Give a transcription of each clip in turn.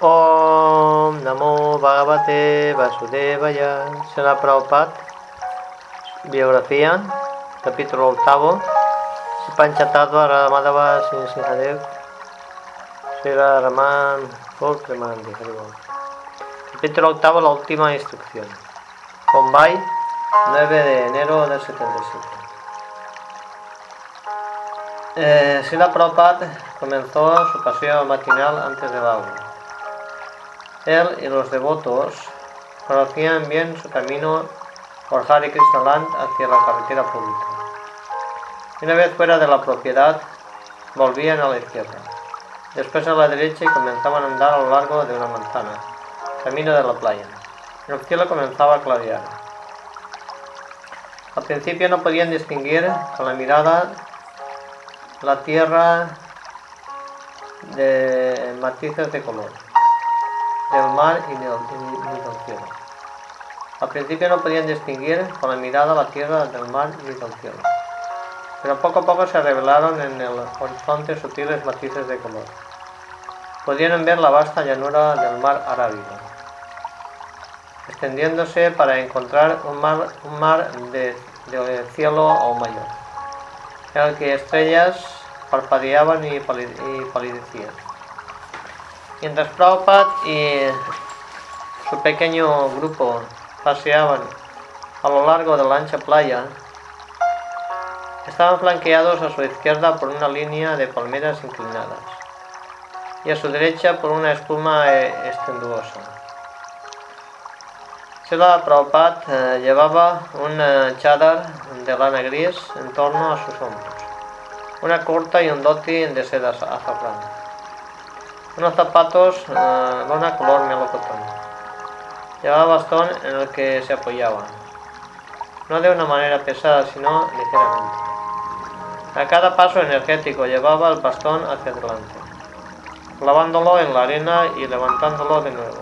Om Namo Bhagavate Vasudevaya. Sela Prabhupada. Biografía Capítulo octavo. Panchatattva Radhamadava Sinhadev Sela Raman Volpremanandi Capítulo octavo La última instrucción. Bombay 9 de enero del 77 eh, Sila Prabhupada comenzó su paseo matinal antes del agua. Él y los devotos conocían bien su camino por Hare Krishna Land hacia la carretera pública. una vez fuera de la propiedad, volvían a la izquierda, después a la derecha y comenzaban a andar a lo largo de una manzana, camino de la playa. El cielo comenzaba a clarear. Al principio no podían distinguir con la mirada la tierra de matices de color del mar y del, cielo. Al principio no podían distinguir con la mirada la tierra del mar y del cielo, pero poco a poco se revelaron en el horizonte sutiles matices de color. Pudieron ver la vasta llanura del mar Arábigo, extendiéndose para encontrar un mar, un mar de, de cielo aún mayor, en el que estrellas parpadeaban y, palidecían. Mientras Prabhupada y su pequeño grupo paseaban a lo largo de la ancha playa, estaban flanqueados a su izquierda por una línea de palmeras inclinadas y a su derecha por una espuma eh, estenduosa. Sela Prabhupada eh, llevaba un eh, chadar de lana gris en torno a sus hombros, una corta y un doti de seda azafrán unos zapatos uh, lona color melocotón. Llevaba bastón en el que se apoyaba, no de una manera pesada, sino ligeramente. A cada paso energético llevaba el bastón hacia adelante, clavándolo en la arena y levantándolo de nuevo,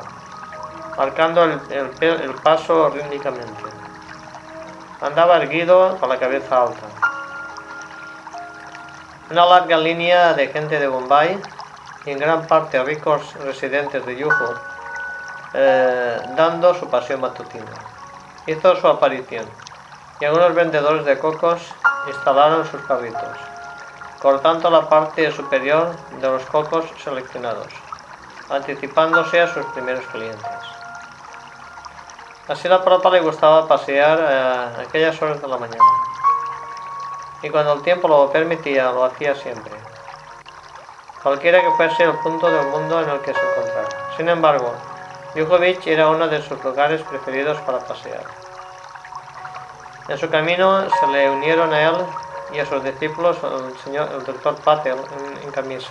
marcando el, el paso rítmicamente. Andaba erguido con la cabeza alta. Una larga línea de gente de Bombay y en gran parte ricos residentes de Yuhu, eh, dando su pasión matutina. Hizo su aparición y algunos vendedores de cocos instalaron sus carritos, cortando la parte superior de los cocos seleccionados, anticipándose a sus primeros clientes. Así la propa le gustaba pasear a eh, aquellas horas de la mañana, y cuando el tiempo lo permitía lo hacía siempre cualquiera que fuese el punto del mundo en el que se encontrara. Sin embargo, Yukovic era uno de sus lugares preferidos para pasear. En su camino se le unieron a él y a sus discípulos el, señor, el doctor Patel en, camisa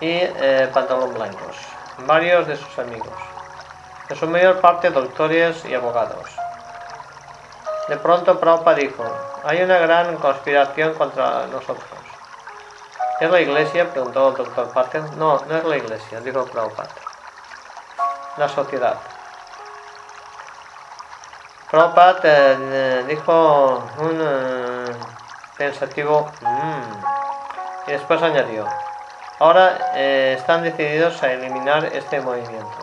y eh, pantalón blancos, varios de sus amigos, en su mayor parte doctores y abogados. De pronto Prabhupada dijo, hay una gran conspiración contra nosotros. ¿Es la iglesia? preguntó el doctor Patel. No, no es la iglesia, dijo Prabhupada. La sociedad. Prabhupada eh, dijo un eh, pensativo mmm, y después añadió, ahora eh, están decididos a eliminar este movimiento.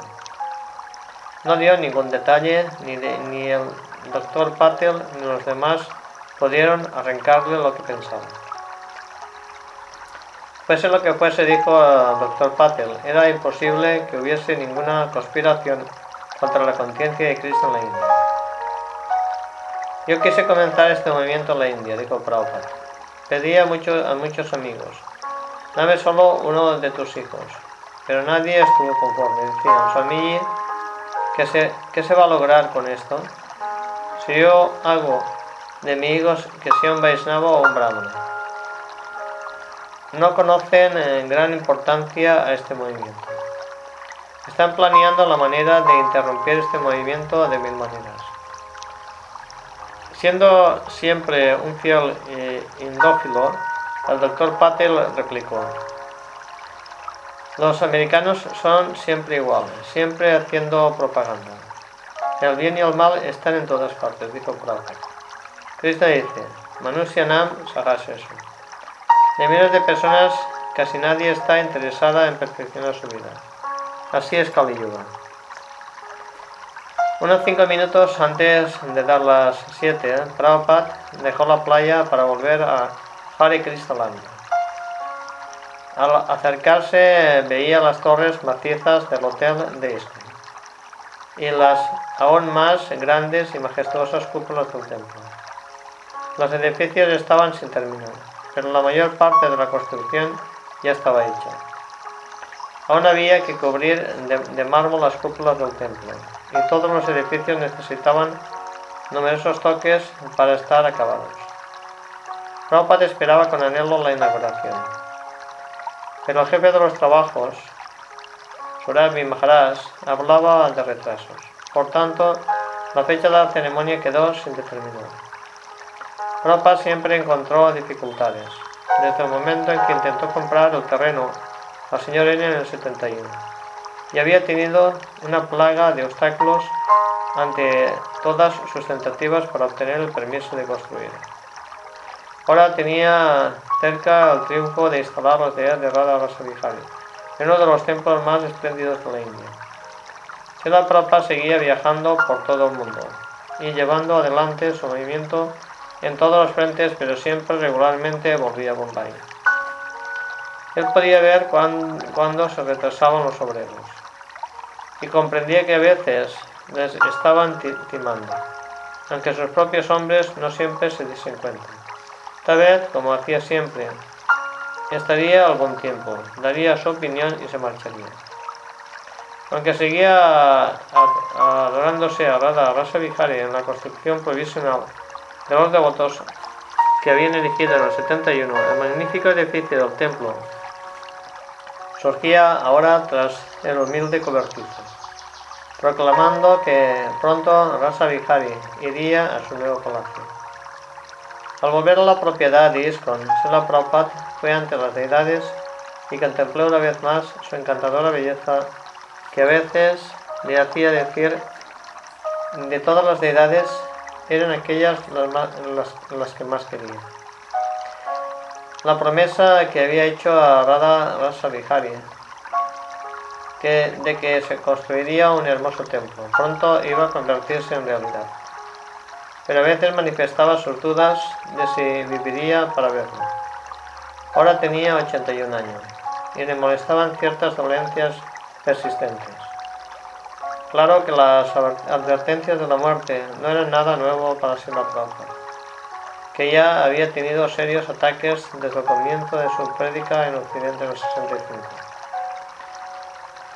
No dio ningún detalle, ni, ni el doctor Patel ni los demás pudieron arrancarle lo que pensaba. Fuese lo que fuese, dijo al doctor Patel, era imposible que hubiese ninguna conspiración contra la conciencia de Cristo en la India. Yo quise comenzar este movimiento en la India, dijo Prabhupada. Pedí a, muchos, a muchos amigos, dame solo uno de tus hijos, pero nadie estuvo conforme. Decían, Swamiji, ¿qué se, ¿qué se va a lograr con esto? Yo hago de mis hijos que sea un Vaisnava o un Brahmana. No conocen en gran importancia a este movimiento. Están planeando la manera de interrumpir este movimiento de mil maneras. Siendo siempre un fiel e indófilo, el doctor Patel replicó, los americanos son siempre iguales, siempre haciendo propaganda. El bien y el mal están en todas partes, dijo Prabhupada. Krishna dice, Manusyanam Sahasresu. De miles de personas casi nadie está interesada en perfeccionar su vida. Así es Kali Yuga. Unos cinco minutos antes de dar las siete, Prabhupada dejó la playa para volver a Hare Krishnaland. Al acercarse veía las torres macizas del hotel de Iskon y las aún más grandes y majestuosas cúpulas del templo. Los edificios estaban sin terminar, pero la mayor parte de la construcción ya estaba hecha. Aún había que cubrir de, mármol las cúpulas del templo, y todos los edificios necesitaban numerosos toques para estar acabados. Prabhupada esperaba con anhelo la inauguración. Pero el jefe de los trabajos, Surabhi Maharaj, hablaba de retrasos. Por tanto, la fecha de la ceremonia quedó sin determinar. Prabhupada siempre encontró dificultades, desde el momento en que intentó comprar el terreno al señor N en el 71, y había tenido una plaga de obstáculos ante todas sus tentativas para obtener el permiso de construir. Ahora tenía cerca el triunfo de instalar los días de Radha Rasavihari, en uno de los templos más espléndidos de la India. Sela Prabhupada seguía viajando por todo el mundo y llevando adelante su movimiento en todos los frentes, pero siempre regularmente volvía a Bombay. Él podía ver cuándo se retrasaban los obreros y comprendía que a veces les estaban timando, aunque sus propios hombres no siempre se desencuentran. Tal vez, como hacía siempre, estaría algún tiempo, daría su opinión y se marcharía. Aunque seguía adorándose a Radha Rasa Vihari en la construcción provisional de los devotos que habían elegido en el 71, el magnífico edificio del templo surgía ahora tras el humilde cobertizo, proclamando que pronto Rasa Vihari iría a su nuevo palacio. Al volver a la propiedad de Iskon, Sela Prabhupada fue ante las deidades y contempló una vez más su encantadora belleza que a veces le hacía decir de todas las deidades eran aquellas las, que más quería. La promesa que había hecho a Radha Rasa Vihari que, de que se construiría un hermoso templo, pronto iba a convertirse en realidad pero a veces manifestaba sus dudas de si viviría para verlo. Ahora tenía 81 años y le molestaban ciertas dolencias persistentes. Claro que las advertencias de la muerte no eran nada nuevo para Sila Prabhupada, que ya había tenido serios ataques desde el comienzo de su prédica en Occidente en el 65.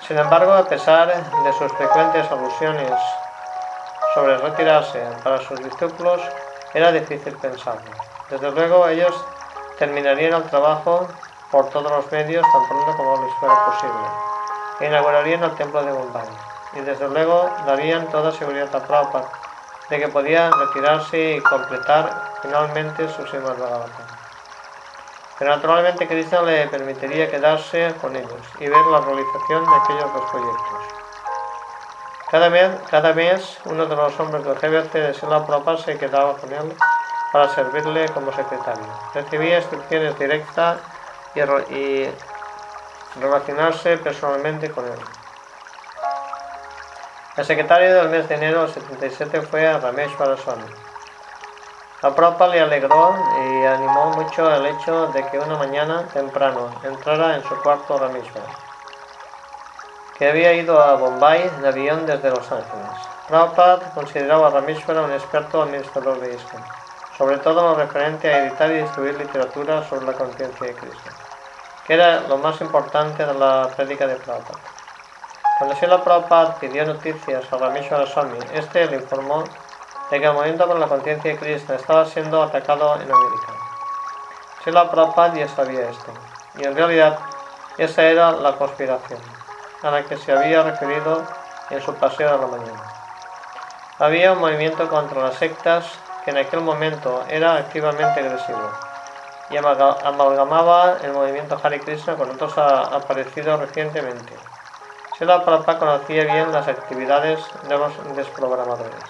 Sin embargo, a pesar de sus frecuentes alusiones sobre retirarse para sus discípulos era difícil pensarlo. Desde luego ellos terminarían el trabajo por todos los medios tan pronto como les fuera posible. Inaugurarían el templo de Bombay. Y desde luego darían toda seguridad a Prabhupada de que podía retirarse y completar finalmente su Srimad Pero naturalmente Krishna le permitiría quedarse con ellos y ver la realización de aquellos dos proyectos. Cada mes, cada mes uno de los hombres del GBC de Sela Prabhupada se quedaba con él para servirle como secretario. Recibía instrucciones directas y, y relacionarse personalmente con él. El secretario del mes de enero del 77 fue a Ramesh Swami. A Prabhupada le alegró y animó mucho el hecho de que una mañana temprano entrara en su cuarto Rameshwara que había ido a Bombay en avión desde Los Ángeles. Prabhupada consideraba a Rameshwara un experto administrador de ISKCON, sobre todo lo referente a editar y distribuir literatura sobre la conciencia de Cristo, que era lo más importante de la prédica de Prabhupada. Cuando Sila Prabhupada pidió noticias a Rameshwara Swami, este le informó de que el movimiento con la conciencia de Cristo estaba siendo atacado en América. Sila Prabhupada ya sabía esto, y en realidad esa era la conspiración a la que se había referido en su paseo de la mañana. Había un movimiento contra las sectas que en aquel momento era activamente agresivo y amalgamaba el movimiento Hare Krishna con otros aparecidos recientemente. Sela Prabhupada conocía bien las actividades de los desprogramadores,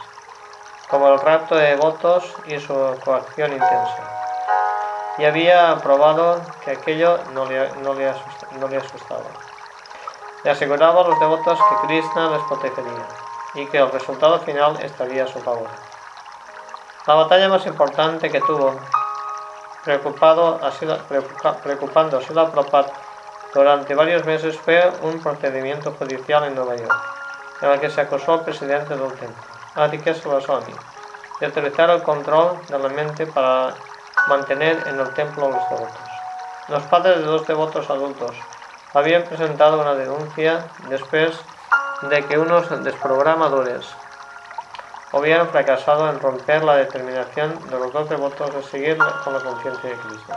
como el rapto de votos y su coacción intensa. y había probado que aquello no le, no le, asustaba. Le aseguraba a los devotos que Krishna les protegería y que el resultado final estaría a su favor. La batalla más importante que tuvo, preocupado, preocupando a la Prabhupada durante varios meses, fue un procedimiento judicial en Nueva York, en el que se acusó al presidente del templo, Aditya Saraswamy, de utilizar el control de la mente para mantener en el templo a los devotos. Los padres de dos devotos adultos habían presentado una denuncia después de que unos desprogramadores hubieran fracasado en romper la determinación de los dos devotos de seguir con la conciencia de Cristo.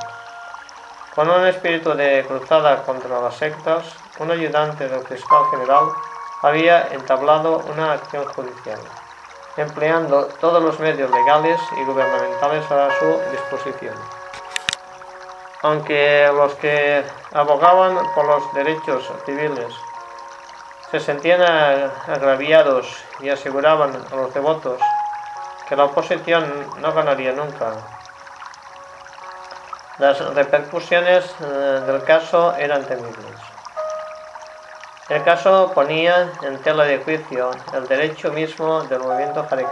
Con un espíritu de cruzada contra las sectas, un ayudante del fiscal general había entablado una acción judicial empleando todos los medios legales y gubernamentales a su disposición. Aunque los que abogaban por los derechos civiles se sentían agraviados y aseguraban a los devotos que la oposición no ganaría nunca. Las repercusiones eh, del caso eran temibles. El caso ponía en tela de juicio el derecho mismo del movimiento Hare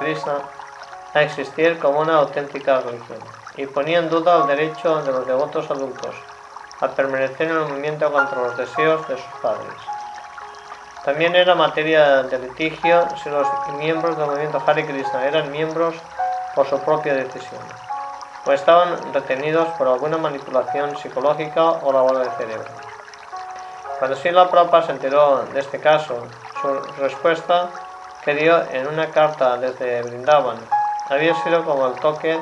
a existir como una auténtica religión y ponía en duda el derecho de los devotos adultos a permanecer en el movimiento contra los deseos de sus padres. También era materia de litigio si los miembros del movimiento Hare Krishna eran miembros por su propia decisión o estaban retenidos por alguna manipulación psicológica o lavado de cerebro. Cuando Sila Prabhupada se enteró de este caso, su respuesta que dio en una carta desde Brindavan había sido como el toque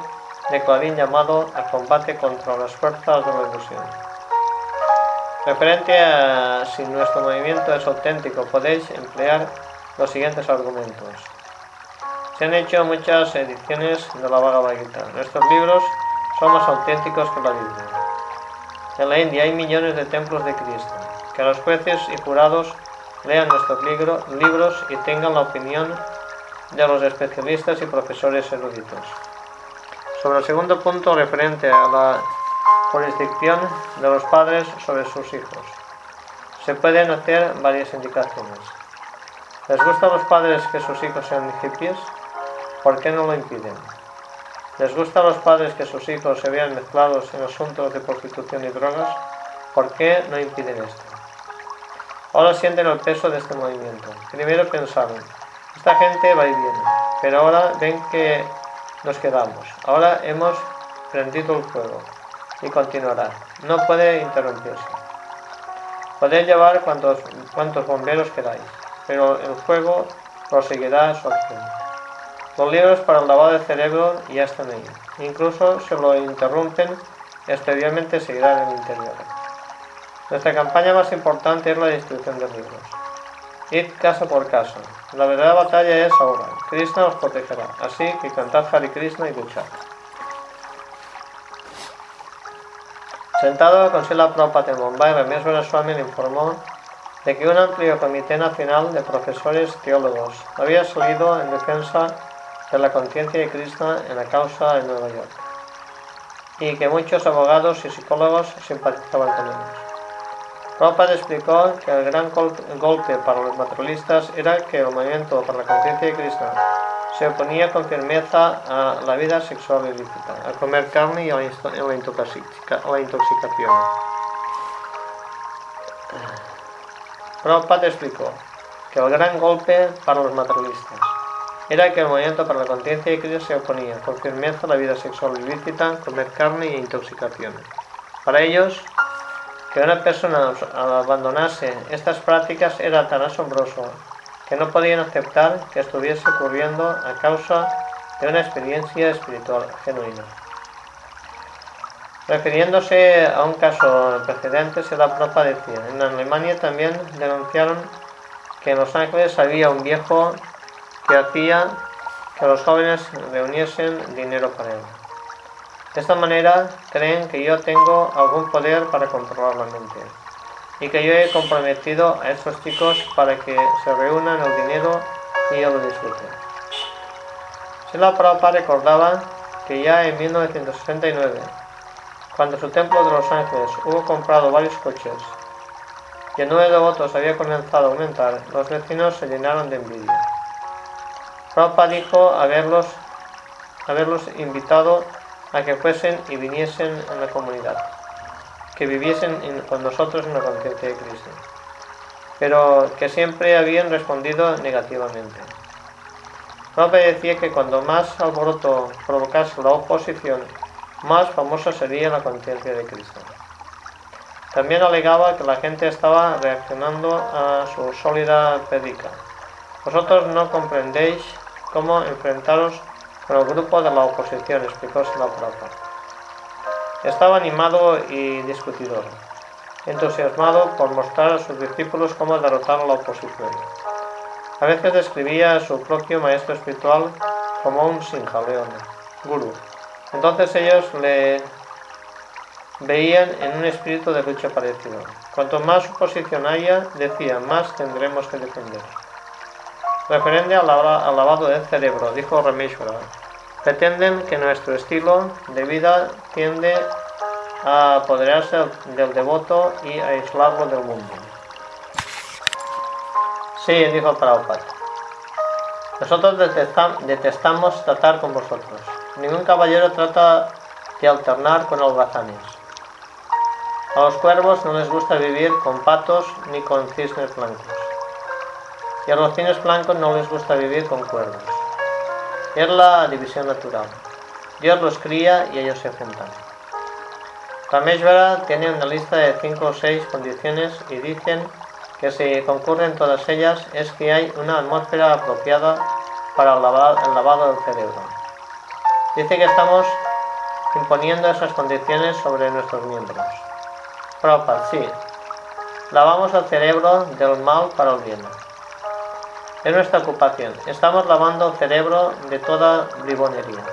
de Clarín llamado a combate contra las fuerzas de la ilusión. Referente a si nuestro movimiento es auténtico, podéis emplear los siguientes argumentos. Se han hecho muchas ediciones de la Bhagavad Gita. Nuestros libros son más auténticos que la Biblia. En la India hay millones de templos de Cristo que los jueces y jurados lean nuestros libros y tengan la opinión de los especialistas y profesores eruditos. Sobre el segundo punto referente a la jurisdicción de los padres sobre sus hijos, se pueden hacer varias indicaciones. ¿Les gusta a los padres que sus hijos sean hippies? ¿Por qué no lo impiden? ¿Les gusta a los padres que sus hijos se vean mezclados en asuntos de prostitución y drogas? ¿Por qué no impiden esto? Ahora sienten el peso de este movimiento. Primero pensaron, esta gente va y viene, pero ahora ven que nos quedamos. Ahora hemos prendido el fuego y continuará. No puede interrumpirse. Podéis llevar cuantos, cuantos bomberos queráis, pero el fuego proseguirá su acción. Los libros para el lavado de cerebro ya están ahí. Incluso si lo interrumpen, exteriormente seguirán en el interior. Nuestra campaña más importante es la distribución de libros. Id caso por caso. La verdadera batalla es ahora. Krishna os protegerá. Así que cantad Hare Krishna y luchad. Sentado con Sila Prabhupada en Bombay, Rameswara Swami le informó de que un amplio comité nacional de profesores teólogos había salido en defensa de la conciencia de Krishna en la causa en Nueva York y que muchos abogados y psicólogos simpatizaban con ellos. Prabhupada explicó que el gran golpe para los materialistas era que el movimiento para la conciencia de Krishna se oponía con firmeza a la vida sexual ilícita, a comer carne y a la intoxicación. Prabhupada explicó que el gran golpe para los materialistas era que el movimiento para la conciencia de Krishna se oponía con firmeza a la vida sexual ilícita, comer carne y intoxicación. Para ellos, que una persona abandonase estas prácticas era tan asombroso que no podían aceptar que estuviese ocurriendo a causa de una experiencia espiritual genuina. Refiriéndose a un caso precedente, propa decía, en Alemania también denunciaron que en Los Ángeles había un viejo que hacía que los jóvenes reuniesen dinero para él. De esta manera creen que yo tengo algún poder para controlar la mente y que yo he comprometido a estos chicos para que se reúnan el dinero y yo lo disfrute. la Prabhupada recordaba que ya en 1969 Cuando su templo de Los Ángeles hubo comprado varios coches y el número de votos había comenzado a aumentar, los vecinos se llenaron de envidia. Prabhupada dijo haberlos, haberlos invitado a que fuesen y viniesen en la comunidad, que viviesen con nosotros en la conciencia de Cristo, pero que siempre habían respondido negativamente. Prabhupada decía que cuando más alboroto provocase la oposición, más famosa sería la conciencia de Cristo. También alegaba que la gente estaba reaccionando a su sólida predica. Vosotros no comprendéis cómo enfrentaros con el grupo de la oposición, explicó la Prabhupada. Estaba animado y discutidor, entusiasmado por mostrar a sus discípulos cómo derrotar a la oposición. A veces describía a su propio maestro espiritual como un sinjaleón, guru, entonces ellos le veían en un espíritu de lucha parecido. Cuanto más oposición haya, decía, más tendremos que defender. Referente al lavado del cerebro, dijo Rameshwara, pretenden que nuestro estilo de vida tiende a apoderarse del devoto y a aislarlo del mundo. Sí, dijo Prabhupada. Nosotros detestamos tratar con vosotros. Ningún caballero trata de alternar con holgazanes. A los cuervos no les gusta vivir con patos ni con cisnes blancos. Y a los cisnes blancos no les gusta vivir con cuervos. Es la división natural. Dios los cría y ellos se juntan. Rameshvara tiene una lista de 5 o 6 condiciones y dicen que si concurren todas ellas es que hay una atmósfera apropiada para el lavado del cerebro. Dice que estamos imponiendo esas condiciones sobre nuestros miembros. Prabhupada, sí. Lavamos el cerebro del mal para el bien. Es nuestra ocupación. Estamos lavando el cerebro de toda bribonería.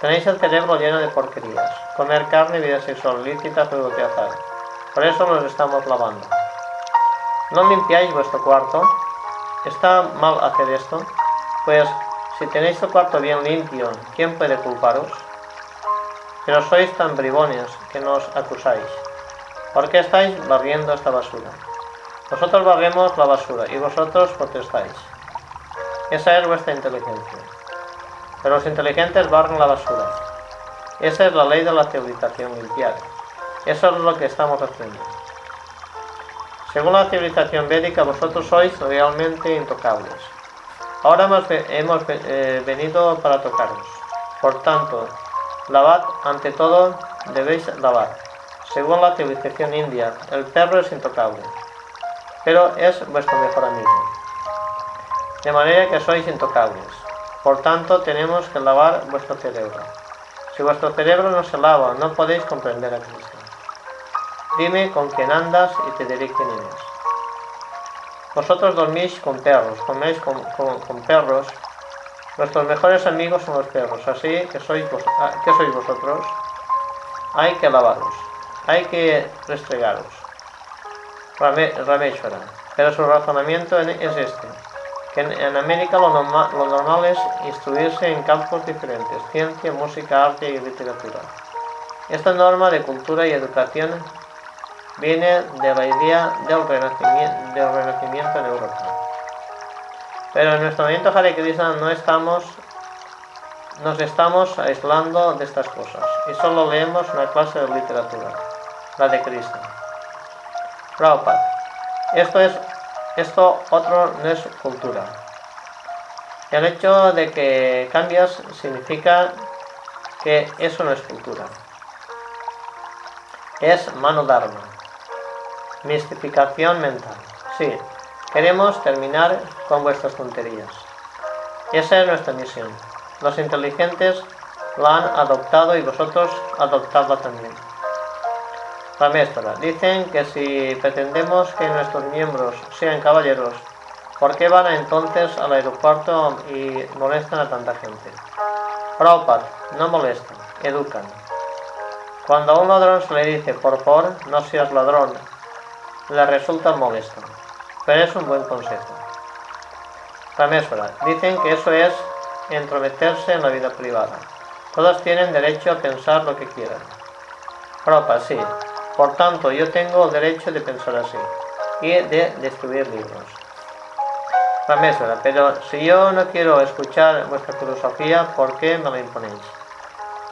Tenéis el cerebro lleno de porquerías. Comer carne, vida sexual lícita, juego de azar. Por eso nos estamos lavando. ¿No limpiáis vuestro cuarto? ¿Está mal hacer esto? Pues si tenéis el cuarto bien limpio, ¿quién puede culparos? Pero sois tan bribones que nos acusáis. ¿Por qué estáis barriendo esta basura? Nosotros barremos la basura y vosotros protestáis. Esa es vuestra inteligencia. Pero los inteligentes barren la basura. Esa es la ley de la civilización limpiar. Eso es lo que estamos haciendo. Según la civilización védica, vosotros sois realmente intocables. Ahora hemos, eh, venido para tocaros. Por tanto, lavad ante todo, debéis lavar. Según la civilización india, el perro es intocable, pero es vuestro mejor amigo. De manera que sois intocables. Por tanto, tenemos que lavar vuestro cerebro. Si vuestro cerebro no se lava, no podéis comprender a Cristo. Dime con quién andas y te diré quién eres. Vosotros dormís con perros, coméis con, perros. Nuestros mejores amigos son los perros, así que sois, ah, ¿qué sois vosotros? Hay que lavaros, hay que restregaros. Rameshwara. Pero su razonamiento es este, que en, América lo normal es instruirse en campos diferentes, ciencia, música, arte y literatura. Esta norma de cultura y educación viene de la idea del renacimiento, en Europa. Pero en nuestro movimiento Hare Krishna no estamos, nos estamos aislando de estas cosas y solo leemos una clase de literatura, la de Krishna. Prabhupada, esto es, esto otro no es cultura. El hecho de que cambias significa que eso no es cultura. Es mano dharma. Mistificación mental. Sí, queremos terminar con vuestras tonterías. Esa es nuestra misión. Los inteligentes la han adoptado y vosotros adoptadla también. La maestra, dicen que si pretendemos que nuestros miembros sean caballeros, ¿por qué van entonces al aeropuerto y molestan a tanta gente? Prabhupada, no molestan, educan. Cuando a un ladrón se le dice, por favor, no seas ladrón, le resulta molesto, pero es un buen consejo. Ramésora, dicen que eso es entrometerse en la vida privada. Todos tienen derecho a pensar lo que quieran. Prabhupada, sí. Por tanto, yo tengo derecho de pensar así y de destruir libros. Ramesvara, pero si yo no quiero escuchar vuestra filosofía, ¿por qué me la imponéis?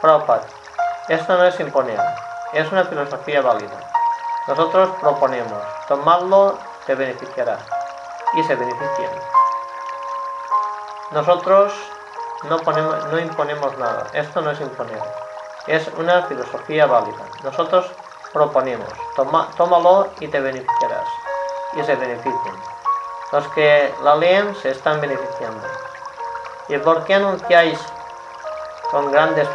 Prabhupada, esto no es imponer, es una filosofía válida. Nosotros proponemos, tomadlo te beneficiará y se benefician. Nosotros no, ponemos, no imponemos nada, esto no es imponer, es una filosofía válida. Nosotros proponemos, toma, tómalo y te beneficiarás y se benefician. Los que la leen se están beneficiando. ¿Y por qué anunciáis con grandes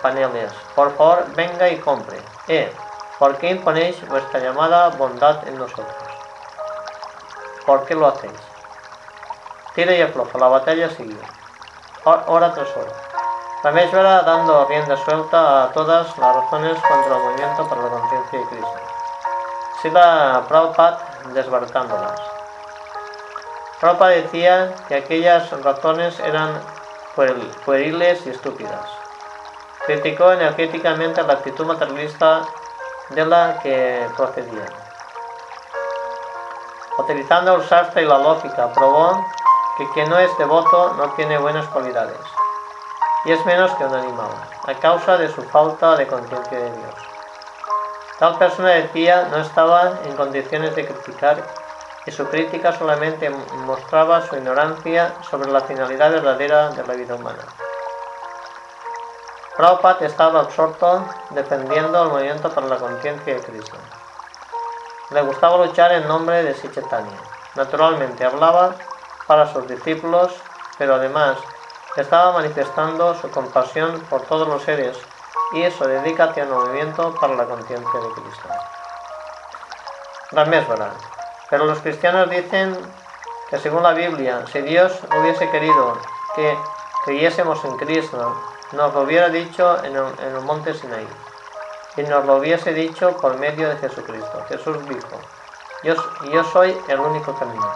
paneles? Por favor, venga y compre. Eh, ¿por qué imponéis vuestra llamada bondad en nosotros? ¿Por qué lo hacéis? Tira y afloja, la batalla sigue. Hora tras hora. Rameshvara dando rienda suelta a todas las razones contra el movimiento para la conciencia de Cristo. Sila Prabhupada desbaratándolas. Prabhupada decía que aquellas razones eran pueriles y estúpidas. Criticó energéticamente la actitud materialista de la que procedían. Utilizando el sastre y la lógica, probó que quien no es devoto no tiene buenas cualidades y es menos que un animal, a causa de su falta de conciencia de Dios. Tal persona decía no estaba en condiciones de criticar y su crítica solamente mostraba su ignorancia sobre la finalidad verdadera de la vida humana. Prabhupada estaba absorto defendiendo el movimiento para la conciencia de Cristo. Le gustaba luchar en nombre de Sichetania. Naturalmente hablaba para sus discípulos, pero además estaba manifestando su compasión por todos los seres y su dedicación al movimiento para la conciencia de Cristo. Ramesvara. Pero los cristianos dicen que según la Biblia, si Dios hubiese querido que creyésemos en Cristo, nos lo hubiera dicho en el, monte Sinaí y nos lo hubiese dicho por medio de Jesucristo. Jesús dijo, yo, yo soy el único camino.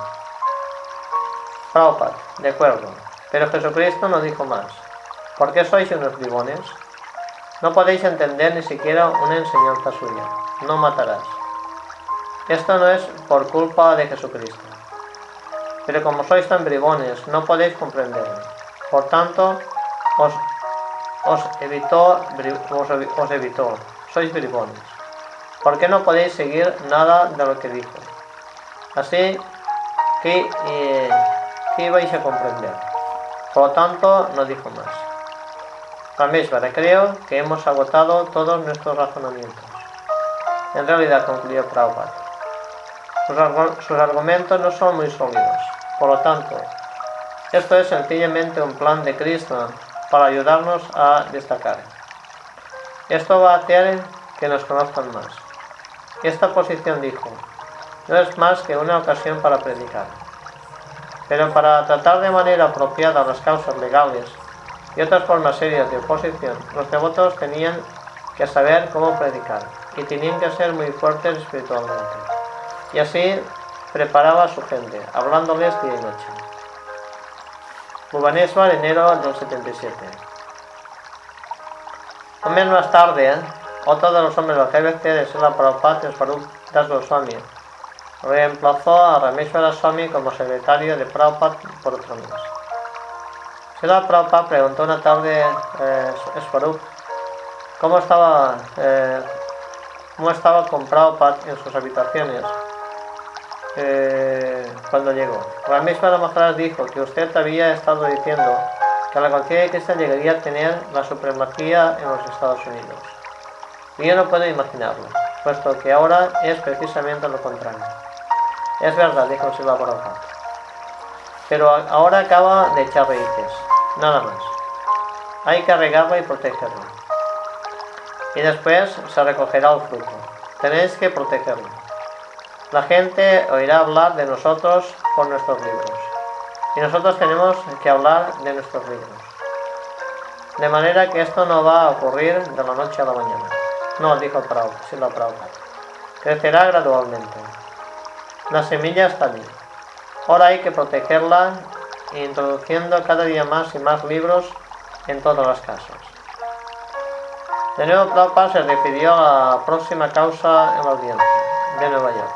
Prabhupada, de acuerdo, pero Jesucristo no dijo más. ¿Por qué sois unos bribones? No podéis entender ni siquiera una enseñanza suya. No matarás. Esto no es por culpa de Jesucristo. Pero como sois tan bribones, no podéis comprenderlo. Por tanto, os, os, evitó, os, evitó. Sois bribones. ¿Por qué no podéis seguir nada de lo que dijo? Así que... Eh, ¿Qué vais a comprender. Por lo tanto, no dijo más. Rameshvara, creo que hemos agotado todos nuestros razonamientos. En realidad, concluyó Prabhupada, sus, sus argumentos no son muy sólidos. Por lo tanto, esto es sencillamente un plan de Cristo para ayudarnos a destacar. Esto va a hacer que nos conozcan más. Esta posición dijo, no es más que una ocasión para predicar. Pero para tratar de manera apropiada las causas legales y otras formas serias de oposición, los devotos tenían que saber cómo predicar y tenían que ser muy fuertes espiritualmente. Y así preparaba a su gente, hablándoles día y noche. Bhubaneswar, enero del 77. Un mes más tarde, otro de los hombres del GBC de Sela Prabhupada, Swarup Das Goswami, reemplazó a Rameshwara Swami como secretario de Prabhupada por otro mes. Srila Prabhupada preguntó una tarde eh, Swarup cómo estaba, eh, cómo estaba con Prabhupada en sus habitaciones eh, cuando llegó. Rameshwara Maharaj dijo que usted había estado diciendo que la conciencia de Cristo llegaría a tener la supremacía en los Estados Unidos. Y yo no puedo imaginarlo, puesto que ahora es precisamente lo contrario. Es verdad, dijo Silva Prabhupada. Pero ahora acaba de echar raíces, nada más. Hay que regarlo y protegerlo. Y después se recogerá el fruto. Tenéis que protegerlo. La gente oirá hablar de nosotros por nuestros libros. Y nosotros tenemos que hablar de nuestros libros. De manera que esto no va a ocurrir de la noche a la mañana. No, dijo Silva Prabhupada. Crecerá gradualmente. La semilla está allí. Ahora hay que protegerla introduciendo cada día más y más libros en todas las casas. De nuevo, Prabhupada se refirió a la próxima causa en la audiencia de Nueva York.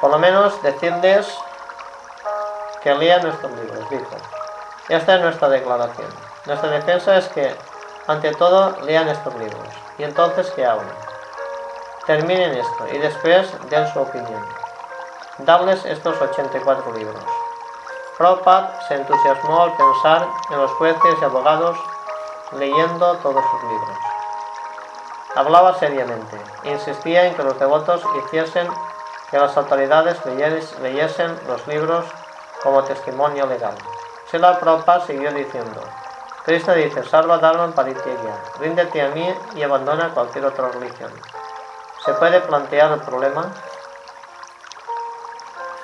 Por lo menos decirles que lean nuestros libros, dijo. Esta es nuestra declaración. Nuestra defensa es que, ante todo, lean estos libros y entonces que hablen. Terminen esto y después den su opinión. Darles estos 84 libros. Prabhupada se entusiasmó al pensar en los jueces y abogados leyendo todos sus libros. Hablaba seriamente, insistía en que los devotos hiciesen que las autoridades leyesen los libros como testimonio legal. Sila Prabhupada siguió diciendo, Cristo dice, salva Dharma Parityagya, ríndete a mí y abandona cualquier otra religión. ¿Se puede plantear el problema?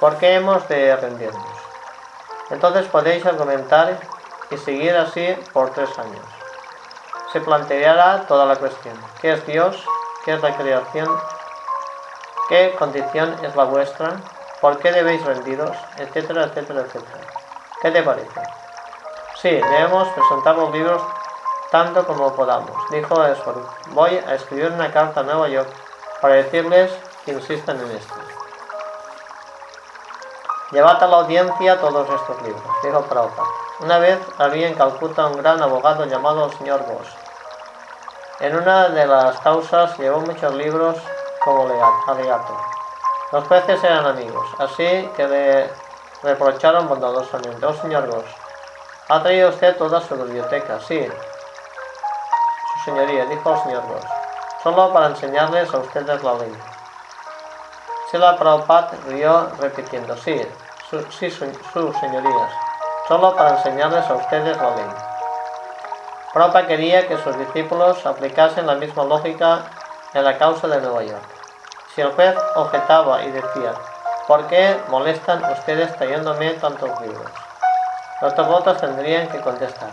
¿Por qué hemos de rendirnos? Entonces podéis argumentar y seguir así por tres años se planteará toda la cuestión. ¿Qué es Dios? ¿Qué es la creación? ¿Qué condición es la vuestra? ¿Por qué debéis rendiros? Etcétera, etcétera, etcétera. ¿Qué te parece? Sí, debemos presentar los libros tanto como podamos, dijo Esford. Voy a escribir una carta a Nueva York para decirles que insistan en esto. Llevad a la audiencia todos estos libros, dijo Prabhupada. Una vez había en Calcuta un gran abogado llamado el señor Bosch. En una de las causas llevó muchos libros como alegato. Los jueces eran amigos, así que le reprocharon bondadosamente. Oh, señor Bosch, ¿ha traído usted toda su biblioteca? Sí. Su señoría, dijo el señor Bosch, solo para enseñarles a ustedes la ley. Sila Prabhupada rió repitiendo, sí, sí, sus señorías solo para enseñarles a ustedes la ley. Propa quería que sus discípulos aplicasen la misma lógica en la causa de Nueva York. Si el juez objetaba y decía, ¿por qué molestan ustedes trayéndome tantos libros? Los devotos tendrían que contestar,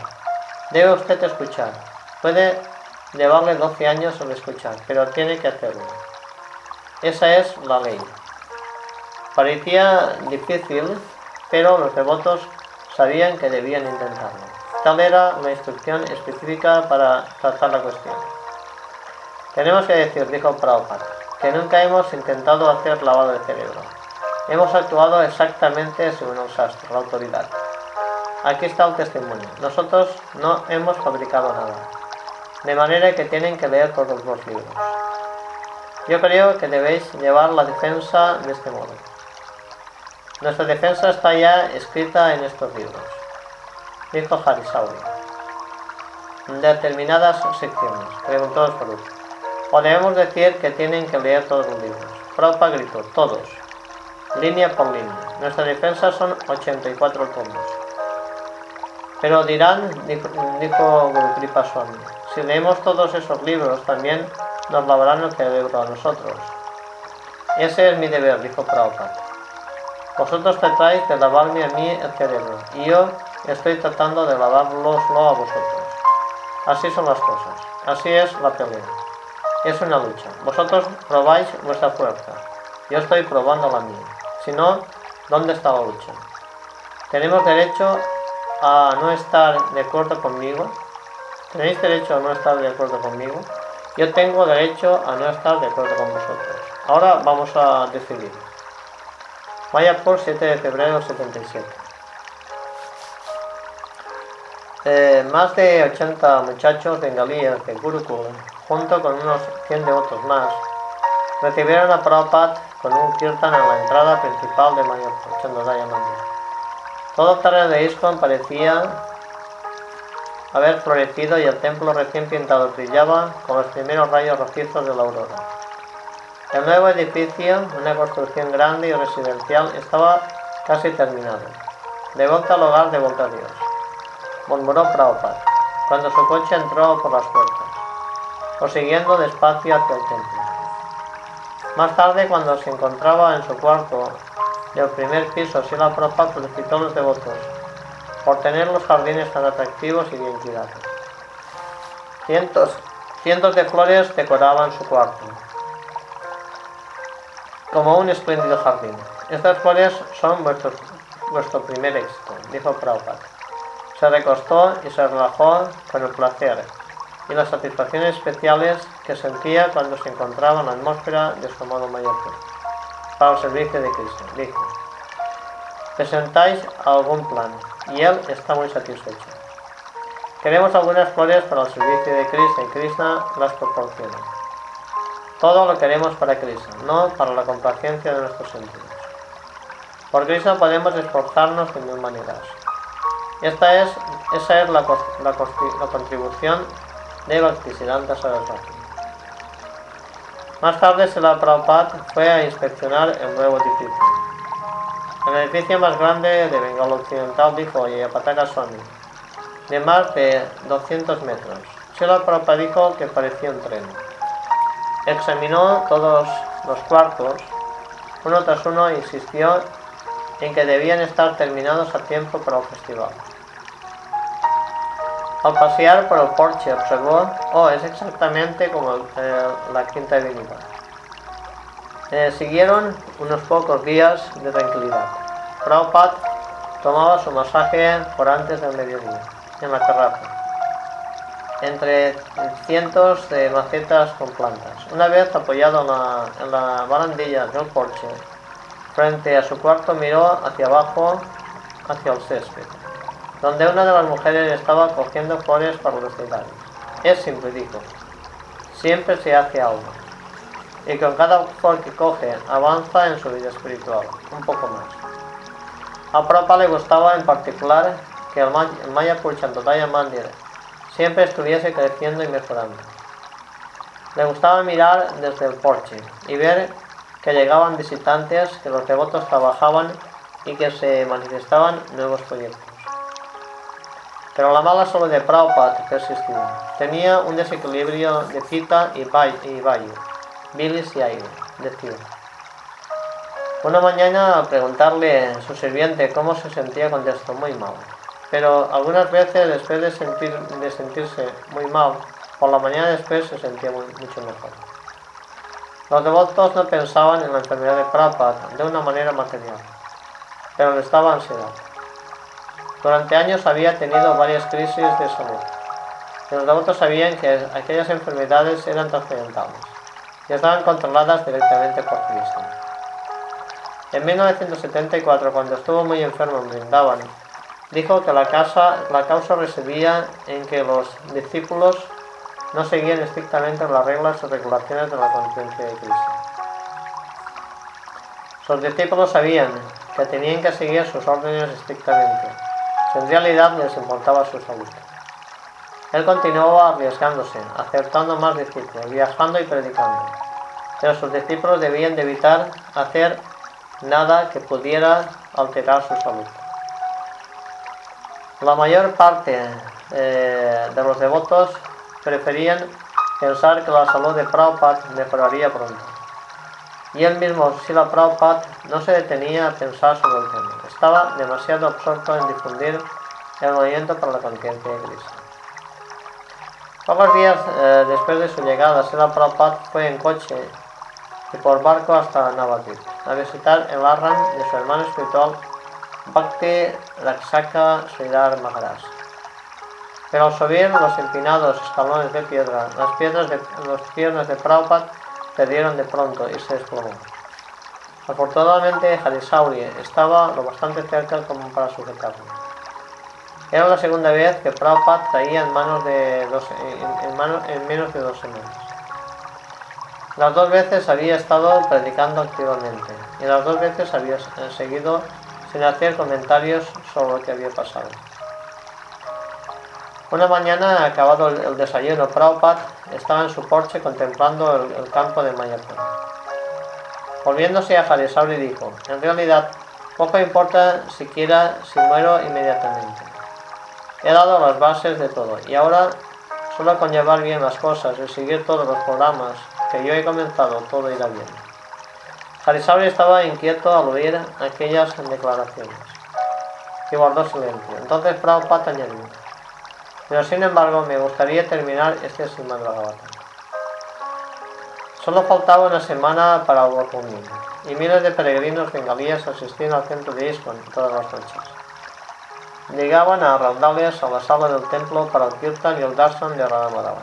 debe usted escuchar. Puede llevarle 12 años en escuchar, pero tiene que hacerlo. Esa es la ley. Parecía difícil, pero los devotos sabían que debían intentarlo. Tal era la instrucción específica para tratar la cuestión. Tenemos que decir, dijo Prabhupada, que nunca hemos intentado hacer lavado de cerebro. Hemos actuado exactamente según el sastre, la autoridad. Aquí está el testimonio. Nosotros no hemos fabricado nada. De manera que tienen que leer todos los libros. Yo creo que debéis llevar la defensa de este modo. Nuestra defensa está ya escrita en estos libros, dijo Harisauri. Determinadas secciones, preguntó Swarup. Podemos decir que tienen que leer todos los libros. Prabhupada gritó, todos, línea por línea. Nuestra defensa son 84 tomos. Pero dirán, dijo, dijo Guru Swami, si leemos todos esos libros, también nos lavarán el cerebro a nosotros. Ese es mi deber, dijo Prabhupada. Vosotros tratáis de lavarme a mí el cerebro, y yo estoy tratando de lavároslo a vosotros. Así son las cosas, así es la pelea. Es una lucha. Vosotros probáis vuestra fuerza, yo estoy probando la mía. Si no, ¿dónde está la lucha? ¿Tenemos derecho a no estar de acuerdo conmigo? ¿Tenéis derecho a no estar de acuerdo conmigo? Yo tengo derecho a no estar de acuerdo con vosotros. Ahora vamos a decidir. Mayapur, 7 de febrero 77. Eh, más de 80 muchachos bengalíes de Gurukul, junto con unos 100 devotos más, recibieron a Prabhupada con un kirtan en la entrada principal de Mayapur, Chandodaya Mandir. Todo terreno de ISKCON parecía haber florecido y el templo recién pintado brillaba con los primeros rayos rojizos de la aurora. El nuevo edificio, una construcción grande y residencial, estaba casi terminado. De vuelta al hogar, de vuelta a Dios. Murmuró Prabhupada, cuando su coche entró por las puertas, prosiguiendo despacio hacia el templo. Más tarde, cuando se encontraba en su cuarto del primer piso, Sila Prabhupada felicitó a los devotos por tener los jardines tan atractivos y bien cuidados. Cientos, cientos de flores decoraban su cuarto como un espléndido jardín. Estas flores son vuestro primer éxito, dijo Prabhupada. Se recostó y se relajó con el placer y las satisfacciones especiales que sentía cuando se encontraba en la atmósfera de su amado mayor para el servicio de Cristo. Dijo, presentáis algún plan y Él está muy satisfecho. Queremos algunas flores para el servicio de Cristo y Krishna las proporciona. Todo lo queremos para Cristo, no para la complacencia de nuestros sentidos. Por Cristo podemos esforzarnos de mil maneras. Esta es, esa es la, la, la contribución de Bhaktisiddhanta Saraswati. Más tarde, Sela Prabhupada fue a inspeccionar el nuevo edificio. El edificio más grande de Bengal Occidental dijo Yapataka Swami, de más de 200 metros. Sela Prabhupada dijo que parecía un tren. Examinó todos los cuartos, uno tras uno, e insistió en que debían estar terminados a tiempo para el festival. Al pasear por el porche observó, oh, es exactamente como eh, la quinta avenida. Eh, siguieron unos pocos días de tranquilidad. Prabhupada tomaba su masaje por antes del mediodía, en la terraza, entre cientos de macetas con plantas. Una vez apoyado en la, en la barandilla del porche, frente a su cuarto miró hacia abajo, hacia el césped donde una de las mujeres estaba cogiendo flores para los detalles. Es simple, dijo. Siempre se hace algo. Y con cada flor que coge, avanza en su vida espiritual, un poco más. A Prabhupada le gustaba en particular que el Mayapur Chandodaya Mandir siempre estuviese creciendo y mejorando. Le gustaba mirar desde el porche y ver que llegaban visitantes, que los devotos trabajaban y que se manifestaban nuevos proyectos. Pero la mala solo de Prabhupada persistía. Tenía un desequilibrio de cita y valle, bilis y aire, decía. Una mañana preguntarle a su sirviente cómo se sentía contestó muy mal. Pero algunas veces después de, sentir, de sentirse muy mal, por la mañana después se sentía mucho mejor. Los devotos no pensaban en la enfermedad de Prabhupada de una manera material, pero le estaba ansiedad. Durante años había tenido varias crisis de salud. Los devotos sabían que aquellas enfermedades eran trascendentales y estaban controladas directamente por Cristo. En 1974, cuando estuvo muy enfermo en Brindavan, dijo que la, la causa residía en que los discípulos no seguían estrictamente las reglas o regulaciones de la conciencia de Cristo. Sus discípulos sabían que tenían que seguir sus órdenes estrictamente en realidad les importaba su salud. Él continuaba arriesgándose, aceptando más discípulos, viajando y predicando. Pero sus discípulos debían de evitar hacer nada que pudiera alterar su salud. La mayor parte eh, de los devotos preferían pensar que la salud de Prabhupada mejoraría pronto. Y él mismo, Sila Prabhupada, no se detenía a pensar sobre el tema. Estaba demasiado absorto en difundir el movimiento para la conciencia de Cristo. Pocos días eh, después de su llegada, Sila Prabhupada fue en coche y por barco hasta Navadvip a visitar el arran de su hermano espiritual Bhakti Raksaka Sridhar Maharaj. Pero al subir los empinados escalones de piedra, las de piernas de Prabhupada perdieron de pronto y se desplomó. Afortunadamente, Harisauri estaba lo bastante cerca como para sujetarlo. Era la segunda vez que Prabhupada caía en, manos de dos, en, en menos de dos semanas. Las dos veces había estado predicando activamente y las dos veces había seguido sin hacer comentarios sobre lo que había pasado. Una mañana, acabado el, desayuno, Prabhupada estaba en su porche contemplando el, campo de Mayapur. Volviéndose a Harisauri dijo, en realidad, poco importa siquiera si muero inmediatamente. He dado las bases de todo y ahora, solo con llevar bien las cosas y seguir todos los programas que yo he comenzado, todo irá bien. Harisauri estaba inquieto al oír aquellas declaraciones y guardó silencio. Entonces Prabhupada añadió, pero sin embargo me gustaría terminar este Srimad Bhagavatam. Solo faltaba una semana para Común y miles de peregrinos bengalíes asistían al centro de ISKCON todas las noches. Llegaban a raudales a la sala del templo para el kirtan y el darshan de Radha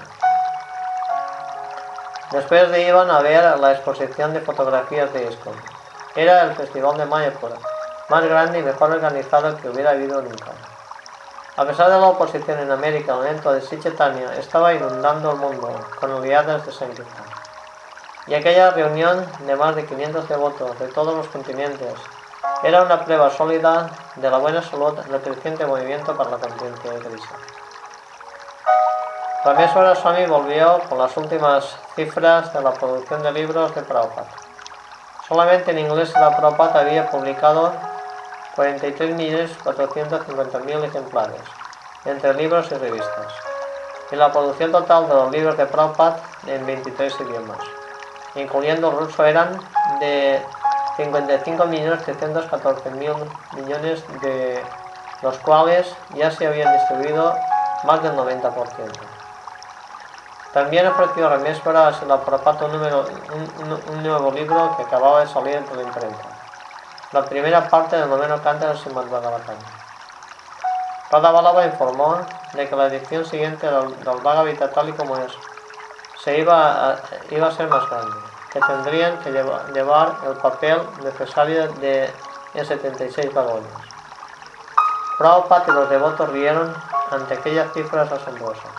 Después de iban a ver la exposición de fotografías de ISKCON. Era el festival de Mayapura, más grande y mejor organizado que hubiera habido nunca. A pesar de la oposición en América, el evento de Sichetania estaba inundando el mundo con oleadas de Sankirtan. Y aquella reunión de más de 500 devotos de todos los continentes era una prueba sólida de la buena salud del creciente movimiento para la conciencia de Krishna. Rameswara Swami volvió con las últimas cifras de la producción de libros de Prabhupada. Solamente en inglés la Prabhupada había publicado 43.450.000 ejemplares, entre libros y revistas, y la producción total de los libros de Prabhupada en 23 idiomas, incluyendo el ruso eran de 55.314.000 millones de los cuales ya se habían distribuido más del 90%. También ofreció a Ramesvara a la Prabhupada un, nuevo libro que acababa de salir de la imprenta la primera parte del noveno canto del Srimad Bhagavatam. Radha informó de que la edición siguiente del, del Bhagavad tal y como es, se iba iba a ser más grande, que tendrían que llevar, el papel necesario de en 76 vagones. Prabhupada y los devotos rieron ante aquellas cifras asombrosas.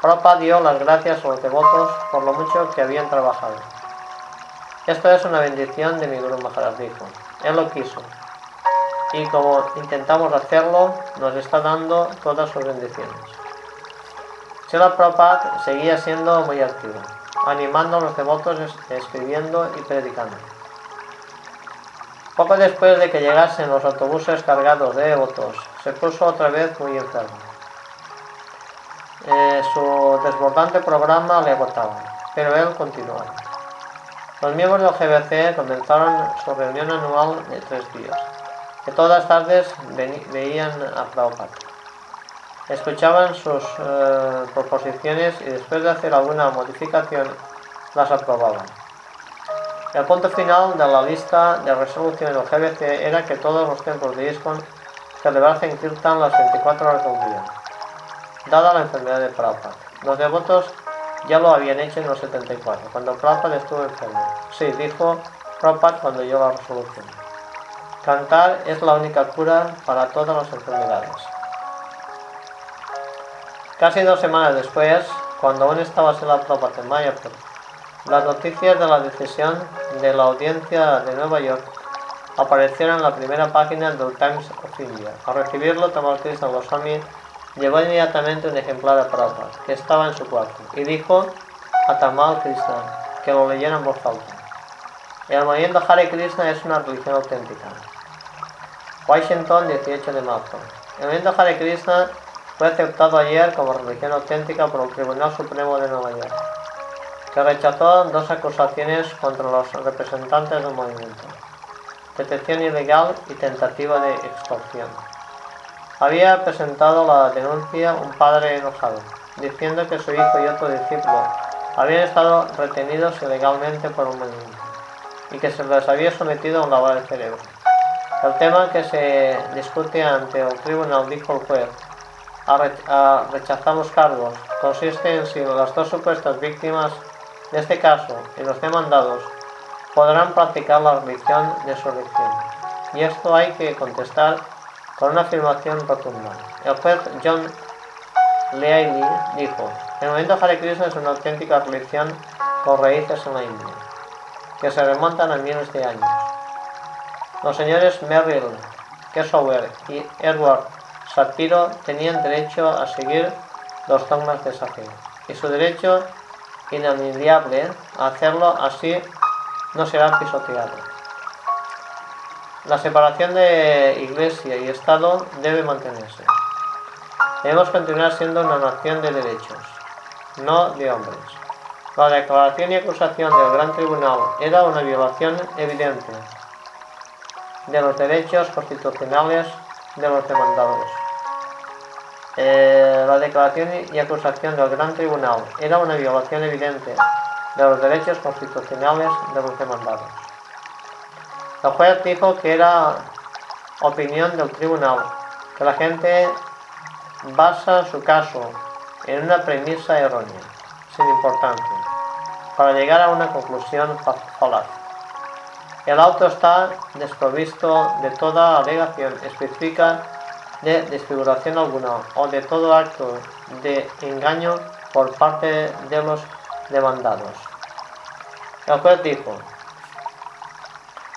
Prabhupada dio las gracias a los devotos por lo mucho que habían trabajado esto es una bendición de mi Guru Maharaj dijo. Él lo quiso. Y como intentamos hacerlo, nos está dando todas sus bendiciones. Sela Prabhupada seguía siendo muy activo, animando a los devotos, escribiendo y predicando. Poco después de que llegasen los autobuses cargados de devotos, se puso otra vez muy enfermo. Eh, su desbordante programa le agotaba, pero él continuaba. Los miembros del GBC comenzaron su reunión anual de tres días, que todas las tardes veían a. Escuchaban sus eh, proposiciones y después de hacer alguna modificación las aprobaban. El punto final de la lista de resoluciones del GBC era que todos los templos de ISKCON celebrasen Kirtan las 24 horas del día, dada la enfermedad de Prabhupada. Los devotos ya lo habían hecho en los 74, cuando Prabhupada estuvo enfermo. Sí, dijo Prabhupada cuando llegó la resolución. Cantar es la única cura para todas las enfermedades. Casi dos semanas después, cuando aún estaba la Prabhupada en Mayapur, las noticias de la decisión de la audiencia de Nueva York aparecieron en la primera página del Times of India. Al recibirlo, Tamal Krishna Goswami Llevó inmediatamente un ejemplar a Prabhupada, que estaba en su cuarto, y dijo a Tamal Krishna que lo leyera en voz alta. El movimiento Hare Krishna es una religión auténtica. Washington, 18 de marzo. El movimiento Hare Krishna fue aceptado ayer como religión auténtica por el Tribunal Supremo de Nueva York, que rechazó dos acusaciones contra los representantes del movimiento, detención ilegal y tentativa de extorsión. Había presentado la denuncia un padre enojado, diciendo que su hijo y otro discípulo habían estado retenidos ilegalmente por un movimiento y que se les había sometido a un lavado de cerebro. El tema que se discute ante el tribunal, dijo el juez, a rechazamos cargos, consiste en si las dos supuestas víctimas de este caso y los demandados podrán practicar la religión de su elección. Y esto hay que contestar con una afirmación rotunda. El juez John Leahy dijo, el movimiento Hare Krishna es una auténtica religión con raíces en la India, que se remontan a miles de años. Los señores Merrill, Kessower y Edward Shapiro tenían derecho a seguir los dogmas de esa y su derecho inalienable a hacerlo así no será pisoteado. La separación de Iglesia y Estado debe mantenerse. Debemos continuar siendo una nación de derechos, no de hombres. La declaración y acusación del Gran Tribunal era una violación evidente de los derechos constitucionales de los demandados. Eh, la declaración y acusación del Gran Tribunal era una violación evidente de los derechos constitucionales de los demandados. El juez dijo que era opinión del tribunal que la gente basa su caso en una premisa errónea, sin importancia, para llegar a una conclusión falaz. El auto está desprovisto de toda alegación específica de desfiguración alguna o de todo acto de engaño por parte de los demandados. El juez dijo,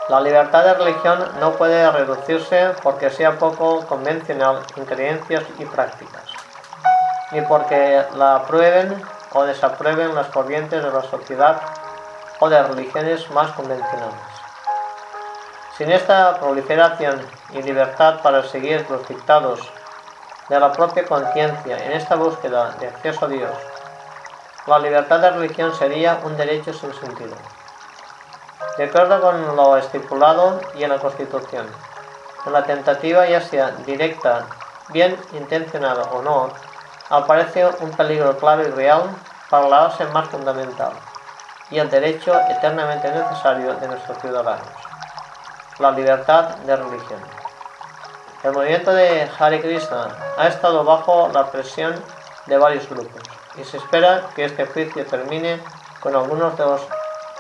la libertad de religión no puede reducirse porque sea poco convencional en creencias y prácticas, ni porque la aprueben o desaprueben las corrientes de la sociedad o de religiones más convencionales. Sin esta proliferación y libertad para seguir los dictados de la propia conciencia en esta búsqueda de acceso a Dios, la libertad de religión sería un derecho sin sentido. De acuerdo con lo estipulado y en la Constitución, en la tentativa ya sea directa, bien intencionada o no, aparece un peligro clave y real para la base más fundamental y el derecho eternamente necesario de nuestros ciudadanos la libertad de religión. El movimiento de Hare Krishna ha estado bajo la presión de varios grupos y se espera que este juicio termine con algunos de los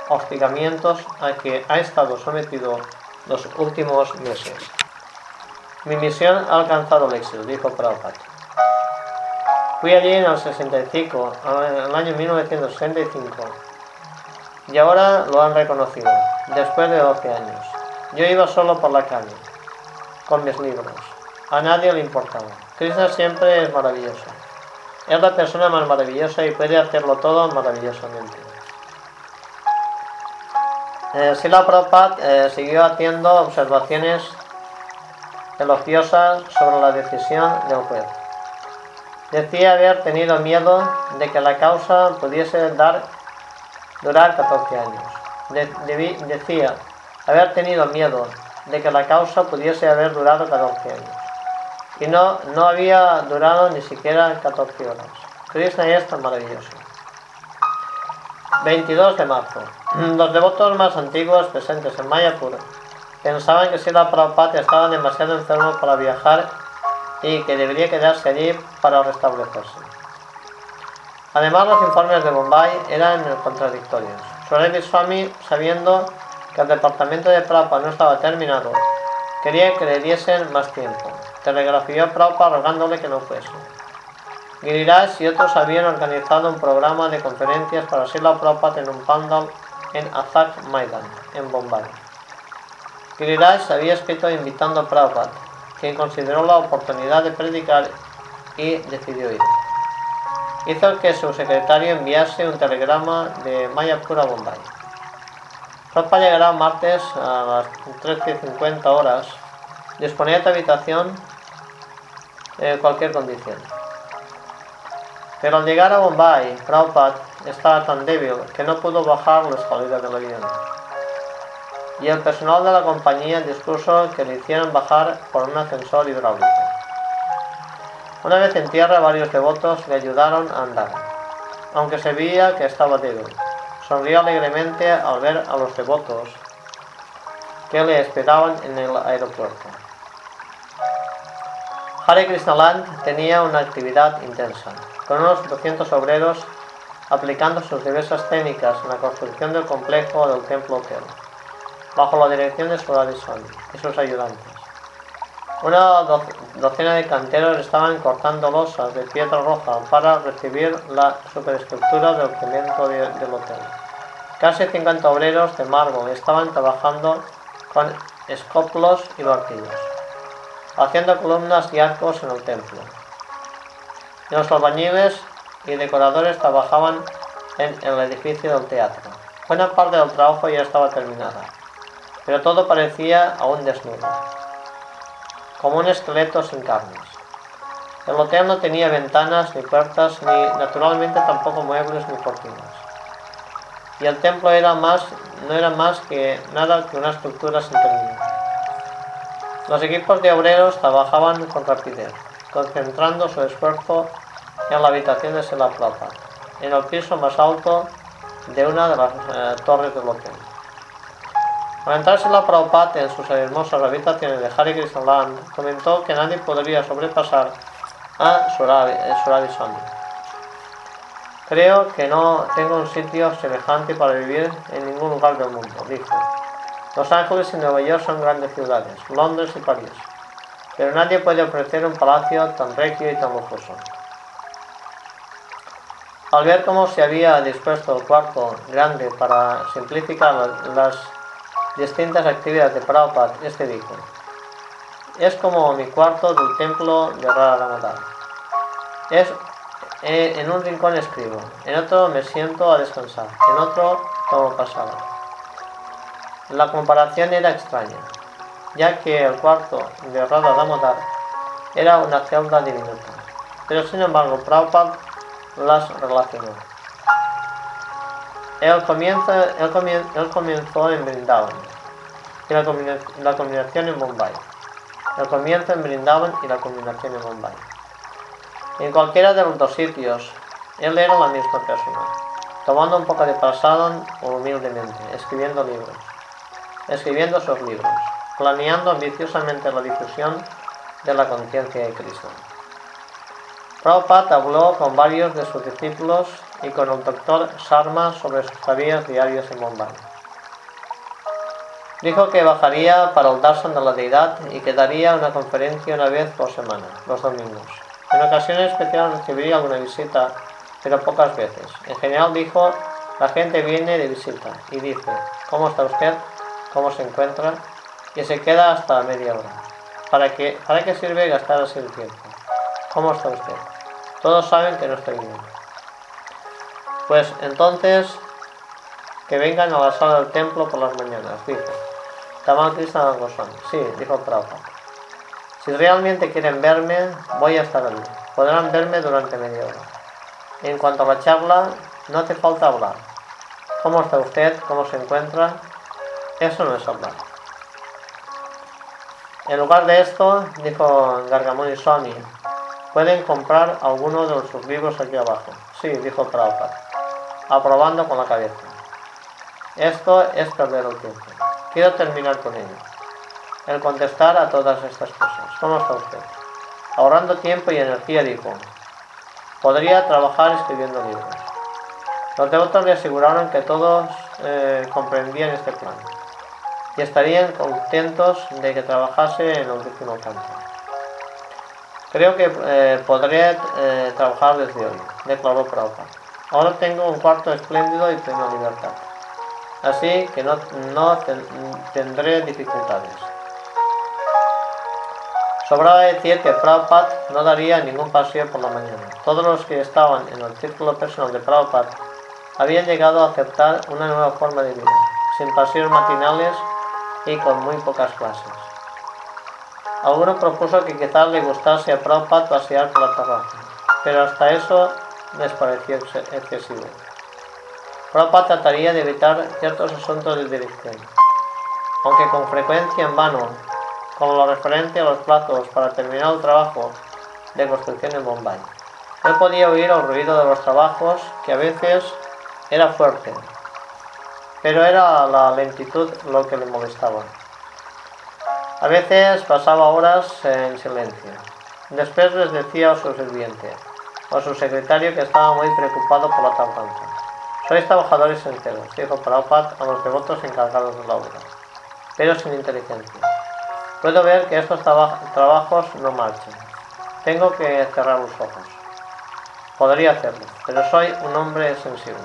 hostigamientos a que ha estado sometido los últimos meses. Mi misión ha alcanzado el éxito, dijo Prabhupada. Fui allí en el 65, en el año 1965, y ahora lo han reconocido, después de 12 años. Yo iba solo por la calle, con mis libros. A nadie le importaba. Krishna siempre es maravilloso. Es la persona más maravillosa y puede hacerlo todo maravillosamente. Eh, Sila Prabhupada eh, siguió haciendo observaciones elogiosas sobre la decisión del juez. Decía haber tenido miedo de que la causa pudiese dar, durar 14 años. decía haber tenido miedo de que la causa pudiese haber durado 14 años. Y no, no había durado ni siquiera 14 horas. Krishna es tan maravilloso. 22 de marzo. Los devotos más antiguos presentes en Mayapur pensaban que Sila Prabhupada estaba demasiado enfermo para viajar y que debería quedarse allí para restablecerse. Además, los informes de Bombay eran contradictorios. Surevi Swami, sabiendo que el departamento de Prabhupada no estaba terminado, quería que le diesen más tiempo. Telegrafió a Prabhupada rogándole que no fuese. Giriraj y otros habían organizado un programa de conferencias para Sila Prabhupada en un pandal en Azak Maidan, en Bombay. Giriraj había escrito invitando a Prabhupada, quien consideró la oportunidad de predicar y decidió ir. Hizo que su secretario enviase un telegrama de Mayapur a Bombay. Papa llegará martes a las 13.50 horas. Disponía de tu habitación en cualquier condición. Pero al llegar a Bombay, Prabhupada estaba tan débil que no pudo bajar la escalera del avión. Y el personal de la compañía dispuso que le hicieran bajar por un ascensor hidráulico. Una vez en tierra, varios devotos le ayudaron a andar, aunque se veía que estaba débil. Sonrió alegremente al ver a los devotos que le esperaban en el aeropuerto. Hare Krishnaland tenía una actividad intensa, con unos 200 obreros aplicando sus diversas técnicas en la construcción del complejo del templo hotel, bajo la dirección de Suradi Swami y sus ayudantes. Una docena de canteros estaban cortando losas de piedra roja para recibir la superestructura del cemento del hotel. Casi 50 obreros de mármol estaban trabajando con escoplos y martillos, haciendo columnas y arcos en el templo. Los albañiles y decoradores trabajaban en el edificio del teatro. Buena parte del trabajo ya estaba terminada, pero todo parecía aún desnudo como un esqueleto sin carnes. El hotel no tenía ventanas ni puertas, ni naturalmente tampoco muebles ni cortinas. Y el templo era más, no era más que nada que una estructura sin término. Los equipos de obreros trabajaban con rapidez, concentrando su esfuerzo en la habitación de la Plata, en el piso más alto de una de las eh, torres del hotel. Al entrarse la Prabhupada en sus hermosas habitaciones de Hare Krishna comentó que nadie podría sobrepasar a Suravi Swami. Creo que no tengo un sitio semejante para vivir en ningún lugar del mundo, dijo. Los Ángeles y Nueva York son grandes ciudades, Londres y París, pero nadie puede ofrecer un palacio tan regio y tan lujoso. Al ver cómo se había dispuesto el cuarto grande para simplificar las distintas actividades de Prabhupada, este dijo, es como mi cuarto del templo de Radha Es eh, en un rincón escribo, en otro me siento a descansar, en otro como pasado. La comparación era extraña, ya que el cuarto de Radha Damodar era una celda diminuta, pero sin embargo Prabhupada las relacionó. Él, comienza, él, comenzó en Brindavan y la, la combinación en Mumbai. El comienzo en Brindavan y la combinación en Mumbai. En cualquiera de los dos sitios, él era la misma persona, tomando un poco de pasado humildemente, escribiendo libros, escribiendo sus libros, planeando ambiciosamente la difusión de la conciencia de Cristo. Prabhupada habló con varios de sus discípulos y con el doctor Sharma sobre sus tareas diarias en Bombay. Dijo que bajaría para el darshan de la deidad y que daría una conferencia una vez por semana, los domingos. En ocasiones especiales recibiría alguna visita, pero pocas veces. En general dijo, la gente viene de visita y dice, ¿cómo está usted? ¿Cómo se encuentra? Y se queda hasta media hora. ¿Para qué, ¿Para qué sirve gastar así el tiempo? ¿Cómo está usted? Todos saben que no estoy bien. Pues entonces, que vengan a la sala del templo por las mañanas, dijo. Tamal Krishna Goswami. Sí, dijo Prabhupada. Si realmente quieren verme, voy a estar allí. Podrán verme durante media hora. En cuanto a la charla, no hace falta hablar. ¿Cómo está usted? ¿Cómo se encuentra? Eso no es hablar. En lugar de esto, dijo Gargamuni Swami, pueden comprar alguno de sus libros aquí abajo. Sí, dijo Prabhupada, aprobando con la cabeza. Esto es perder el tiempo. Quiero terminar con ello. El contestar a todas estas cosas. ¿Cómo está usted? Ahorrando tiempo y energía, dijo. Podría trabajar escribiendo libros. Los devotos le aseguraron que todos eh, comprendían este plan y estarían contentos de que trabajase en el último canto. Creo que eh, podré eh, trabajar desde hoy, declaró Prabhupada. Ahora tengo un cuarto espléndido y plena libertad. Así que no, no tendré dificultades. Sobraba decir que Prabhupada no daría ningún paseo por la mañana. Todos los que estaban en el círculo personal de Prabhupada habían llegado a aceptar una nueva forma de vida, sin paseos matinales y con muy pocas clases. Alguno propuso que quizás le gustase a Prabhupada pasear por la terraza, pero hasta eso les pareció excesivo. Prabhupada trataría de evitar ciertos asuntos de dirección, aunque con frecuencia en vano, como lo referente a los platos para terminar el trabajo de construcción en Bombay. Él podía oír el ruido de los trabajos, que a veces era fuerte, pero era la lentitud lo que le molestaba. A veces pasaba horas en silencio. Después les decía a su sirviente o su secretario que estaba muy preocupado por la tardanza. Sois trabajadores enteros, dijo Prabhupada a los devotos encargados de la obra, pero sin inteligencia. Puedo ver que estos trabajos no marchan. Tengo que cerrar los ojos. Podría hacerlo, pero soy un hombre sensible.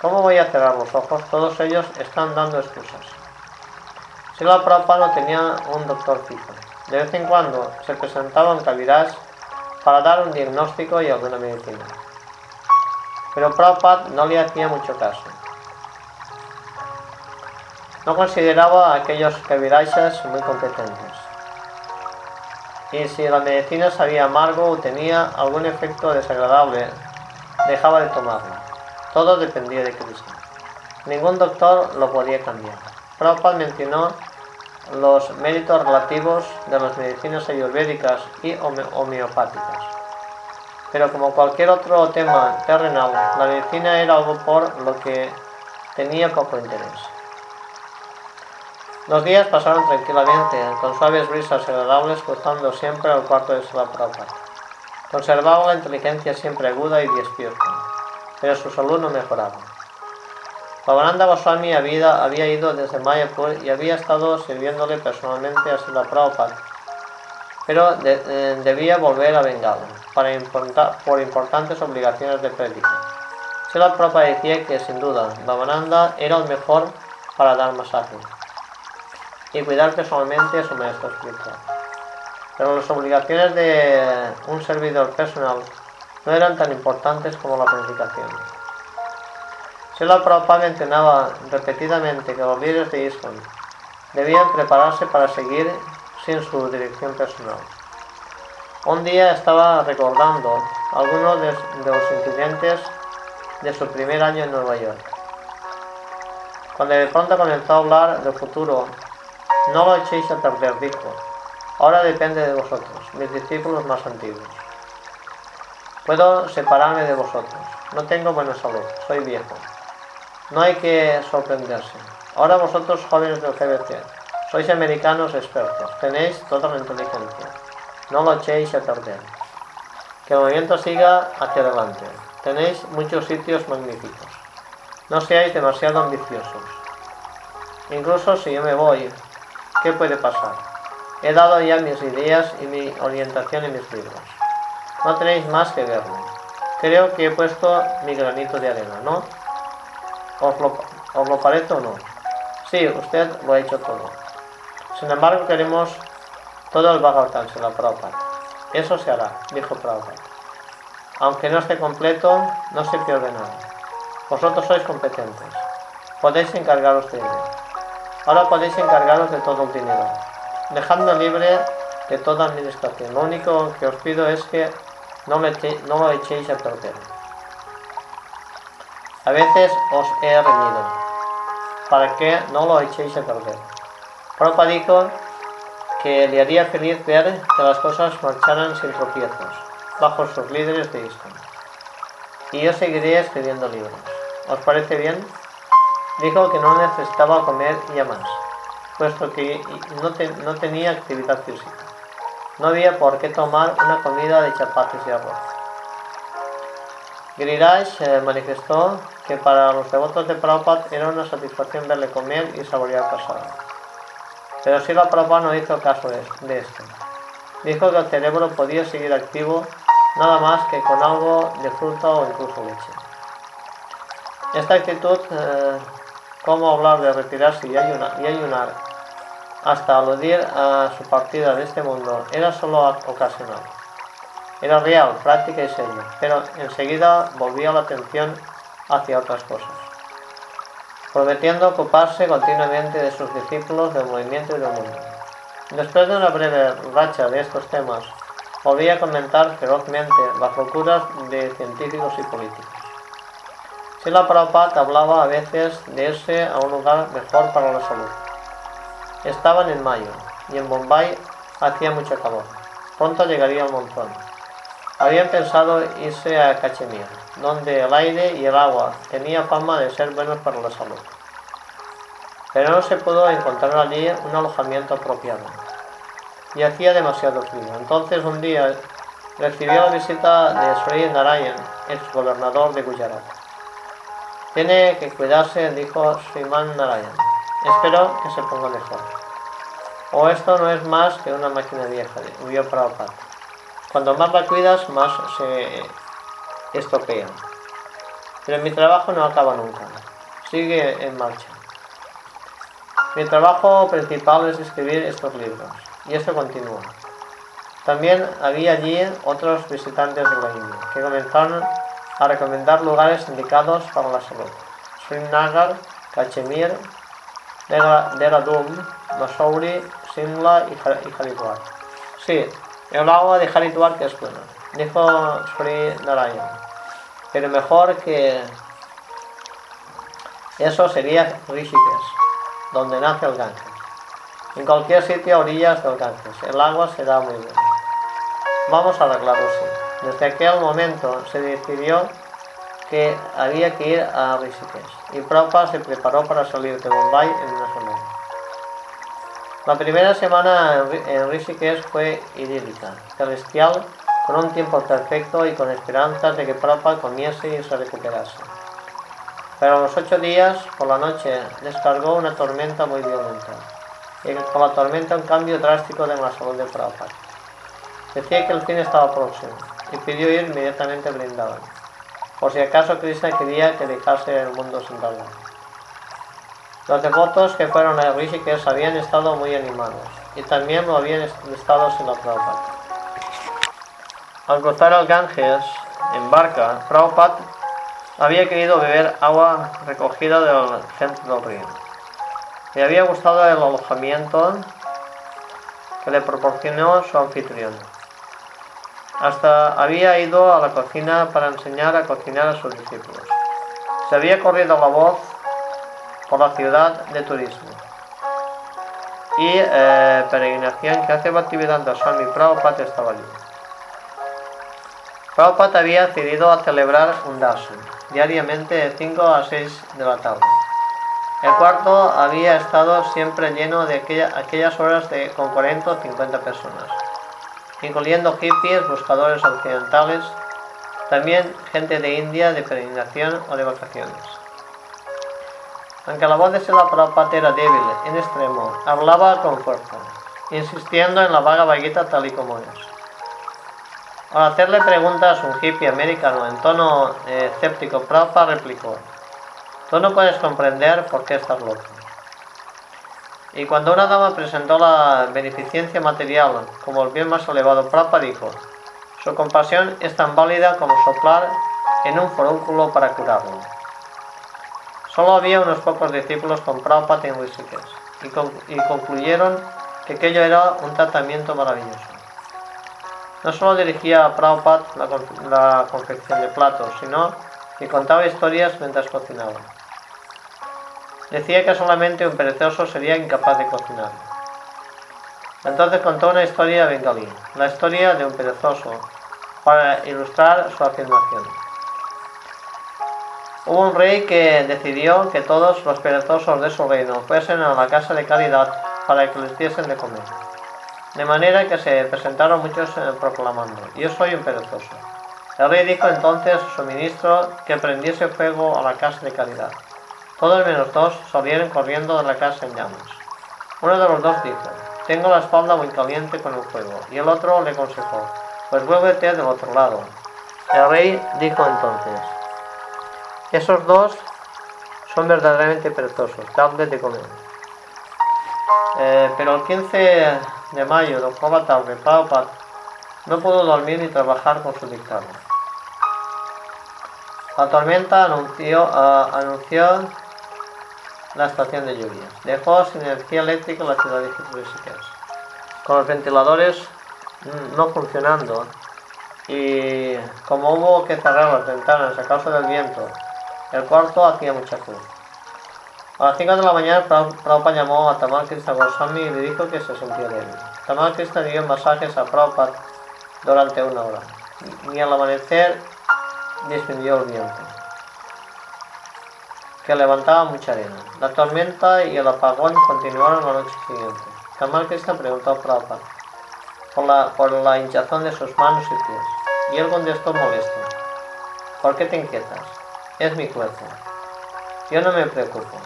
¿Cómo voy a cerrar los ojos? Todos ellos están dando excusas. Sila Prabhupada tenía un doctor fijo. De vez en cuando se presentaba en Kaviraj para dar un diagnóstico y alguna medicina. Pero Prabhupada no le hacía mucho caso. No consideraba a aquellos Kavirajas muy competentes. Y si la medicina sabía amargo o tenía algún efecto desagradable, dejaba de tomarla. Todo dependía de Cristo. Ningún doctor lo podía cambiar. Prabhupada mencionó los méritos relativos de las medicinas ayurvédicas y homeopáticas. Pero como cualquier otro tema terrenal, la medicina era algo por lo que tenía poco interés. Los días pasaron tranquilamente, con suaves brisas agradables cruzando siempre al cuarto de Sila Prabhupada. Conservaba la inteligencia siempre aguda y despierta, pero su salud no mejoraba. Bhavananda Goswami había, había ido desde Mayapur y había estado sirviéndole personalmente a Sila Prabhupada, pero eh, debía volver a Bengala para por importantes obligaciones de prédica. Sila Prabhupada decía que sin duda Bhavananda era el mejor para dar masaje y cuidar personalmente a su maestro espiritual. Pero las obligaciones de un servidor personal no eran tan importantes como la planificación. Sila Prabhupada mencionaba repetidamente que los líderes de ISKCON debían prepararse para seguir sin su dirección personal. Un día estaba recordando algunos de, de los incidentes de su primer año en Nueva York. Cuando de pronto comenzó a hablar del futuro no lo echéis a perder, dijo. Ahora depende de vosotros, mis discípulos más antiguos. Puedo separarme de vosotros. No tengo buena salud, soy viejo. No hay que sorprenderse. Ahora vosotros, jóvenes del GBC, sois americanos expertos, tenéis toda la inteligencia. No lo echéis a perder. Que el movimiento siga hacia adelante. Tenéis muchos sitios magníficos. No seáis demasiado ambiciosos. Incluso si yo me voy, ¿Qué puede pasar? He dado ya mis ideas y mi orientación en mis libros. No tenéis más que verlo. Creo que he puesto mi granito de arena, ¿no? ¿Os lo, parece o no? Sí, usted lo ha hecho todo. Sin embargo, queremos todo el Bhagavatam, se la Prabhupada. Eso se hará, dijo Prabhupada. Aunque no esté completo, no se pierde nada. Vosotros sois competentes. Podéis encargaros de ello. Ahora podéis encargaros de todo el dinero, dejando libre de toda administración. Lo único que os pido es que no, lo echéis a perder. A veces os he reñido, para que no lo echéis a perder. Propa dijo que le haría feliz ver que las cosas marcharan sin tropiezos, bajo sus líderes de ISKCON. Y yo seguiré escribiendo libros. ¿Os parece bien? Dijo que no necesitaba comer ya más, puesto que no, tenía actividad física. No había por qué tomar una comida de chapates y arroz. Giriraj manifestó que para los devotos de Prabhupada era una satisfacción verle comer y saborear pasado. Pero si la Prabhupada no hizo caso de esto. Dijo que el cerebro podía seguir activo nada más que con algo de fruta o incluso leche. Esta actitud eh, cómo hablar de retirarse y ayunar, hasta aludir a su partida de este mundo era solo ocasional. Era real, práctica y seria, pero enseguida volvía la atención hacia otras cosas, prometiendo ocuparse continuamente de sus discípulos, del movimiento y del mundo. Después de una breve racha de estos temas, volvía a comentar ferozmente las locuras de científicos y políticos. Sila Prabhupada hablaba a veces de irse a un lugar mejor para la salud. Estaban en mayo y en Bombay hacía mucho calor. Pronto llegaría el monzón. Habían pensado irse a Cachemir, donde el aire y el agua tenían fama de ser buenos para la salud. Pero no se pudo encontrar allí un alojamiento apropiado. Y hacía demasiado frío. Entonces un día recibió la visita de Sri Narayan, ex gobernador de Gujarat. Tiene que cuidarse, dijo Sriman Narayan. Espero que se ponga mejor. O esto no es más que una máquina vieja, huyó Prabhupada. Cuando más la cuidas, más se estropea. Pero mi trabajo no acaba nunca. Sigue en marcha. Mi trabajo principal es escribir estos libros. Y esto continúa. También había allí otros visitantes de la India que comenzaron a recomendar lugares indicados para la salud. Srinagar, Kachemir, Dehradun, Masouri, Simla y Haridwar. Sí, el agua de Haridwar que es buena, dijo Sri Narayan. Pero mejor que eso sería Rishikesh, donde nace el Ganges. En cualquier sitio a orillas del Ganges, el agua será muy buena. Vamos a arreglarlo, sí. Desde aquel momento se decidió que había que ir a Rishikesh y Prabhupada se preparó para salir de Bombay en una semana. La primera semana en Rishikesh fue idílica, celestial, con un tiempo perfecto y con esperanzas de que Prabhupada comiese y se recuperase. Pero a los ocho días, por la noche, descargó una tormenta muy violenta, y con la tormenta un cambio drástico en la salud de Prabhupada. Decía que el fin estaba próximo, y pidió ir inmediatamente a Brindavan, por si acaso Krishna quería que dejase el mundo sin dolor. Los devotos que fueron a Rishikesh habían estado muy animados y también lo habían estado sin la Prabhupada. Al cruzar el Ganges en barca, Prabhupada había querido beber agua recogida del centro del río. Le había gustado el alojamiento que le proporcionó su anfitrión. Hasta había ido a la cocina para enseñar a cocinar a sus discípulos. Se había corrido la voz por la ciudad de turismo y eh, peregrinación que hace actividad de Swami Prabhupada estaba allí. Prabhupada había decidido a celebrar un darshan diariamente de 5 a 6 de la tarde. El cuarto había estado siempre lleno de aquellas horas de, con 40 o 50 personas, incluyendo hippies, buscadores occidentales, también gente de India de peregrinación o de vacaciones. Aunque la voz de Sela Prabhupada era débil, en extremo, hablaba con fuerza, insistiendo en la vaga vaguita tal y como es. Al hacerle preguntas un hippie americano en tono eh, escéptico, Prabhupada replicó, tú no puedes comprender por qué estás loco. Y cuando una dama presentó la beneficencia material como el bien más elevado, Prabhupada dijo, su compasión es tan válida como soplar en un forúnculo para curarlo. Solo había unos pocos discípulos con Prabhupada en y, concluyeron que aquello era un tratamiento maravilloso. No solo dirigía a Prabhupada la, confección de platos, sino que contaba historias mientras cocinaba. Decía que solamente un perezoso sería incapaz de cocinar. Entonces contó una historia bengalí, la historia de un perezoso, para ilustrar su afirmación. Hubo un rey que decidió que todos los perezosos de su reino fuesen a la casa de caridad para que les diesen de comer. De manera que se presentaron muchos eh, proclamando, yo soy un perezoso. El rey dijo entonces a su ministro que prendiese fuego a la casa de caridad. Todos menos dos salieron corriendo de la casa en llamas. Uno de los dos dijo, tengo la espalda muy caliente con el fuego, y el otro le aconsejó, pues vuélvete del otro lado. El rey dijo entonces, esos dos son verdaderamente perezosos, tarde de comer. Eh, pero el 15 de mayo, de tarde, Prabhupada no pudo dormir ni trabajar con su dictado. La tormenta anunció, la estación de lluvia. Dejó sin energía eléctrica la ciudad de Rishikesh, con los ventiladores no funcionando y como hubo que cerrar las ventanas a causa del viento el cuarto hacía mucha cruz. A las 5 de la mañana, Prabhupada llamó a Tamal Krishna Goswami y le dijo que se sentía débil. Tamal Krishna dio masajes a Prabhupada durante una hora. Y al amanecer disminuyó el viento, que levantaba mucha arena. La tormenta y el apagón continuaron la noche siguiente. Tamal Krishna preguntó a Prabhupada por la, por la hinchazón de sus manos y pies. Y él contestó molesto. ¿Por qué te inquietas? es mi cuerpo. Yo no me preocupo.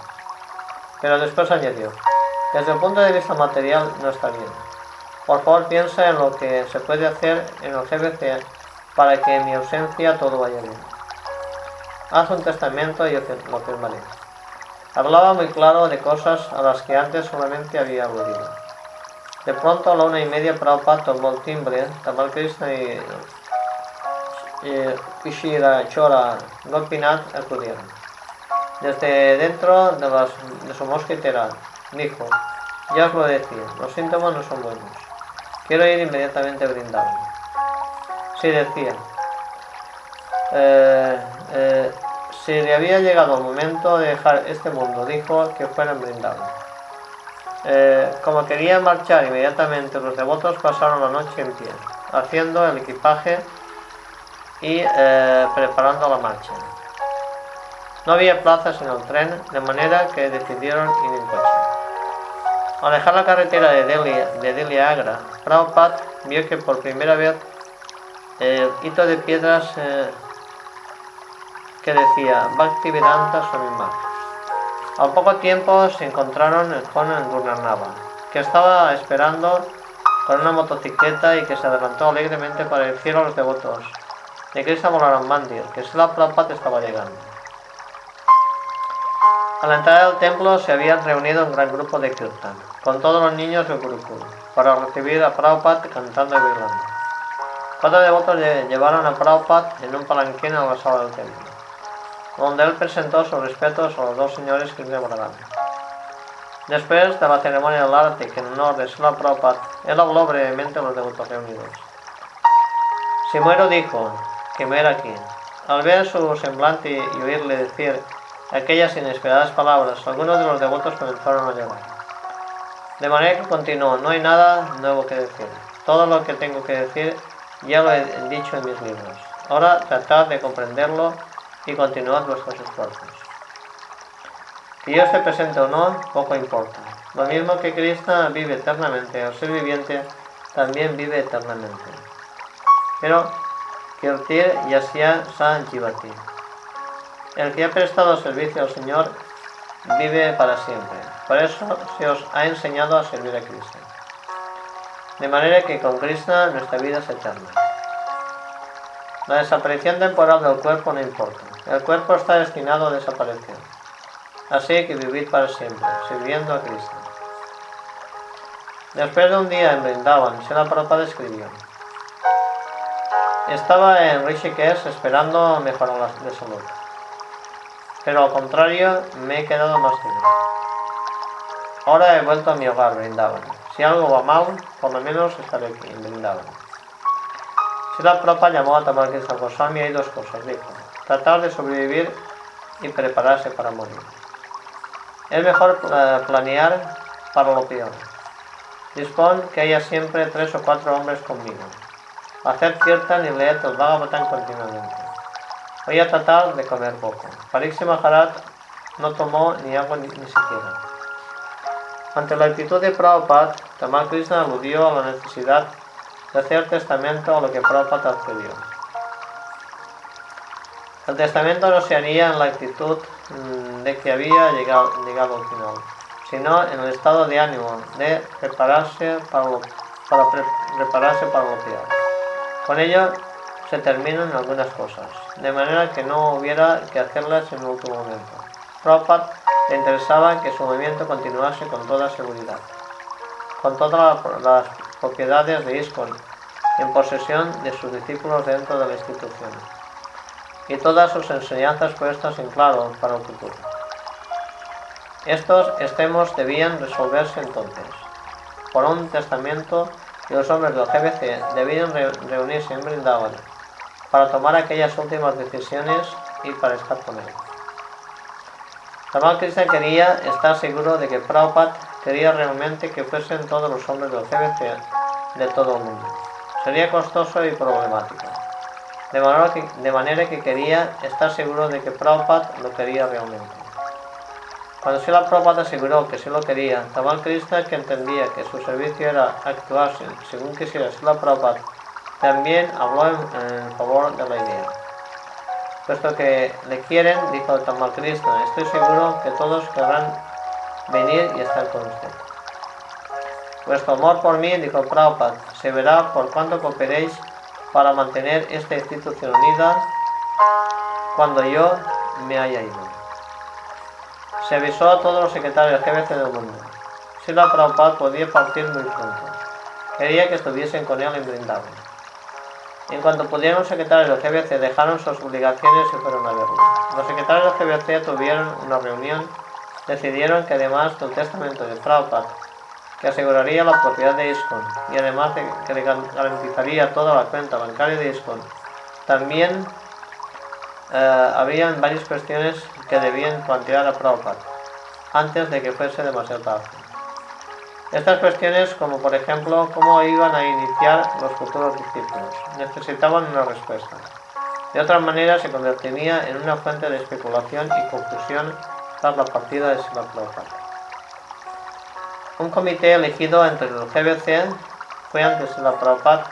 Pero después añadió, desde el punto de vista material no está bien. Por favor piensa en lo que se puede hacer en el GBC para que en mi ausencia todo vaya bien. Haz un testamento y lo firmaré. Hablaba muy claro de cosas a las que antes solamente había aludido. De pronto a la una y media Prabhupada tomó el timbre, Tamal Krishna y Ishira, Chora, Gopinath acudieron. Desde dentro de, su mosquitera, dijo, ya os lo decía, los síntomas no son buenos. Quiero ir inmediatamente a brindarme. Sí, decía. Eh, eh, si le había llegado el momento de dejar este mundo, dijo que fueran brindarme. Eh, como querían marchar inmediatamente, los devotos pasaron la noche en pie, haciendo el equipaje y preparando la marcha. No había plazas en el tren, de manera que decidieron ir en coche. Al dejar la carretera de Delhi, de Delhi a Agra, Prabhupada vio que por primera vez el hito de piedras eh, que decía Bhaktivedanta Swami Al poco tiempo se encontraron con Gurnarnava, que estaba esperando con una motocicleta y que se adelantó alegremente para el cielo a los devotos de Krishna Balaram Mandir, que Sila Prabhupada estaba llegando. A la entrada del templo se habían reunido un gran grupo de kirtan, con todos los niños de Gurukul, para recibir a Prabhupada cantando y bailando. Cuatro devotos llevaron a Prabhupada en un palanquín a la sala del templo, donde él presentó sus respetos a los dos señores que Balaram. Después de la ceremonia del arte, que en honor de Sila Prabhupada, él habló brevemente a los devotos reunidos. Si muero, dijo, que me era aquí. Al ver su semblante y oírle decir aquellas inesperadas palabras, algunos de los devotos comenzaron a llorar. De manera que continuó, no hay nada nuevo que decir. Todo lo que tengo que decir ya lo he dicho en mis libros. Ahora tratad de comprenderlo y continuad vuestros esfuerzos. Que yo esté presente o no, poco importa. Lo mismo que Krishna vive eternamente, el ser viviente también vive eternamente. Pero Kirtir Yasya Sanjivati. El que ha prestado servicio al Señor vive para siempre. Por eso se os ha enseñado a servir a Cristo. De manera que con Krishna nuestra vida es eterna. La desaparición temporal del cuerpo no importa. El cuerpo está destinado a desaparecer. Así que vivir para siempre, sirviendo a Cristo. Después de un día en Brindavan, la Prabhupada escribió. Estaba en Rishikesh esperando mejorar de salud. Pero al contrario, me he quedado más duro. Ahora he vuelto a mi hogar, Brindavan. Si algo va mal, por lo menos estaré aquí, en Brindavan. Si la propa llamó a Tamal Goswami, hay dos cosas, dijo. Tratar de sobrevivir y prepararse para morir. Es mejor eh, planear para lo peor. Dispón que haya siempre tres o cuatro hombres conmigo hacer cierta ni leer el Bhagavatam continuamente. Voy a tratar de comer poco. Pariksi Maharaj no tomó ni agua ni, siquiera. Ante la actitud de Prabhupada, Tamal Krishna aludió a la necesidad de hacer testamento a lo que Prabhupada accedió. El testamento no se haría en la actitud mm, de que había llegado, al final, sino en el estado de ánimo de prepararse para, para prepararse para lo peor. Con ello se terminan algunas cosas, de manera que no hubiera que hacerlas en el último momento. Prabhupada le interesaba que su movimiento continuase con toda seguridad, con todas las propiedades de ISKCON en posesión de sus discípulos dentro de la institución, y todas sus enseñanzas puestas en claro para el futuro. Estos extremos debían resolverse entonces por un testamento y los hombres del GBC debían reunirse en Brindavan para tomar aquellas últimas decisiones y para estar con él. Tamal Krishna quería estar seguro de que Prabhupada quería realmente que fuesen todos los hombres del GBC de todo el mundo. Sería costoso y problemático. De manera, que, de manera que quería estar seguro de que Prabhupada lo quería realmente. Cuando Sila Prabhupada aseguró que sí lo quería, Tamal Krishna, que entendía que su servicio era actuar según quisiera Sila Prabhupada, también habló en, favor de la idea. Puesto que le quieren, dijo Tamal Krishna, estoy seguro que todos querrán venir y estar con usted. Vuestro amor por mí, dijo Prabhupada, se verá por cuánto cooperéis para mantener esta institución unida cuando yo me haya ido se avisó a todos los secretarios GBC del mundo. la Prabhupada podía partir muy pronto. Quería que estuviesen con él en Brindavan. En cuanto pudieron los secretarios del GBC dejaron sus obligaciones y fueron a verlo. Los secretarios del GBC tuvieron una reunión, decidieron que además del testamento de Prabhupada, que aseguraría la propiedad de ISKCON y además de que le garantizaría toda la cuenta bancaria de ISKCON, también eh, habían varias cuestiones que debían plantear a Prabhupada antes de que fuese demasiado tarde. Estas cuestiones, como por ejemplo cómo iban a iniciar los futuros discípulos, necesitaban una respuesta. De otra manera, se convertiría en una fuente de especulación y confusión tras la partida de Sila. Un comité elegido entre el GBC fue antes la Prabhupada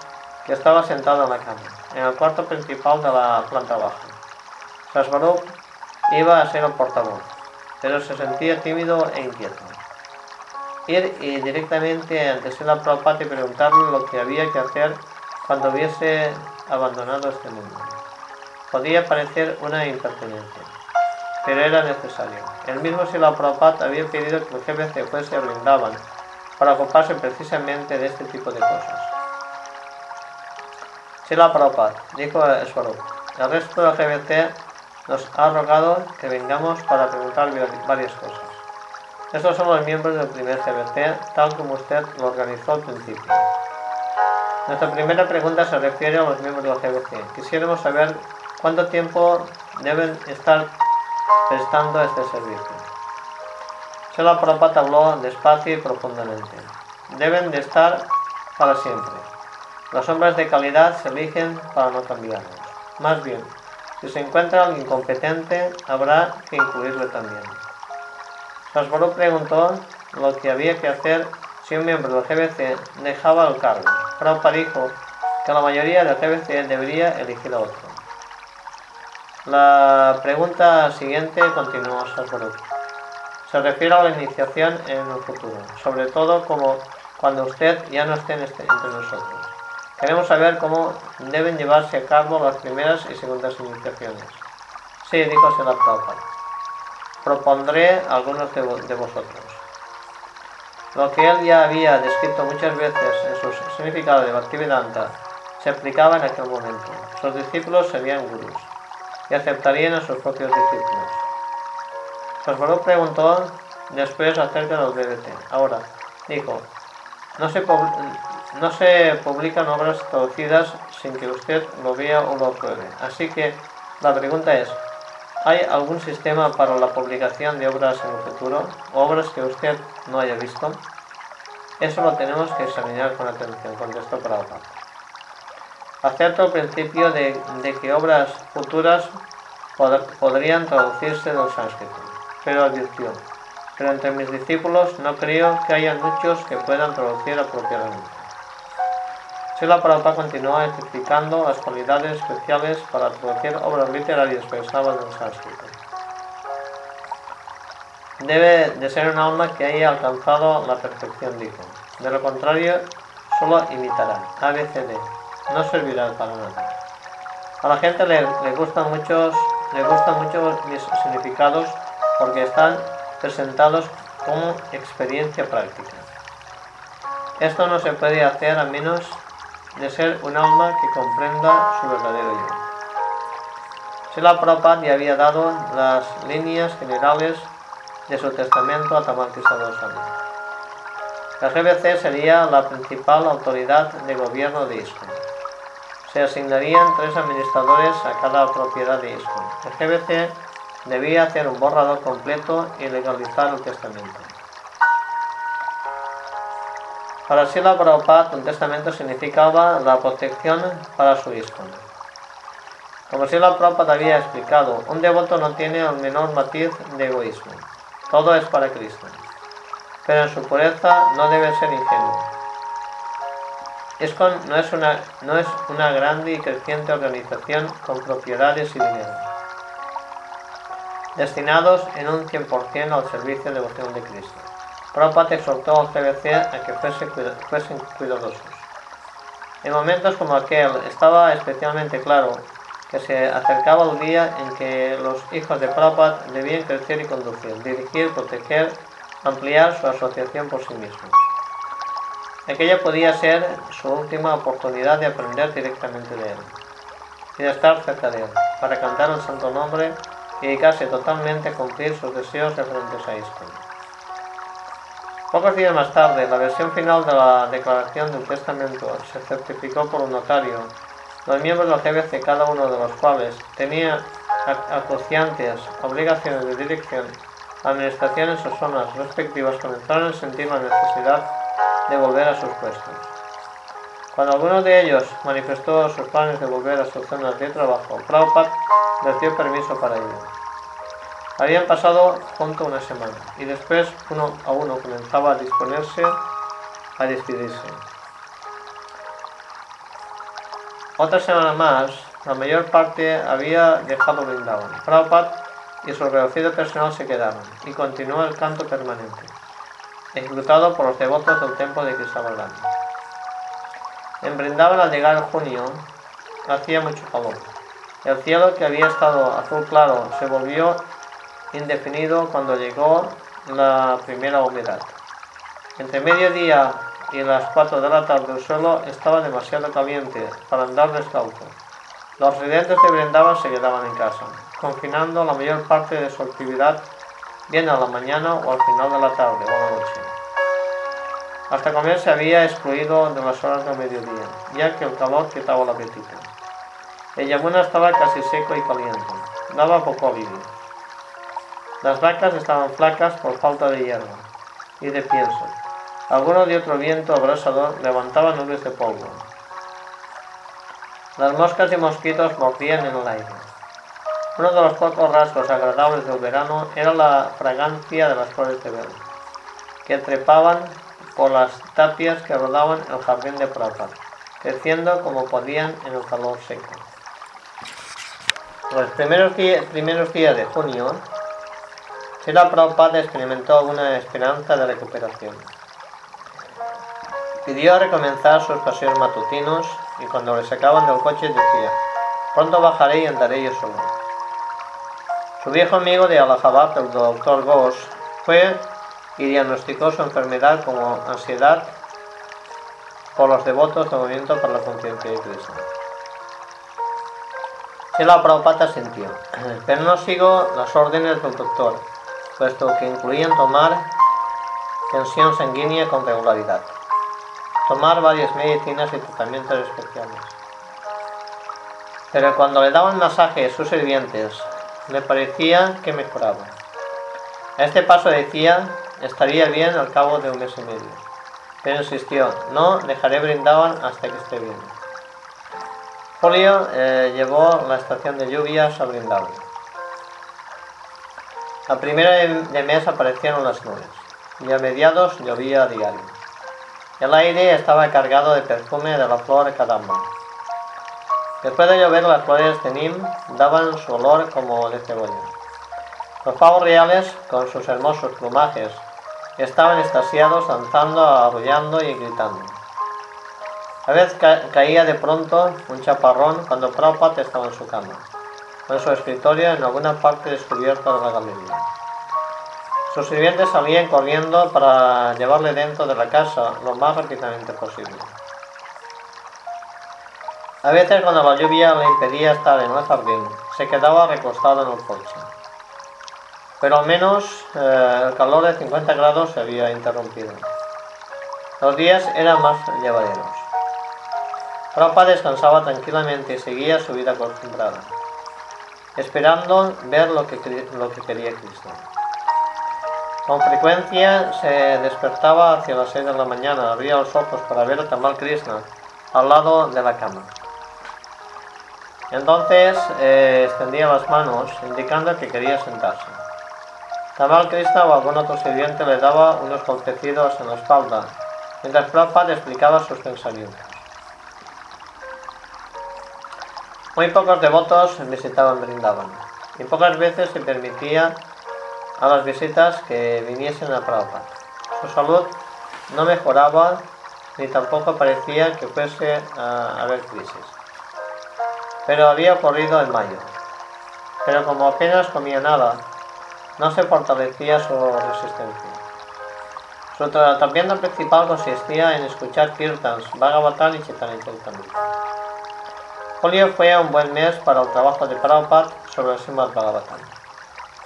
que estaba sentado en la cama, en el cuarto principal de la planta baja. Sasbaruch iba a ser el portavoz, pero se sentía tímido e inquieto. Ir y directamente ante la Prabhupada y preguntarle lo que había que hacer cuando hubiese abandonado este mundo. Podía parecer una impertinencia, pero era necesario. El mismo Sila Prabhupada había pedido que el GBC fuese a Brindavan para ocuparse precisamente de este tipo de cosas. Sila Prabhupada dijo Swarup, el resto GBC nos ha rogado que vengamos para preguntar varias cosas. Estos son los miembros del primer GBC, tal como usted lo organizó al principio. Nuestra primera pregunta se refiere a los miembros del GBC. Quisiéramos saber cuánto tiempo deben estar prestando este servicio. Sela Prabhupada habló despacio y profundamente. Deben de estar para siempre. Los hombres de calidad se eligen para no cambiarlos. Más bien, si se encuentra alguien competente, habrá que incluirlo también. Rasboro preguntó lo que había que hacer si un miembro del GBC dejaba el cargo. Prabhupada dijo que la mayoría del GBC debería elegir a otro. La pregunta siguiente continuó Sarkozy. Se refiere a la iniciación en el futuro, sobre todo como cuando usted ya no esté este, entre nosotros. Queremos saber cómo deben llevarse a cabo las primeras y segundas iniciaciones. Sí, dijo Sela Prabhupada. Propondré algunos de, vosotros. Lo que él ya había descrito muchas veces en su significado de Bhaktivedanta se aplicaba en aquel momento. Sus discípulos serían gurús y aceptarían a sus propios discípulos. Sosboró preguntó después acerca del BBT. Ahora, dijo, no se, no se publican obras traducidas sin que usted lo vea o lo apruebe. Así que la pregunta es, ¿hay algún sistema para la publicación de obras en el futuro? ¿Obras que usted no haya visto? Eso lo tenemos que examinar con atención, contestó Prabhupada. Acepto el principio de, que obras futuras pod podrían traducirse del sánscrito, pero advirtió, pero entre mis discípulos no creo que haya muchos que puedan traducir apropiadamente. Sila Prabhupada continuó explicando las cualidades especiales para traducir obras literarias pensadas en sánscrito. Debe de ser un alma que haya alcanzado la perfección, dijo. De lo contrario, solo imitará. ABCD no servirá para nada. A la gente le, le, gustan muchos, le gustan mucho mis significados porque están presentados como experiencia práctica. Esto no se puede hacer a menos de ser un alma que comprenda su verdadero yo. Sila Prabhupada ya había dado las líneas generales de su testamento a Tamarkisado Swami. La GBC sería la principal autoridad de gobierno de ISKCON se asignarían tres administradores a cada propiedad de ISKCON. El GBC debía hacer un borrador completo y legalizar el testamento. Para Sila Prabhupada, un testamento significaba la protección para su ISKCON. Como Sila Prabhupada había explicado, un devoto no tiene el menor matiz de egoísmo. Todo es para Cristo. Pero en su pureza no debe ser ingenuo. ESCON no es, una, no es una grande y creciente organización con propiedades y dinero, destinados en un 100% al servicio de devoción de Cristo. Prabhupada exhortó al GBC a que fuesen cuidadosos. En momentos como aquel estaba especialmente claro que se acercaba el día en que los hijos de Prabhupada debían crecer y conducir, dirigir, proteger, ampliar su asociación por sí mismos. Aquella podía ser su última oportunidad de aprender directamente de él y de estar cerca de él, para cantar el santo nombre y dedicarse totalmente a cumplir sus deseos referentes a esto. Pocos días más tarde, la versión final de la declaración del testamento se certificó por un notario. Los miembros del GBC, cada uno de los cuales tenía acuciantes obligaciones de dirección, administración en sus zonas respectivas, comenzaron a sentir la necesidad de volver a sus puestos. Cuando alguno de ellos manifestó sus planes de volver a sus zonas de trabajo, Prabhupada les dio permiso para ello. Habían pasado junto una semana y después uno a uno comenzaba a disponerse a despedirse. Otra semana más, la mayor parte había dejado Brindavan. Prabhupada y su reducido personal se quedaron y continuó el canto permanente, ejecutado por los devotos del templo de Krishnavardhana. En Brindavan al llegar junio hacía mucho calor. El cielo que había estado azul claro se volvió indefinido cuando llegó la primera humedad. Entre mediodía y las 4 de la tarde el suelo estaba demasiado caliente para andar descalzo. Los residentes de Brindavan se quedaban en casa, confinando la mayor parte de su actividad bien a la mañana o al final de la tarde o la noche. Hasta comer se había excluido de las horas del mediodía, ya que el calor quitaba el apetito. El Yamuna estaba casi seco y caliente, daba poco alivio. Las vacas estaban flacas por falta de hierba y de pienso. Alguno de otro viento abrasador levantaba nubes de polvo. Las moscas y mosquitos mordían en el aire. Uno de los pocos rasgos agradables del verano era la fragancia de las flores de velo, que trepaban por las tapias que rodaban el jardín de Prabhupada, creciendo como podían en el calor seco. Los primeros, primeros días de junio, Sila Prabhupada experimentó alguna esperanza de recuperación. Pidió recomenzar sus paseos matutinos y cuando le sacaban del coche decía, pronto bajaré y andaré yo solo. Su viejo amigo de Allahabad, el doctor Ghosh, fue y diagnosticó su enfermedad como ansiedad por los devotos del movimiento para la conciencia de Cristo. la Prabhupada sintió, pero no sigo las órdenes del doctor, puesto que incluían tomar tensión sanguínea con regularidad, tomar varias medicinas y tratamientos especiales. Pero cuando le daban masaje a sus sirvientes, me parecía que mejoraba. A este paso decía, estaría bien al cabo de un mes y medio. Pero insistió, no dejaré brindaban hasta que esté bien. Julio eh, llevó la estación de lluvias a Brindavan. A primera de mes aparecieron las nubes y a mediados llovía a diario. El aire estaba cargado de perfume de la flor cadamba. Después de llover, las flores de Nim daban su olor como de cebolla. Los pavos reales, con sus hermosos plumajes, estaban extasiados, danzando, arrullando y gritando. A veces caía de pronto un chaparrón cuando Prabhupada estaba en su cama, con su escritorio en alguna parte descubierta de la galería. Sus sirvientes salían corriendo para llevarle dentro de la casa lo más rápidamente posible. A veces cuando la lluvia le impedía estar en el jardín, se quedaba recostado en el porche. Pero al menos eh, el calor de 50 grados se había interrumpido. Los días eran más llevaderos. Rapa descansaba tranquilamente y seguía su vida acostumbrada, esperando ver lo que, lo que quería Cristo. Con frecuencia se despertaba hacia las 6 de la mañana, abría los ojos para ver a Tamal Krishna al lado de la cama. Entonces eh, extendía las manos, indicando que quería sentarse. Tamal Krishna o algún otro sirviente le daba unos golpecidos en la espalda, mientras Prabhupada explicaba sus pensamientos. Muy pocos devotos visitaban Brindavan, y pocas veces se permitía a las visitas que viniesen a Prabhupada. Su salud no mejoraba ni tampoco parecía que fuese a haber crisis pero había ocurrido en mayo. Pero como apenas comía nada, no se fortalecía su resistencia. Su tratamiento principal consistía en escuchar kirtans, Bhagavatam y Chaitanya Julio fue un buen mes para el trabajo de Prabhupada sobre el Srimad Bhagavatam.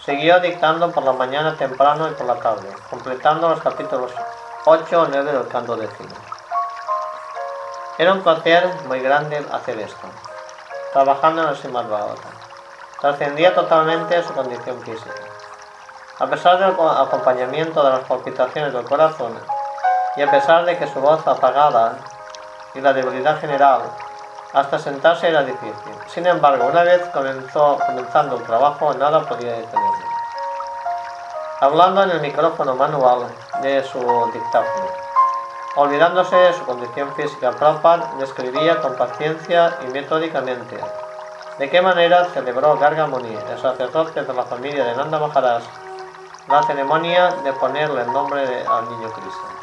Siguió dictando por la mañana temprano y por la tarde, completando los capítulos 8 o 9 del canto décimo. Era un placer muy grande hacer esto trabajando en el Srimad Trascendía totalmente su condición física. A pesar del acompañamiento de las palpitaciones del corazón y a pesar de que su voz apagada y la debilidad general, hasta sentarse era difícil. Sin embargo, una vez comenzó, comenzando el trabajo, nada podía detenerlo. hablando en el micrófono manual de su dictáfono. Olvidándose de su condición física, Prabhupada describía con paciencia y metódicamente de qué manera celebró Garga Muni, el sacerdote de la familia de Nanda Maharaj, la ceremonia de ponerle el nombre al niño Cristo.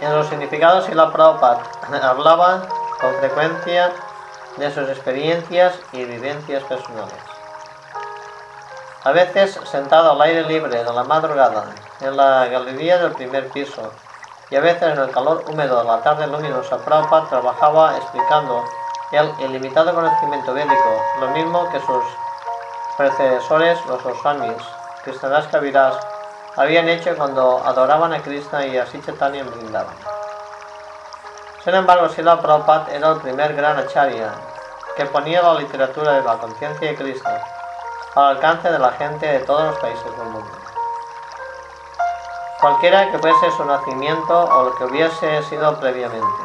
En los significados y la Prabhupada hablaba con frecuencia de sus experiencias y vivencias personales. A veces sentado al aire libre de la madrugada en la galería del primer piso y a veces en el calor húmedo de la tarde luminosa, Prabhupada trabajaba explicando el ilimitado conocimiento védico, lo mismo que sus predecesores, los Oswamis, Krishnadas Kaviraj, habían hecho cuando adoraban a Krishna y a Chaitanya en. Sin embargo, Sila Prabhupada era el primer gran acharya que ponía la literatura de la conciencia de Krishna al alcance de la gente de todos los países del mundo. Cualquiera que fuese su nacimiento o lo que hubiese sido previamente.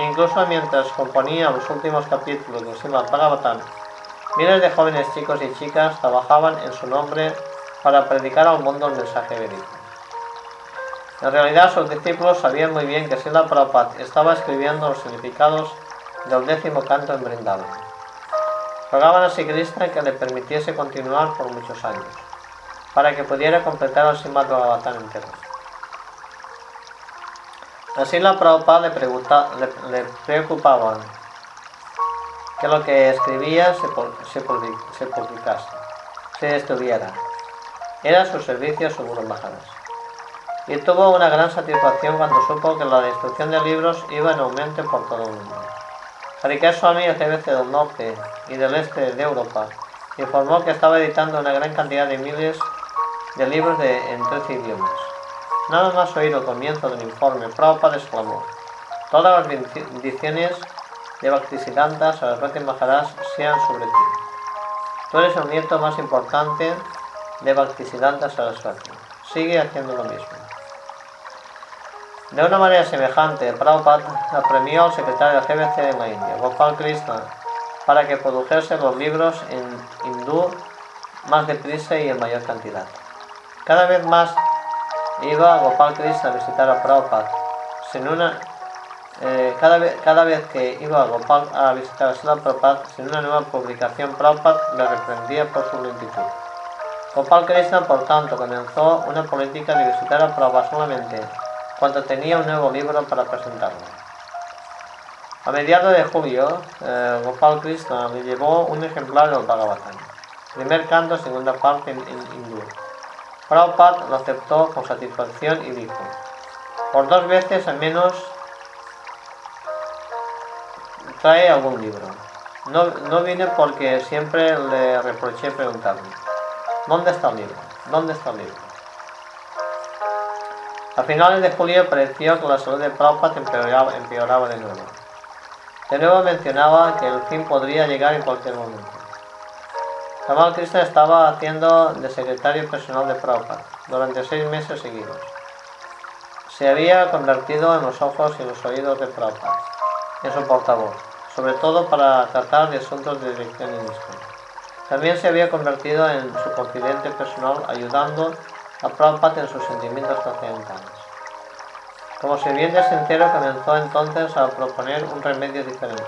Incluso mientras componía los últimos capítulos de Srimad Bhagavatam, miles de jóvenes chicos y chicas trabajaban en su nombre para predicar al mundo el mensaje védico. En realidad sus discípulos sabían muy bien que Srila Prabhupada estaba escribiendo los significados del décimo canto en Vrindavan. Rogaban a Krishna que le permitiese continuar por muchos años, para que pudiera completar el Srimad Bhagavatam entero. Así la Prabhupada le, pregunta, le, preocupaba que lo que escribía se, se, se publicase, se estuviera. Era su servicio Guru Maharaj y tuvo una gran satisfacción cuando supo que la destrucción de libros iba en aumento por todo el mundo. Harikar Swami, CBC del norte y del este de Europa, informó que estaba editando una gran cantidad de miles de libros de, en 13 idiomas. Nada más oír el comienzo del informe, Prabhupada exclamó, todas las bendiciones de Bhaktisiddhanta Saraswati Maharaj sean sobre ti. Tú eres el nieto más importante de Bhaktisiddhanta Saraswati. Sigue haciendo lo mismo. De una manera semejante, Prabhupada apremió al secretario GBC en la India, Gopal Krishna, para que produjese los libros en hindú más deprisa y en mayor cantidad. Cada vez más iba Gopal Krishna a visitar a Prabhupada. Sin una, eh, cada, vez, cada vez que iba Gopal a visitar a Prabhupada, sin una nueva publicación, Prabhupada le reprendía por su lentitud. Gopal Krishna, por tanto, comenzó una política de visitar a Prabhupada solamente cuando tenía un nuevo libro para presentarlo. A mediados de julio, eh, Gopal Krishna me llevó un ejemplar del Bhagavatam, primer canto, segunda parte en, hindú. Prabhupada lo aceptó con satisfacción y dijo, por dos veces al menos trae algún libro. No, no vine porque siempre le reproché preguntarme, ¿dónde está el libro? ¿Dónde está el libro? A finales de julio pareció que la salud de Prabhupada empeoraba, de nuevo. De nuevo mencionaba que el fin podría llegar en cualquier momento. Kamal Krishna estaba haciendo de secretario personal de Prabhupada durante seis meses seguidos. Se había convertido en los ojos y los oídos de Prabhupada, en su portavoz, sobre todo para tratar de asuntos de dirección y misión. También se había convertido en su confidente personal, ayudando a Prabhupada en sus sentimientos trascendentales. Como sirviente sincero comenzó entonces a proponer un remedio diferente.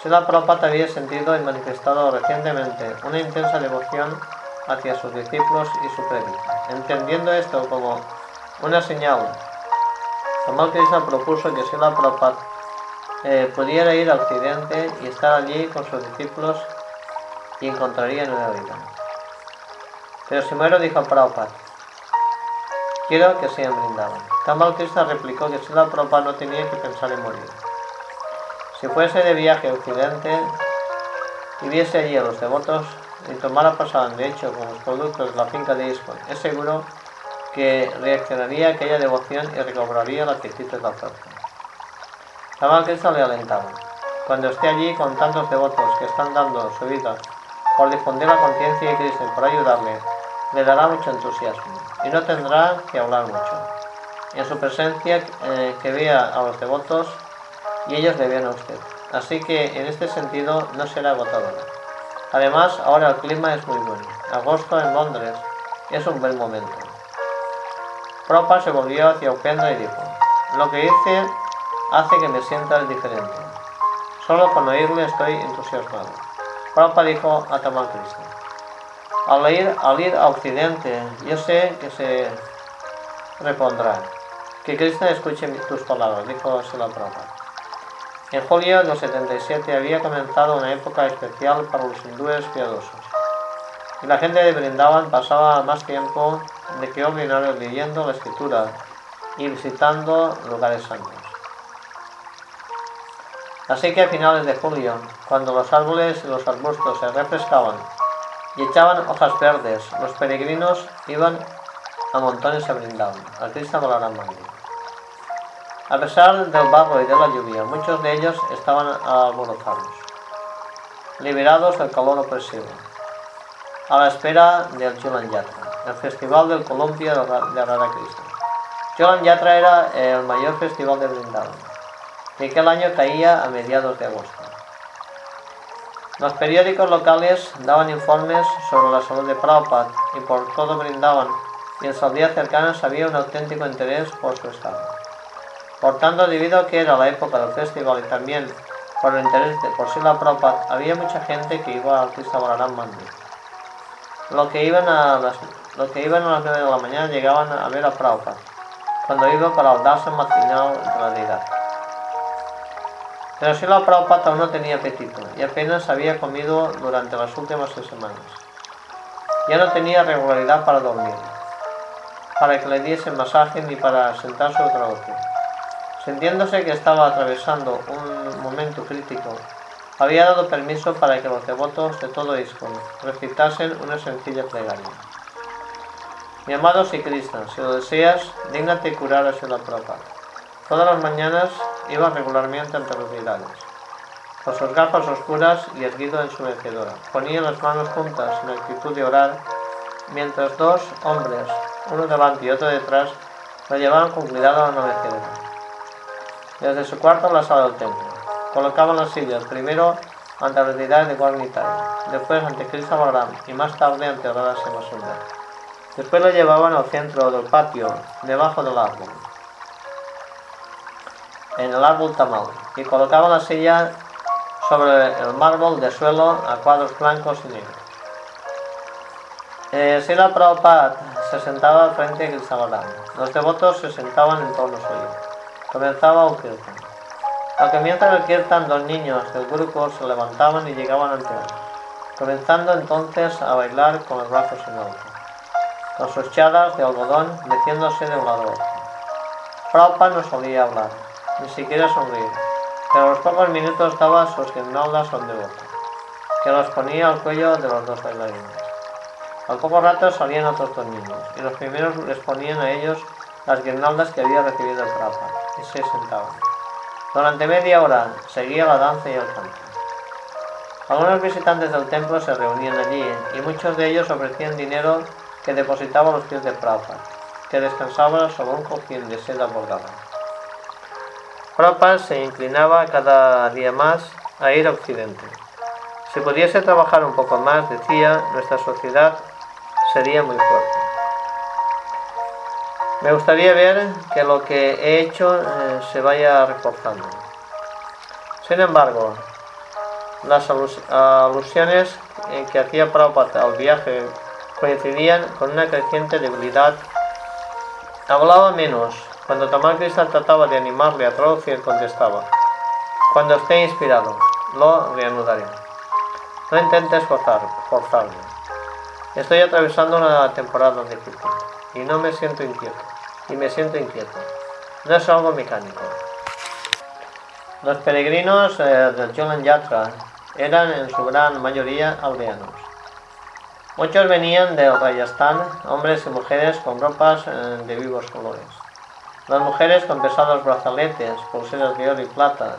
Sila Prabhupada había sentido y manifestado recientemente una intensa devoción hacia sus discípulos y su prédica. Entendiendo esto como una señal, Kamal Krishna propuso que Sila Prabhupada eh, pudiera ir a Occidente y estar allí con sus discípulos y encontraría nueva vida. Pero si muero, dijo Prabhupada, quiero que sean brindados. Kamal Krishna replicó que la Prabhupada no tenía que pensar en morir. Si fuese de viaje a Occidente y viese allí a los devotos y tomara pasada de hecho con los productos de la finca de Iskon, es seguro que reaccionaría aquella devoción y recobraría la actitud de la fuerza. Kamal Krishna le alentaba. Cuando esté allí con tantos devotos que están dando su vida por difundir la conciencia de Cristo por ayudarle, le dará mucho entusiasmo y no tendrá que hablar mucho. En su presencia eh, que vea a los devotos y ellos le vean a usted. Así que en este sentido no será agotadora. Además, ahora el clima es muy bueno. Agosto en Londres es un buen momento. Propa se volvió hacia Upendra y dijo, lo que hice hace que me sienta diferente. Solo con oírle estoy entusiasmado. Propa dijo a Tamal Krishna, al ir, al ir a Occidente, yo sé que se repondrá. Que Krishna escuche tus palabras, dijo Sela Prabhupada. En julio del 77 había comenzado una época especial para los hindúes piadosos. Y la gente de Brindavan pasaba más tiempo de que ordinario leyendo la escritura y visitando lugares santos. Así que a finales de julio, cuando los árboles y los arbustos se refrescaban y echaban hojas verdes, los peregrinos iban a montones a Brindavan, al Mandir. A pesar del barro y de la lluvia, muchos de ellos estaban alborozados, liberados del calor opresivo, a la espera del Julan Yatra, el festival del columpio de Radha Krishna. Julan Yatra era el mayor festival de Vrindavan, y aquel año caía a mediados de agosto. Los periódicos locales daban informes sobre la salud de Prabhupada y por todo Brindavan y en sus aldeas cercanas había un auténtico interés por su estado. Por tanto, debido a que era la época del festival y también por el interés de por la Prabhupada, había mucha gente que iba al Krishna Balaram Mandir. Los que, iban a las, los que iban a las 9 de la mañana llegaban a ver a Prabhupada, cuando iba para el matinal de la deidad. Pero la Prabhupada aún no tenía apetito y apenas había comido durante las últimas semanas. Ya no tenía regularidad para dormir, para que le diese masaje ni para sentarse otra vez. Sintiéndose que estaba atravesando un momento crítico, había dado permiso para que los devotos de todo ISKCON recitasen una sencilla plegaria. Mi amado Sri Krishna, si lo deseas, dígnate curar a Srila Prabhupada. Todas las mañanas iba regularmente ante los deidades, con sus gafas oscuras y erguido en su mecedora. Ponía las manos juntas en actitud de orar, mientras dos hombres, uno delante y otro detrás, lo llevaban con cuidado a la mecedora desde su cuarto en la sala del templo. Colocaban las sillas primero ante la deidad de Guarnitaya, después ante Krishna Balaram y más tarde ante Radha Semasundar. Después lo llevaban al centro del patio, debajo del árbol, en el árbol tamal, y colocaban la silla sobre el mármol de suelo a cuadros blancos y negros. Eh, Sila Prabhupada se sentaba frente a Krishna Balaram. Los devotos se sentaban en torno suyo. Comenzaba un kirtan. Al comienzo del kirtan, dos niños del grupo se levantaban y llegaban ante él, comenzando entonces a bailar con los brazos en alto, con sus chadas de algodón metiéndose de un lado a otro. Prabhupada no solía hablar, ni siquiera sonreír, pero los pocos minutos daba sus guirnaldas son de boca, que los ponía al cuello de los dos bailarines. Al poco rato salían otros dos niños, y los primeros les ponían a ellos las guirnaldas que había recibido el Prabhupada y se sentaban. Durante media hora seguía la danza y el canto. Algunos visitantes del templo se reunían allí y muchos de ellos ofrecían dinero que depositaba a los pies de Prabhupada, que descansaba sobre un cojín de seda bordada. Prabhupada se inclinaba cada día más a ir a Occidente. Si pudiese trabajar un poco más, decía, nuestra sociedad sería muy fuerte. Me gustaría ver que lo que he hecho eh, se vaya reforzando. Sin embargo, las alusiones en que hacía Prabhupada al viaje coincidían con una creciente debilidad. Hablaba menos. Cuando Tamal Krishna trataba de animarle a traducir, contestaba: Cuando esté inspirado, lo reanudaré. No intentes forzar, forzarme. Estoy atravesando una temporada difícil y no me siento inquieto, y me siento inquieto. No es algo mecánico. Los peregrinos eh, del Jolan Yatra eran en su gran mayoría aldeanos. Muchos venían de Rajasthan, hombres y mujeres con ropas eh, de vivos colores. Las mujeres con pesados brazaletes, pulseras de oro y plata,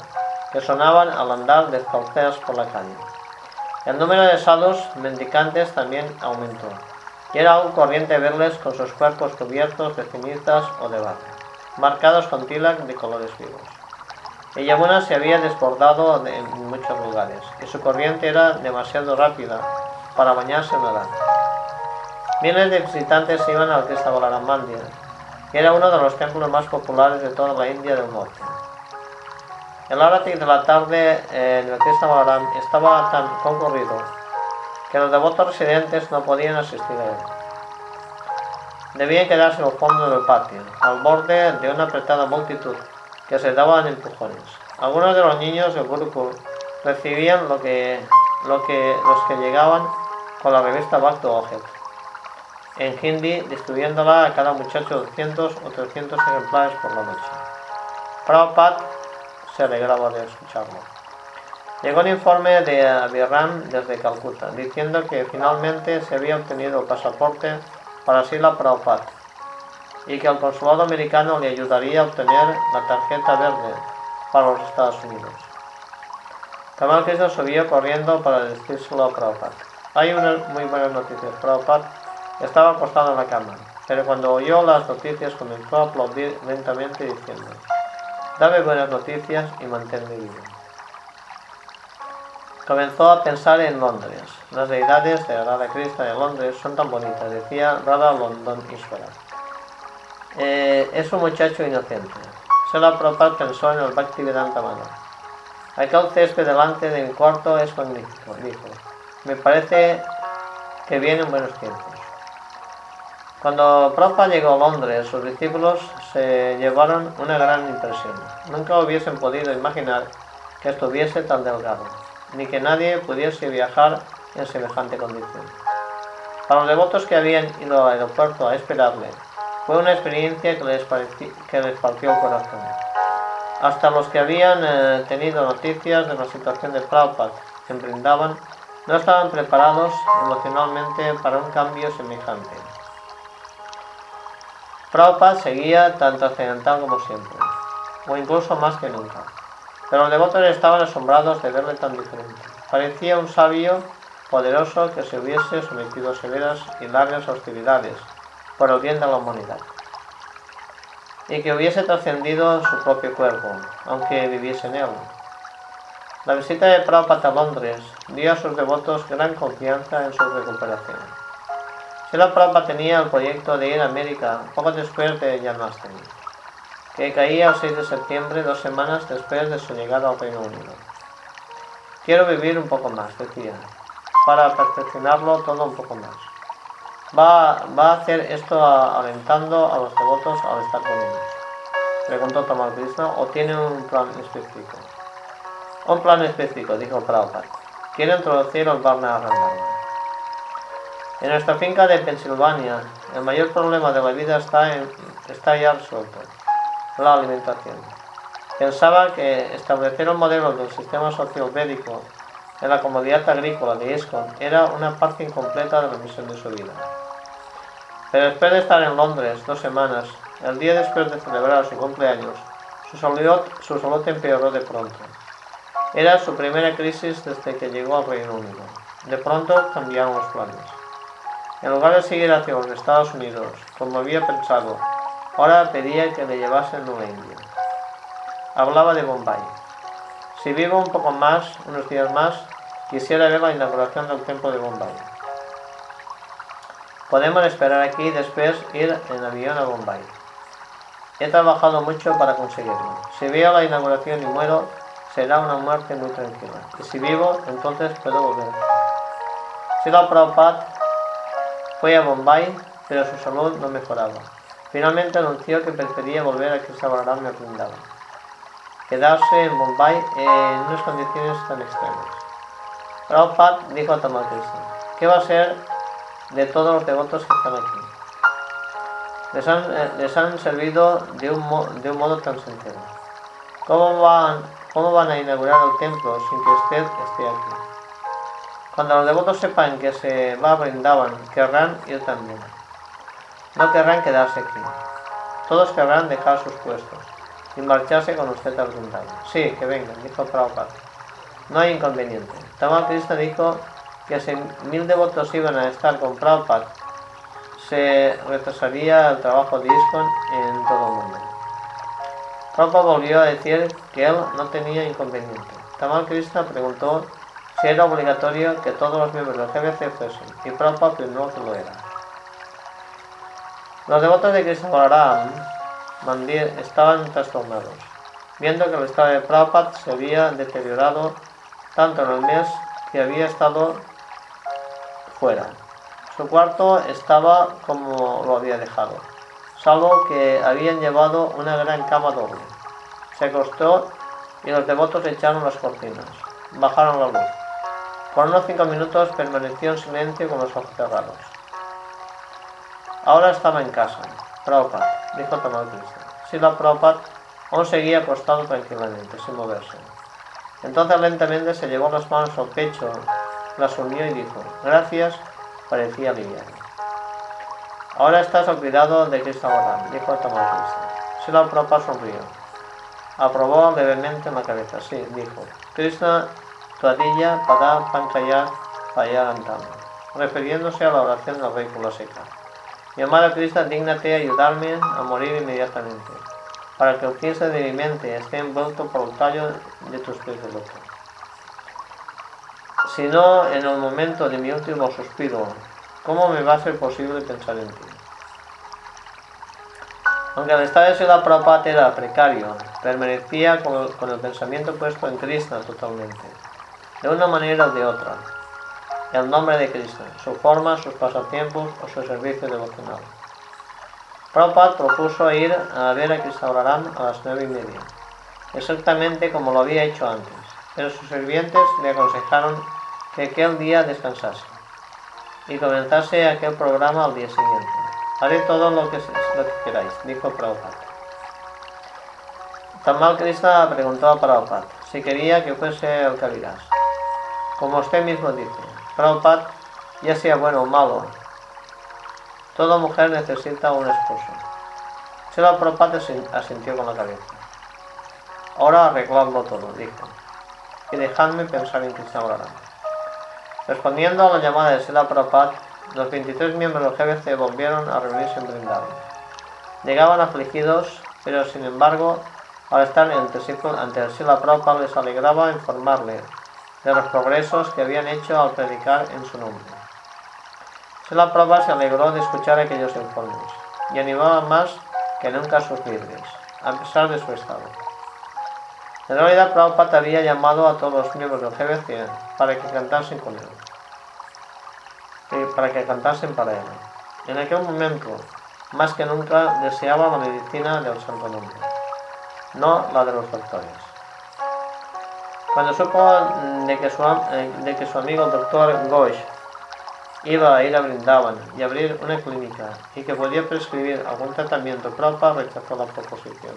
que sonaban al andar descalzadas por la calle. El número de sados mendicantes también aumentó y era aún corriente verles con sus cuerpos cubiertos de cenizas o de barro, marcados con tilak de colores vivos. El Yamuna se había desbordado en muchos lugares y su corriente era demasiado rápida para bañarse en la Miles de visitantes iban al Krishna Balaram Mandir, que era uno de los templos más populares de toda la India del norte. El Arati de la tarde en el Krishna Balaram estaba tan concurrido que los devotos residentes no podían asistir a él. Debían quedarse al fondo del patio, al borde de una apretada multitud que se daban empujones. Algunos de los niños del grupo recibían lo que, los que llegaban con la revista Back to en hindi, distribuyéndola a cada muchacho 200 o 300 ejemplares por la noche. Prabhupada se alegraba de escucharlo. Llegó un informe de Abhiram desde Calcuta, diciendo que finalmente se había obtenido el pasaporte para Sila Prabhupada y que el consulado americano le ayudaría a obtener la tarjeta verde para los Estados Unidos. Kamal Krishna subió corriendo para decírselo a Prabhupada. Hay una muy buena noticia. Prabhupada estaba acostado en la cama, pero cuando oyó las noticias comenzó a aplaudir lentamente diciendo, dame buenas noticias y manténme vivo. Comenzó a pensar en Londres. Las deidades de Radha Krishna de Londres son tan bonitas, decía Radha London Ishvara. Eh, es un muchacho inocente. Sela Prabhupada pensó en el Bhaktivedanta Mana. Aquel césped delante de mi cuarto es magnífico, dijo. Me parece que vienen buenos tiempos. Cuando Prabhupada llegó a Londres, sus discípulos se llevaron una gran impresión. Nunca hubiesen podido imaginar que estuviese tan delgado, ni que nadie pudiese viajar en semejante condición. Para los devotos que habían ido al aeropuerto a esperarle, fue una experiencia que les, que les partió el corazón. Hasta los que habían eh, tenido noticias de la situación de Prabhupada en no estaban preparados emocionalmente para un cambio semejante. Prabhupada seguía tan trascendental como siempre, o incluso más que nunca. Pero los devotos estaban asombrados de verle tan diferente. Parecía un sabio poderoso que se hubiese sometido a severas y largas hostilidades por el bien de la humanidad, y que hubiese trascendido su propio cuerpo, aunque viviese en él. La visita de Prabhupada a Londres dio a sus devotos gran confianza en su recuperación. Sila Prabhupada tenía el proyecto de ir a América poco después de Janmashtami, que caía el 6 de septiembre, dos semanas después de su llegada al Reino Unido. Quiero vivir un poco más, decía, para perfeccionarlo todo un poco más va, va a hacer esto alentando a los devotos al estar con ellos? Preguntó Tamal Krishna, ¿o tiene un plan específico? Un plan específico, dijo Prabhupada. Quiero introducir el Varna Arandana. En nuestra finca de Pensilvania, el mayor problema de la vida está, en, está ya resuelto, la alimentación. Pensaba que establecer un modelo del sistema social médico en la comodidad agrícola de ISCON era una parte incompleta de la misión de su vida. Pero después de estar en Londres dos semanas, el día después de celebrar su cumpleaños, su salud, su salud empeoró de pronto. Era su primera crisis desde que llegó al Reino Unido. De pronto cambiaron los planes. En lugar de seguir hacia los Estados Unidos, como había pensado, ahora pedía que le llevasen a la India. Hablaba de Bombay. Si vivo un poco más, unos días más, quisiera ver la inauguración del templo de Bombay. Podemos esperar aquí y después ir en avión a Bombay. He trabajado mucho para conseguirlo. Si veo la inauguración y muero, será una muerte muy tranquila. Y si vivo, entonces puedo volver. Sila Prabhupada fue a Bombay, pero su salud no mejoraba. Finalmente anunció que prefería volver a Krishnavaram me brindaba. Quedarse en Bombay en unas condiciones tan extremas. Prabhupada dijo a Tamakrishna, ¿qué va a ser de todos los devotos que están aquí. Les han, eh, les han servido de un, de un modo tan sincero. ¿Cómo van, ¿Cómo van a inaugurar el templo sin que usted esté aquí? Cuando los devotos sepan que se va a brindaban, querrán ir también. No querrán quedarse aquí. Todos querrán dejar sus puestos y marcharse con usted a brindar. Sí, que vengan, dijo Prabhupada. No hay inconveniente. Tamal Krishna dijo que si mil devotos iban a estar con Prabhupada, se retrasaría el trabajo de ISKCON en todo el mundo. Prabhupada volvió a decir que él no tenía inconveniente. Tamal Krishna preguntó si era obligatorio que todos los miembros del GBC fuesen, y Prabhupada afirmó que lo era. Los devotos de Krishna Balaram Mandir estaban trastornados, viendo que el estado de Prabhupada se había deteriorado tanto en el mes que había estado fuera. Su cuarto estaba como lo había dejado, salvo que habían llevado una gran cama doble. Se acostó y los devotos echaron las cortinas, bajaron la luz. Por unos cinco minutos permaneció en silencio con los ojos cerrados. Ahora estaba en casa. Prabhupada, dijo Tamal Si la Prabhupada aún seguía acostado tranquilamente, sin moverse. Entonces lentamente se llevó las manos al pecho, las unió y dijo, gracias, parecía liviano. Ahora estás al cuidado de Krishna dijo Tamal Krishna. Si la Prabhupada sonrió. Aprobó levemente la cabeza, sí, dijo. Krishna Tuadilla Pada Pankaya Payarantama, refiriéndose a la oración del rey Kulasekha. Mi amada Krishna, dígnate ayudarme a morir inmediatamente, para que el pienso de mi mente esté envuelto por el tallo de tus pies de loto. Si no, en el momento de mi último suspiro, ¿cómo me va a ser posible pensar en ti? Aunque el estado de Sila Prabhupada era precario, permanecía con con el pensamiento puesto en Krishna totalmente de una manera o de otra, el nombre de Cristo, su forma, sus pasatiempos o su servicio devocional. Prabhupada propuso ir a ver a Cristo a las nueve y media, exactamente como lo había hecho antes, pero sus sirvientes le aconsejaron que aquel día descansase y comenzase aquel programa al día siguiente. Haré todo lo que, lo que queráis, dijo Prabhupada. Tamal Krishna preguntó a Prabhupada si quería que fuese el Kaviraj. Como usted mismo dice, Prabhupada, ya sea bueno o malo, toda mujer necesita un esposo. la Prabhupada asintió con la cabeza. Ahora arregladlo todo, dijo, y dejadme pensar en Krishna Respondiendo a la llamada de Sela Prabhupada, los 23 miembros del GBC volvieron a reunirse en Brindavan. Llegaban afligidos, pero sin embargo, al estar ante Sila Prabhupada les alegraba informarle de los progresos que habían hecho al predicar en su nombre. la prueba se alegró de escuchar aquellos informes y animaba más que nunca a sus líderes, a pesar de su estado. En realidad, Prabhupada había llamado a todos los miembros del GBC para que cantasen con él, para que cantasen para él. En aquel momento, más que nunca, deseaba la medicina del Santo Nombre, no la de los doctores. Cuando supo mm, de que su, eh, de que su amigo doctor Ghosh iba a ir a Brindavan y abrir una clínica y que podía prescribir algún tratamiento propio, rechazó la proposición.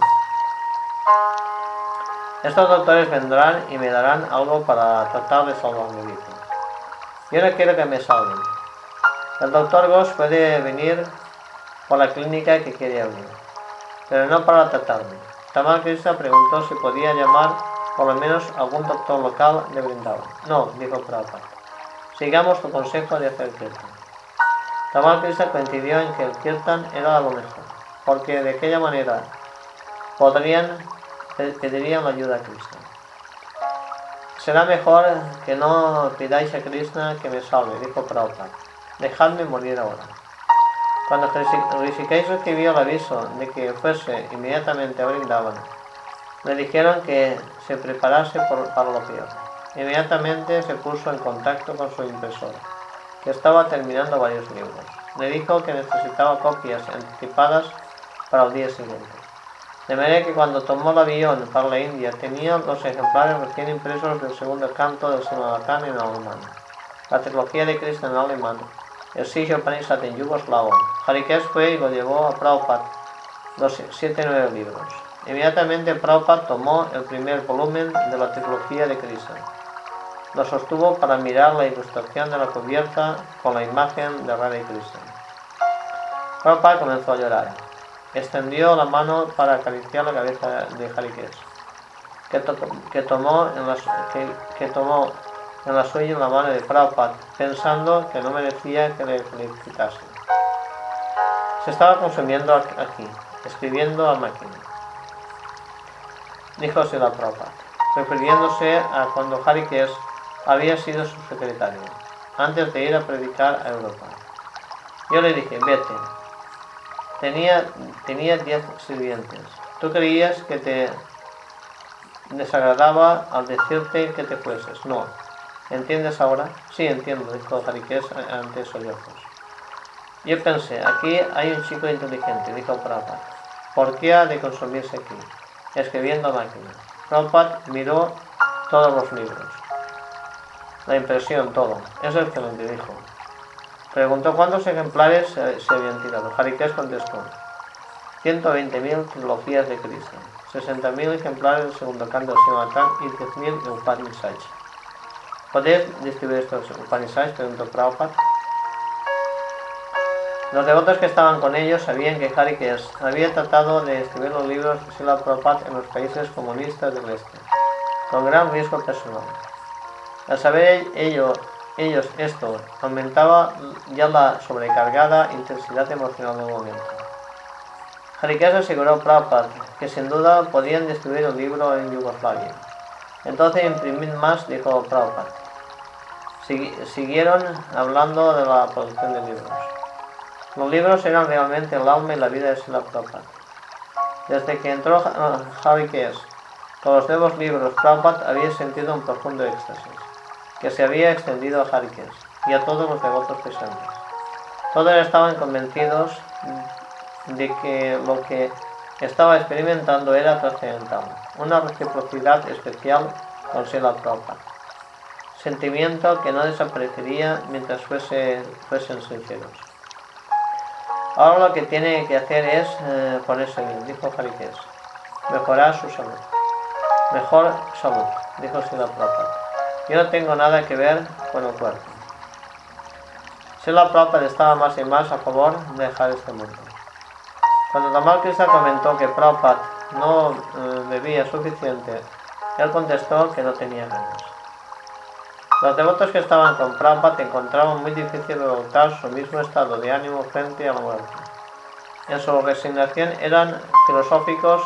Estos doctores vendrán y me darán algo para tratar de salvarme, dijo. Yo no quiero que me salven. El doctor Ghosh puede venir por la clínica que quiere abrir, pero no para tratarme. Tamal Krishna preguntó si podía llamar por lo menos algún doctor local le brindaba. No, dijo Prabhupada. Sigamos tu consejo de hacer kirtan. Tamal Krishna coincidió en que el kirtan era lo mejor, porque de aquella manera podrían pedirían ayuda a Krishna. Será mejor que no pidáis a Krishna que me salve, dijo Prabhupada. Dejadme morir ahora. Cuando Rishikesh recibió el aviso de que fuese inmediatamente a Brindavan, le dijeron que se preparase para lo peor. Inmediatamente se puso en contacto con su impresor, que estaba terminando varios libros. Le dijo que necesitaba copias anticipadas para el día siguiente. De manera que cuando tomó el avión para la India tenía los ejemplares recién impresos del segundo canto del Srimadatán en alemán, la trilogía de Krishna en alemán, el Sisho Panisat en yugoslavo. Harikesh fue y lo llevó a Prabhupada, los siete nueve libros. Inmediatamente Prabhupada tomó el primer volumen de la trilogía de Krishna. Lo sostuvo para mirar la ilustración de la cubierta con la imagen de Radha y Krishna. Prabhupada comenzó a llorar. Extendió la mano para acariciar la cabeza de Harikesh, que, tomó en la, que, tomó en la suya la mano de Prabhupada, pensando que no merecía que le felicitase. Se estaba consumiendo aquí, escribiendo a máquina. Dijo Sila Prabhupada, refiriéndose a cuando Harikes había sido su secretario, antes de ir a predicar a Europa. Yo le dije, vete. Tenía, tenía diez sirvientes. Tú creías que te desagradaba al decirte que te fueses. No. ¿Entiendes ahora? Sí, entiendo, dijo Harikes ante sollozos. Yo pensé, aquí hay un chico inteligente, dijo Prabhupada. ¿Por qué ha de consumirse aquí? Escribiendo máquina. Prabhupada miró todos los libros. La impresión, todo. Es que lo dijo. Preguntó cuántos ejemplares se, habían tirado. Harikes contestó. 120.000 trilogías de Cristo, 60.000 ejemplares del segundo canto de Simatán y 10.000 Upanishads. ¿Podéis distribuir estos Upanishads? Preguntó Prabhupada. Los devotos que estaban con ellos sabían que Harikes había tratado de escribir los libros de Sila Prabhupada en los países comunistas del este, con gran riesgo personal. Al saber ello, ellos esto, aumentaba ya la sobrecargada intensidad emocional del momento. Harikes aseguró a Prabhupada que sin duda podían distribuir el libro en Yugoslavia. Entonces imprimir más, dijo Prabhupada. Siguieron hablando de la producción de libros. Los libros eran realmente el alma y la vida de Sila Prabhupada. Desde que entró Harikes con los nuevos libros, Prabhupada había sentido un profundo éxtasis que se había extendido a Harikes y a todos los devotos presentes. Todos estaban convencidos de que lo que estaba experimentando era trascendental, una reciprocidad especial con Sela Prabhupada, sentimiento que no desaparecería mientras fuese, fuesen sinceros. Ahora lo que tiene que hacer es eh, ponerse bien, dijo Harikes, mejorar su salud. Mejor salud, dijo Sela Prabhupada. Yo no tengo nada que ver con el cuerpo. Sila Prabhupada estaba más y más a favor de dejar este mundo. Cuando Tamal Krishna comentó que Prabhupada no eh, bebía suficiente, él contestó que no tenía ganas. Los devotos que estaban con Prabhupada encontraban muy difícil adoptar su mismo estado de ánimo frente a muerte. En su resignación eran filosóficos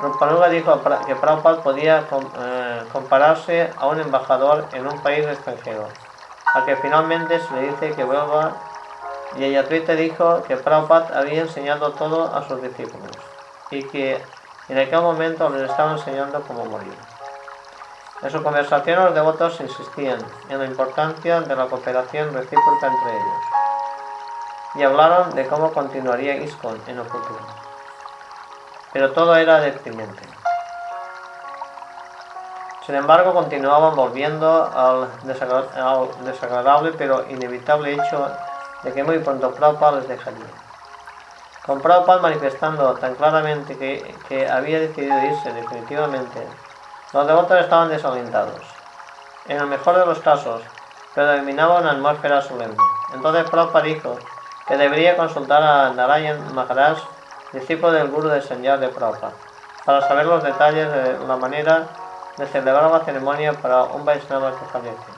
Rupanuga dijo que Prabhupada podía eh, compararse a un embajador en un país extranjero, a que finalmente se le dice que vuelva, y Ayatrita dijo que Prabhupada había enseñado todo a sus discípulos, y que en aquel momento les estaba enseñando cómo morir. En su conversación los devotos insistían en la importancia de la cooperación recíproca entre ellos, y hablaron de cómo continuaría ISKCON en el futuro pero todo era deprimente. Sin embargo, continuaban volviendo al, desagradable pero inevitable hecho de que muy pronto Prabhupada les dejaría. Con Prabhupada manifestando tan claramente que, que había decidido irse definitivamente, los devotos estaban desalentados. En el mejor de los casos, predominaba una atmósfera solemne. Entonces Prabhupada dijo que debería consultar a Narayan Maharaj discípulo del Guru de Señor de Prabhupada, para saber los detalles de la manera de celebrar la ceremonia para un Vaishnava que fallece.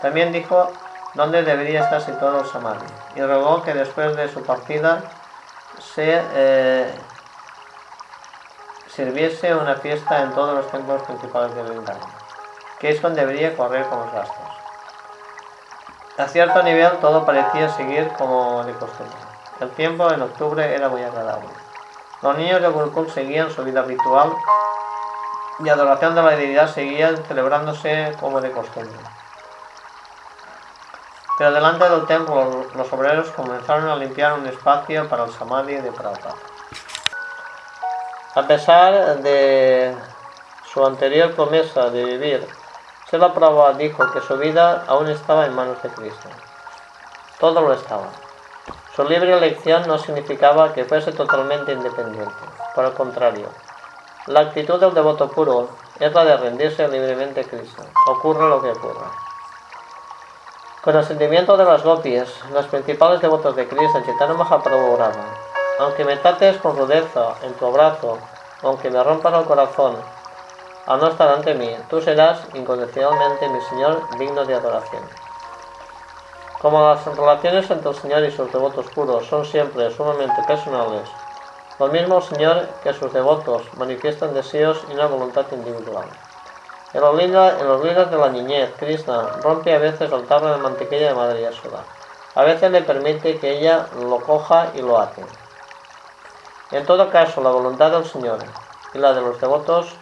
También dijo dónde debería estar situado el Samadhi y rogó que después de su partida se eh, sirviese una fiesta en todos los templos principales de Vrindavan, que es donde debería correr con los gastos. A cierto nivel todo parecía seguir como de costumbre. El tiempo en octubre era muy agradable. Los niños de Gurukul seguían su vida habitual y adoración de la divinidad seguían celebrándose como de costumbre. Pero delante del templo los obreros comenzaron a limpiar un espacio para el samadhi de Prabhupada. A pesar de su anterior promesa de vivir, Sela Prabhupada dijo que su vida aún estaba en manos de Cristo. Todo lo estaba. Su libre elección no significaba que fuese totalmente independiente. Por el contrario, la actitud del devoto puro es la de rendirse libremente a Cristo, ocurra lo que ocurra. Con el sentimiento de las gopis, los principales devotos de Cristo, Chaitanya Mahaprabhu oraban, aunque me trates con rudeza en tu abrazo, aunque me rompas el corazón, al no estar ante mí, tú serás incondicionalmente mi Señor digno de adoración. Como las relaciones entre el Señor y sus devotos puros son siempre sumamente personales, Lo mismo Señor que sus devotos manifiestan deseos y una voluntad individual. En los, libros, de la niñez, Krishna rompe a veces el tarro de mantequilla de Madre Yashoda. A veces le permite que ella lo coja y lo ate. En todo caso, la voluntad del Señor y la de los devotos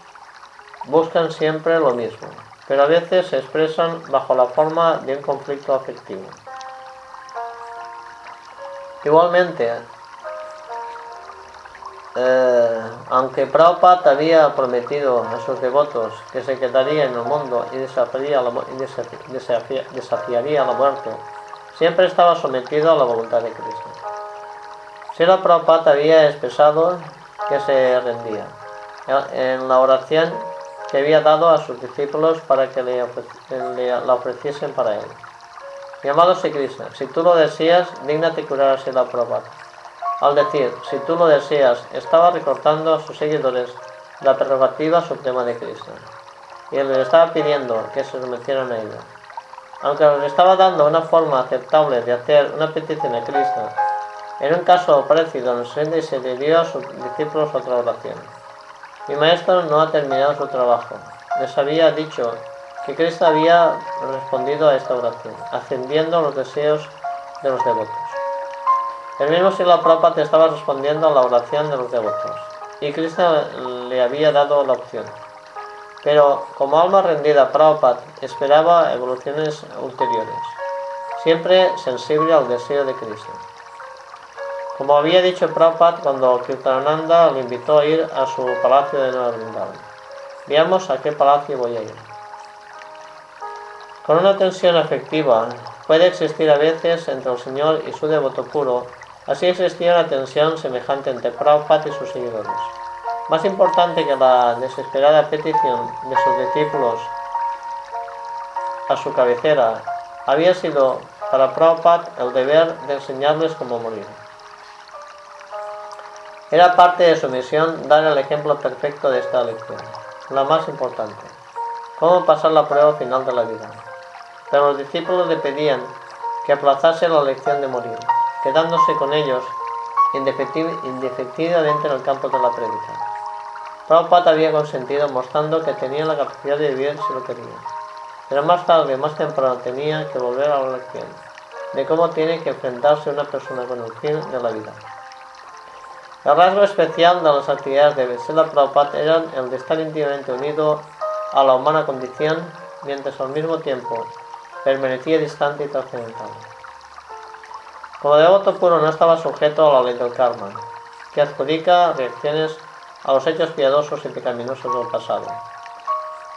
buscan siempre lo mismo, pero a veces se expresan bajo la forma de un conflicto afectivo. Igualmente, eh, aunque Prabhupada había prometido a sus devotos que se quedaría en el mundo y desafiaría la, desafiaría la muerte, siempre estaba sometido a la voluntad de Cristo. Sila Prabhupada había expresado que se rendía en la oración que había dado a sus discípulos para que le, la ofreciesen para él. Mi amado Krishna, si tú lo deseas, dígnate curar a Sila Prabhupada. Al decir, si tú lo deseas, estaba recortando a sus seguidores la prerrogativa suprema de Cristo. Y les estaba pidiendo que se sometieran a ella. Aunque les estaba dando una forma aceptable de hacer una petición a Cristo, en un caso parecido en el se le dio a sus discípulos otra oración. Mi maestro no ha terminado su trabajo. Les había dicho que Cristo había respondido a esta oración, ascendiendo los deseos de los devotos. El mismo Sila Prabhupada estaba respondiendo a la oración de los devotos, y Krishna le había dado la opción. Pero como alma rendida, Prabhupada esperaba evoluciones ulteriores, siempre sensible al deseo de Krishna. Como había dicho Prabhupada cuando Kirtananda le invitó a ir a su palacio de Nueva Vrindavan. Veamos a qué palacio voy a ir. Con una tensión afectiva puede existir a veces entre el Señor y su devoto puro Así existía una tensión semejante entre Prabhupada y sus seguidores. Más importante que la desesperada petición de sus discípulos a su cabecera, había sido para Prabhupada el deber de enseñarles cómo morir. Era parte de su misión dar el ejemplo perfecto de esta lección, la más importante, cómo pasar la prueba final de la vida. Pero los discípulos le pedían que aplazase la lección de morir, quedándose con ellos indefectivamente en el campo de la predica. Prabhupada había consentido mostrando que tenía la capacidad de vivir si lo quería. Pero más tarde, más temprano, tenía que volver a la lección de cómo tiene que enfrentarse una persona con el fin de la vida. El rasgo especial de las actividades de Vesela Prabhupada era el de estar íntimamente unido a la humana condición, mientras al mismo tiempo permanecía distante y trascendental. Como devoto puro no estaba sujeto a la ley del karma, que adjudica reacciones a los hechos piadosos y pecaminosos del pasado.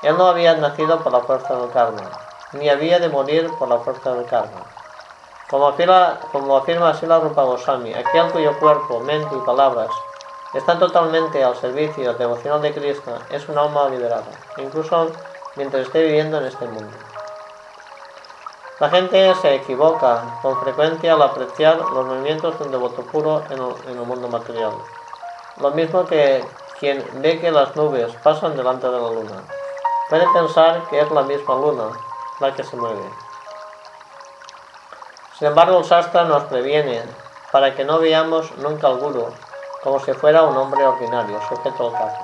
Él no había nacido por la fuerza del karma, ni había de morir por la fuerza del karma. Como afirma, como afirma Rupa Goswami, aquel cuyo cuerpo, mente y palabras están totalmente al servicio devocional de Cristo es un alma liberada, incluso mientras esté viviendo en este mundo. La gente se equivoca con frecuencia al apreciar los movimientos de un devoto puro en el, mundo material. Lo mismo que quien ve que las nubes pasan delante de la luna. Puede pensar que es la misma luna la que se mueve. Sin embargo, el Sastra nos previene para que no veamos nunca al Guru como si fuera un hombre ordinario, sujeto al caso.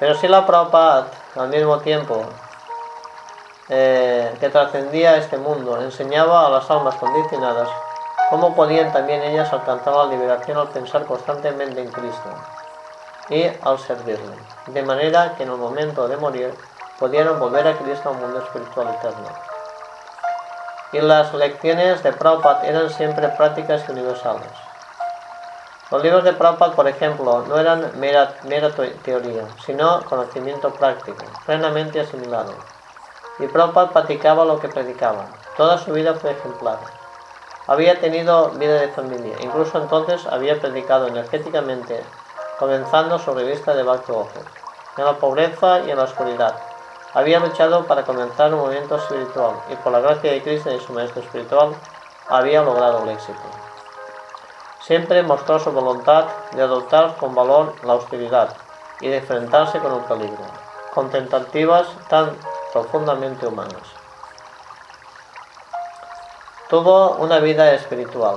Pero si la Prabhupada, al mismo tiempo, eh, que trascendía este mundo, enseñaba a las almas condicionadas cómo podían también ellas alcanzar la liberación al pensar constantemente en Cristo y al servirle, de manera que en el momento de morir pudieran volver a Cristo a un mundo espiritual eterno. Y las lecciones de Prabhupada eran siempre prácticas y universales. Los libros de Prabhupada, por ejemplo, no eran mera, mera teoría, sino conocimiento práctico, plenamente asimilado y Prabhupada practicaba lo que predicaba. Toda su vida fue ejemplar. Había tenido vida de familia, incluso entonces había predicado energéticamente, comenzando su revista de Bhakti en la pobreza y en la oscuridad. Había luchado para comenzar un movimiento espiritual y por la gracia de Cristo y su maestro espiritual había logrado el éxito. Siempre mostró su voluntad de adoptar con valor la austeridad y de enfrentarse con el peligro. Contemplativas tan profundamente humanos. Tuvo una vida espiritual,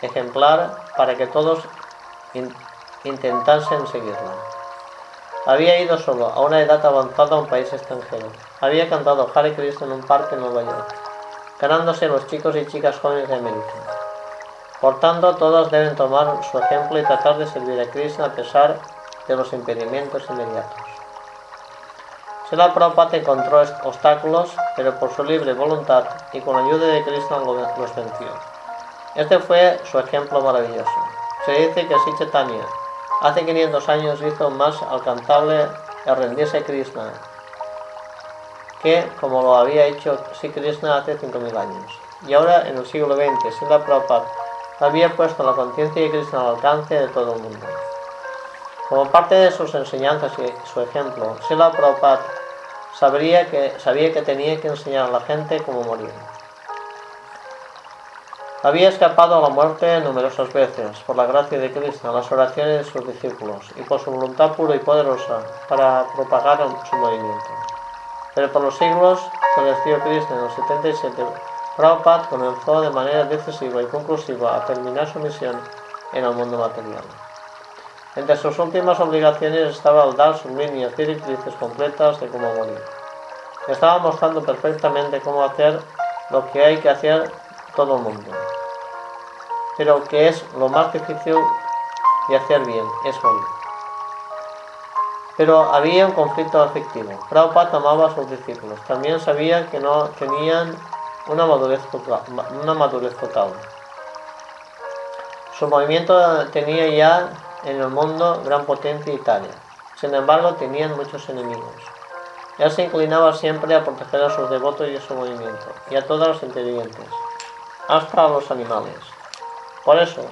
ejemplar para que todos intentasen seguirla. Había ido solo a una edad avanzada a un país extranjero. Había cantado Hare Krishna en un parque en Nueva York, ganándose los chicos y chicas jóvenes de América. Por tanto, todos deben tomar su ejemplo y tratar de servir a Krishna a pesar de los impedimentos inmediatos. Sila Prabhupada encontró obstáculos, pero por su libre voluntad y con la ayuda de Krishna los venció. Este fue su ejemplo maravilloso. Se dice que así Chaitanya hace 500 años hizo más alcanzable el rendirse a Krishna que como lo había hecho Sri Krishna hace 5.000 años. Y ahora, en el siglo XX, Sila Prabhupada había puesto la conciencia de Krishna al alcance de todo el mundo. Como parte de sus enseñanzas y su ejemplo, Sila Prabhupada sabría que, sabía que tenía que enseñar a la gente cómo morir. Había escapado a la muerte numerosas veces por la gracia de Krishna, las oraciones de sus discípulos y por su voluntad pura y poderosa para propagar su movimiento. Pero por los siglos que dio Krishna en los 77, Prabhupada comenzó de manera decisiva y conclusiva a terminar su misión en el mundo material. Entre sus últimas obligaciones estaba el dar sus líneas directrices completas de cómo morir. Estaba mostrando perfectamente cómo hacer lo que hay que hacer todo el mundo pero que es lo más difícil de hacer bien, es morir. Pero había un conflicto afectivo. Prabhupada amaba a sus discípulos. También sabía que no tenían una madurez total. Su movimiento tenía ya en el mundo gran potencia Italia. Sin embargo, tenían muchos enemigos. Él se inclinaba siempre a proteger a sus devotos y a su movimiento, y a todos los inteligentes, hasta a los animales. Por eso,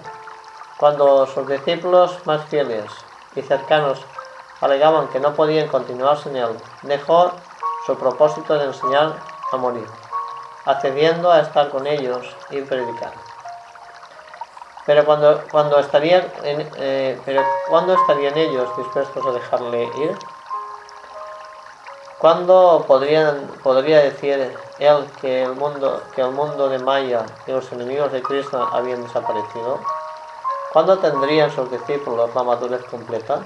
cuando sus discípulos más fieles y cercanos alegaban que no podían continuar sin él, dejó su propósito de enseñar a morir, accediendo a estar con ellos y predicar. Pero cuando, cuando, estarían, eh, pero ¿cuándo estarían ellos dispuestos a dejarle ir? ¿Cuándo podrían, podría decir él que el, mundo, que el mundo de Maya y los enemigos de Krishna habían desaparecido? ¿Cuándo tendrían sus discípulos la madurez completa?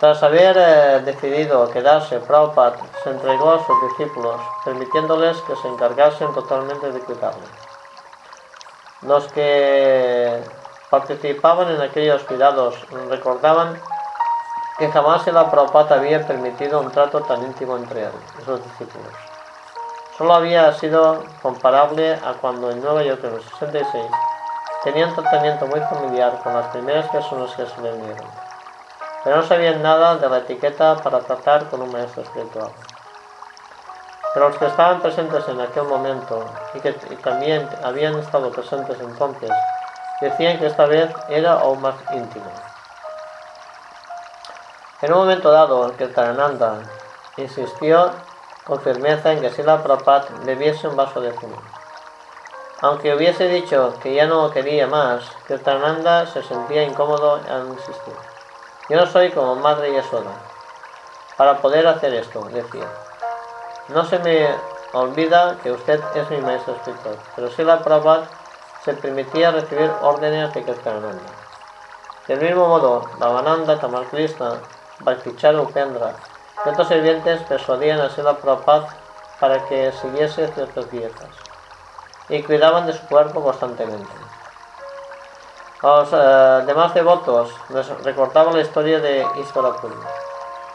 Tras haber eh, decidido quedarse, Prabhupada se entregó a sus discípulos, permitiéndoles que se encargasen totalmente de cuidarle. Los que participaban en aquellos cuidados recordaban que jamás el Prabhupada había permitido un trato tan íntimo entre él y sus discípulos. Solo había sido comparable a cuando en Nueva York en el 66 tenía un tratamiento muy familiar con las primeras personas que se le unieron, pero no sabían nada de la etiqueta para tratar con un maestro espiritual. Pero los que estaban presentes en aquel momento y que también habían estado presentes entonces, decían que esta vez era aún más íntimo. En un momento dado, Kirtananda insistió con firmeza en que Sila Prabhupada bebiese un vaso de zumo. Aunque hubiese dicho que ya no quería más, Kirtananda se sentía incómodo al insistir. Yo no soy como madre Yasoda. Para poder hacer esto, decía. No se me olvida que usted es mi maestro espiritual, pero Sila Prabhupada se permitía recibir órdenes de Kirtananda. Del mismo modo, Bhavananda Tamal Krishna Bhaktichar Upendra y otros sirvientes persuadían a Sila Prabhupada para que siguiese ciertas dietas y cuidaban de su cuerpo constantemente. Los eh, demás devotos les recordaba la historia de Isvarapuri,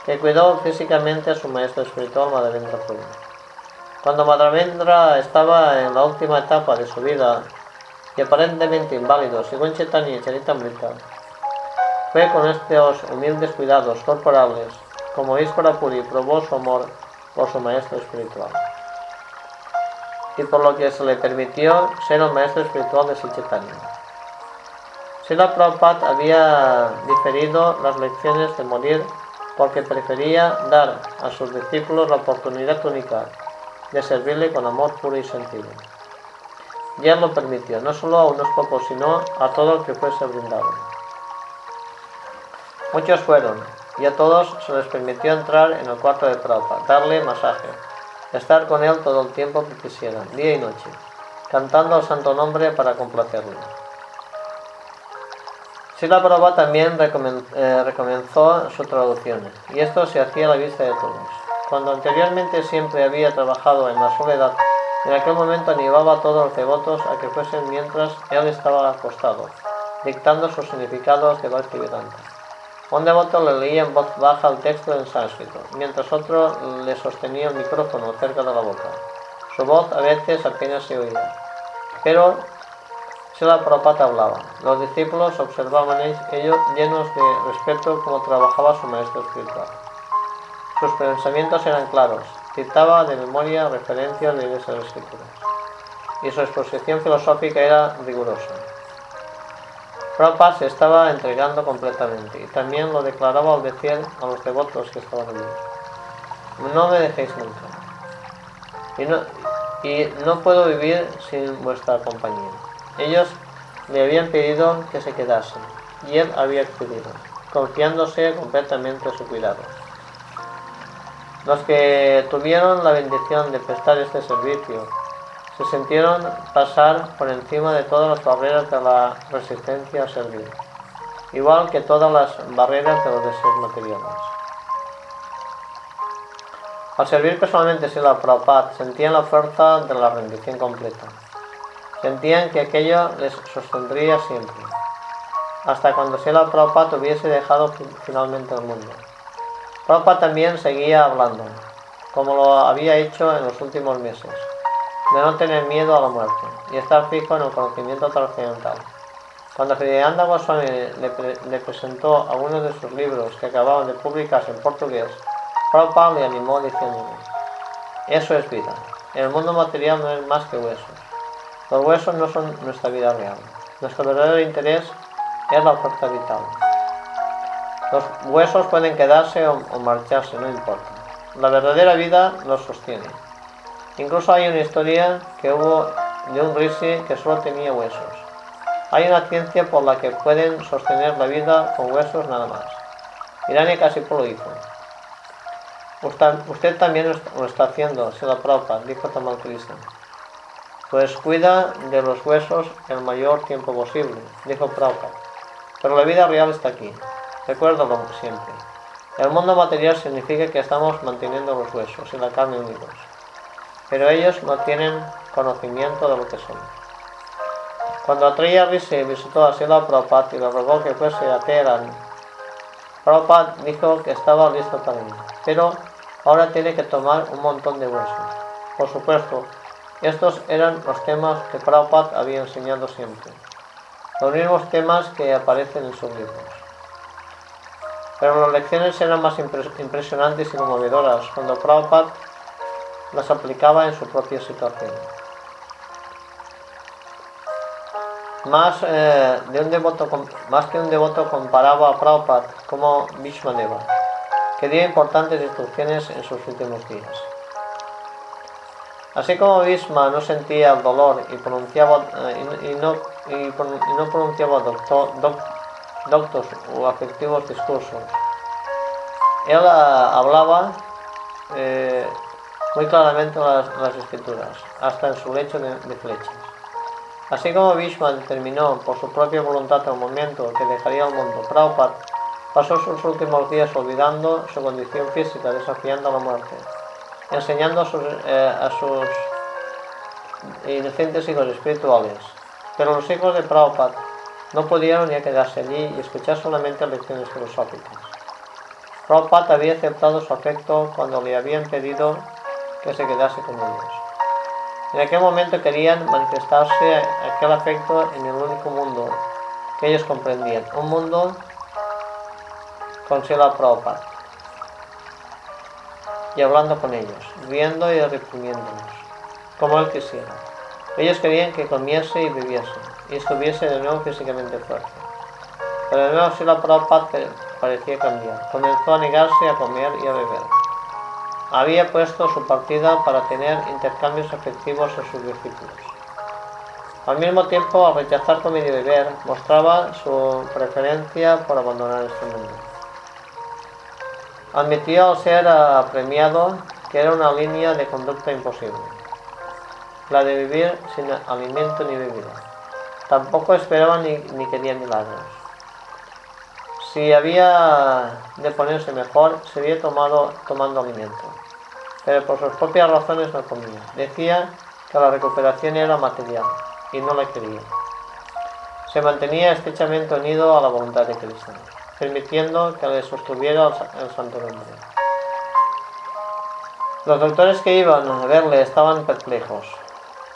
que cuidó físicamente a su maestro espiritual Madhavendra Puri. Cuando Madhavendra estaba en la última etapa de su vida y aparentemente inválido, según Chaitanya Charitamrita, fue con estos humildes cuidados corporales como Puri probó su amor por su maestro espiritual y por lo que se le permitió ser el maestro espiritual de Sichetanya. Sila Prabhupada había diferido las lecciones de morir porque prefería dar a sus discípulos la oportunidad única de servirle con amor puro y sencillo. Ya lo permitió, no solo a unos pocos, sino a todo el que fuese brindado. Muchos fueron, y a todos se les permitió entrar en el cuarto de Prabhupada, darle masaje, estar con él todo el tiempo que quisieran, día y noche, cantando el santo nombre para complacerle. Sila Prabhupada también eh, recomenzó sus traducciones, y esto se hacía a la vista de todos. Cuando anteriormente siempre había trabajado en la soledad, en aquel momento animaba a todos los devotos a que fuesen mientras él estaba acostado, dictando sus significados de Bhaktivedanta. Un devoto le leía en voz baja el texto en sánscrito, mientras otro le sostenía el micrófono cerca de la boca. Su voz a veces apenas se oía, pero la Prabhupada hablaba. Los discípulos observaban ellos llenos de respeto cómo trabajaba su maestro espiritual. Sus pensamientos eran claros, citaba de memoria referencias de esas escrituras, y su exposición filosófica era rigurosa. Prabhupada se estaba entregando completamente y también lo declaraba al decir a los devotos que estaban allí. No me dejéis nunca. Y no, y no puedo vivir sin vuestra compañía. Ellos le habían pedido que se quedasen y él había accedido, confiándose completamente a su cuidado. Los que tuvieron la bendición de prestar este servicio se sintieron pasar por encima de todas las barreras de la resistencia a servir, igual que todas las barreras de los deseos materiales. Al servir personalmente la Prabhupada, sentían la fuerza de la rendición completa. Sentían que aquello les sostendría siempre, hasta cuando Sila Prabhupada hubiese dejado finalmente el mundo. Prabhupada también seguía hablando, como lo había hecho en los últimos meses de no tener miedo a la muerte y estar fijo en el conocimiento trascendental. Cuando Hridayananda Goswami le, le, presentó algunos de sus libros que acababan de publicarse en portugués, Prabhupada le animó diciéndole, eso es vida, el mundo material no es más que huesos. Los huesos no son nuestra vida real. Nuestro verdadero interés es la oferta vital. Los huesos pueden quedarse o, o marcharse, no importa. La verdadera vida los sostiene. Incluso hay una historia que hubo de un rishi que solo tenía huesos. Hay una ciencia por la que pueden sostener la vida con huesos nada más. Irania casi lo hizo. Usted, también lo está haciendo, se la propa, dijo Tamal Krishna. Pues cuida de los huesos el mayor tiempo posible, dijo Prabhupada. Pero la vida real está aquí. Recuérdalo siempre. El mundo material significa que estamos manteniendo los huesos y la carne unidos pero ellos no tienen conocimiento de lo que son. Cuando Atriya Rishi visitó a Sila Prabhupada y le rogó que fuese a Teherán, Prabhupada dijo que estaba listo para ir, pero ahora tiene que tomar un montón de huesos. Por supuesto, estos eran los temas que Prabhupada había enseñado siempre, los mismos temas que aparecen en sus libros. Pero las lecciones eran más impresionantes y conmovedoras cuando Prabhupada las aplicaba en su propia situación. Más, eh, de un devoto, más que un devoto comparaba a Prabhupada como Vishmaneva, que dio importantes instrucciones en sus últimos días. Así como Bhishma no sentía el dolor y, pronunciaba, eh, y, no, pronunciaba doctor, doctos o afectivos discursos, él ah, hablaba eh, muy claramente las, escrituras, hasta en su lecho de, flechas. Así como Bhishma determinó por su propia voluntad el momento que dejaría el mundo, Prabhupada pasó sus últimos días olvidando su condición física, desafiando la muerte, enseñando a sus, eh, a sus inocentes hijos espirituales. Pero los hijos de Prabhupada no pudieron ya quedarse allí y escuchar solamente lecciones filosóficas. Prabhupada había aceptado su afecto cuando le habían pedido que se quedase con ellos. En aquel momento querían manifestarse aquel afecto en el único mundo que ellos comprendían, un mundo con Sila Prabhupada, y hablando con ellos, viendo y reprimiéndolos, como él quisiera. Ellos querían que comiese y bebiese, y estuviese de nuevo físicamente fuerte. Pero de nuevo Sila Prabhupada parecía cambiar, comenzó a negarse a comer y a beber había puesto su partida para tener intercambios afectivos en sus discípulos. Al mismo tiempo, al rechazar comer y beber, mostraba su preferencia por abandonar este mundo. Admitió ser apremiado que era una línea de conducta imposible, la de vivir sin alimento ni bebida. Tampoco esperaba ni, ni quería milagros. Si había de ponerse mejor, se había tomado tomando alimento. Pero por sus propias razones no comía. Decía que la recuperación era material y no la quería. Se mantenía estrechamente unido a la voluntad de Cristo, permitiendo que le sostuviera el santo nombre. Los doctores que iban a verle estaban perplejos,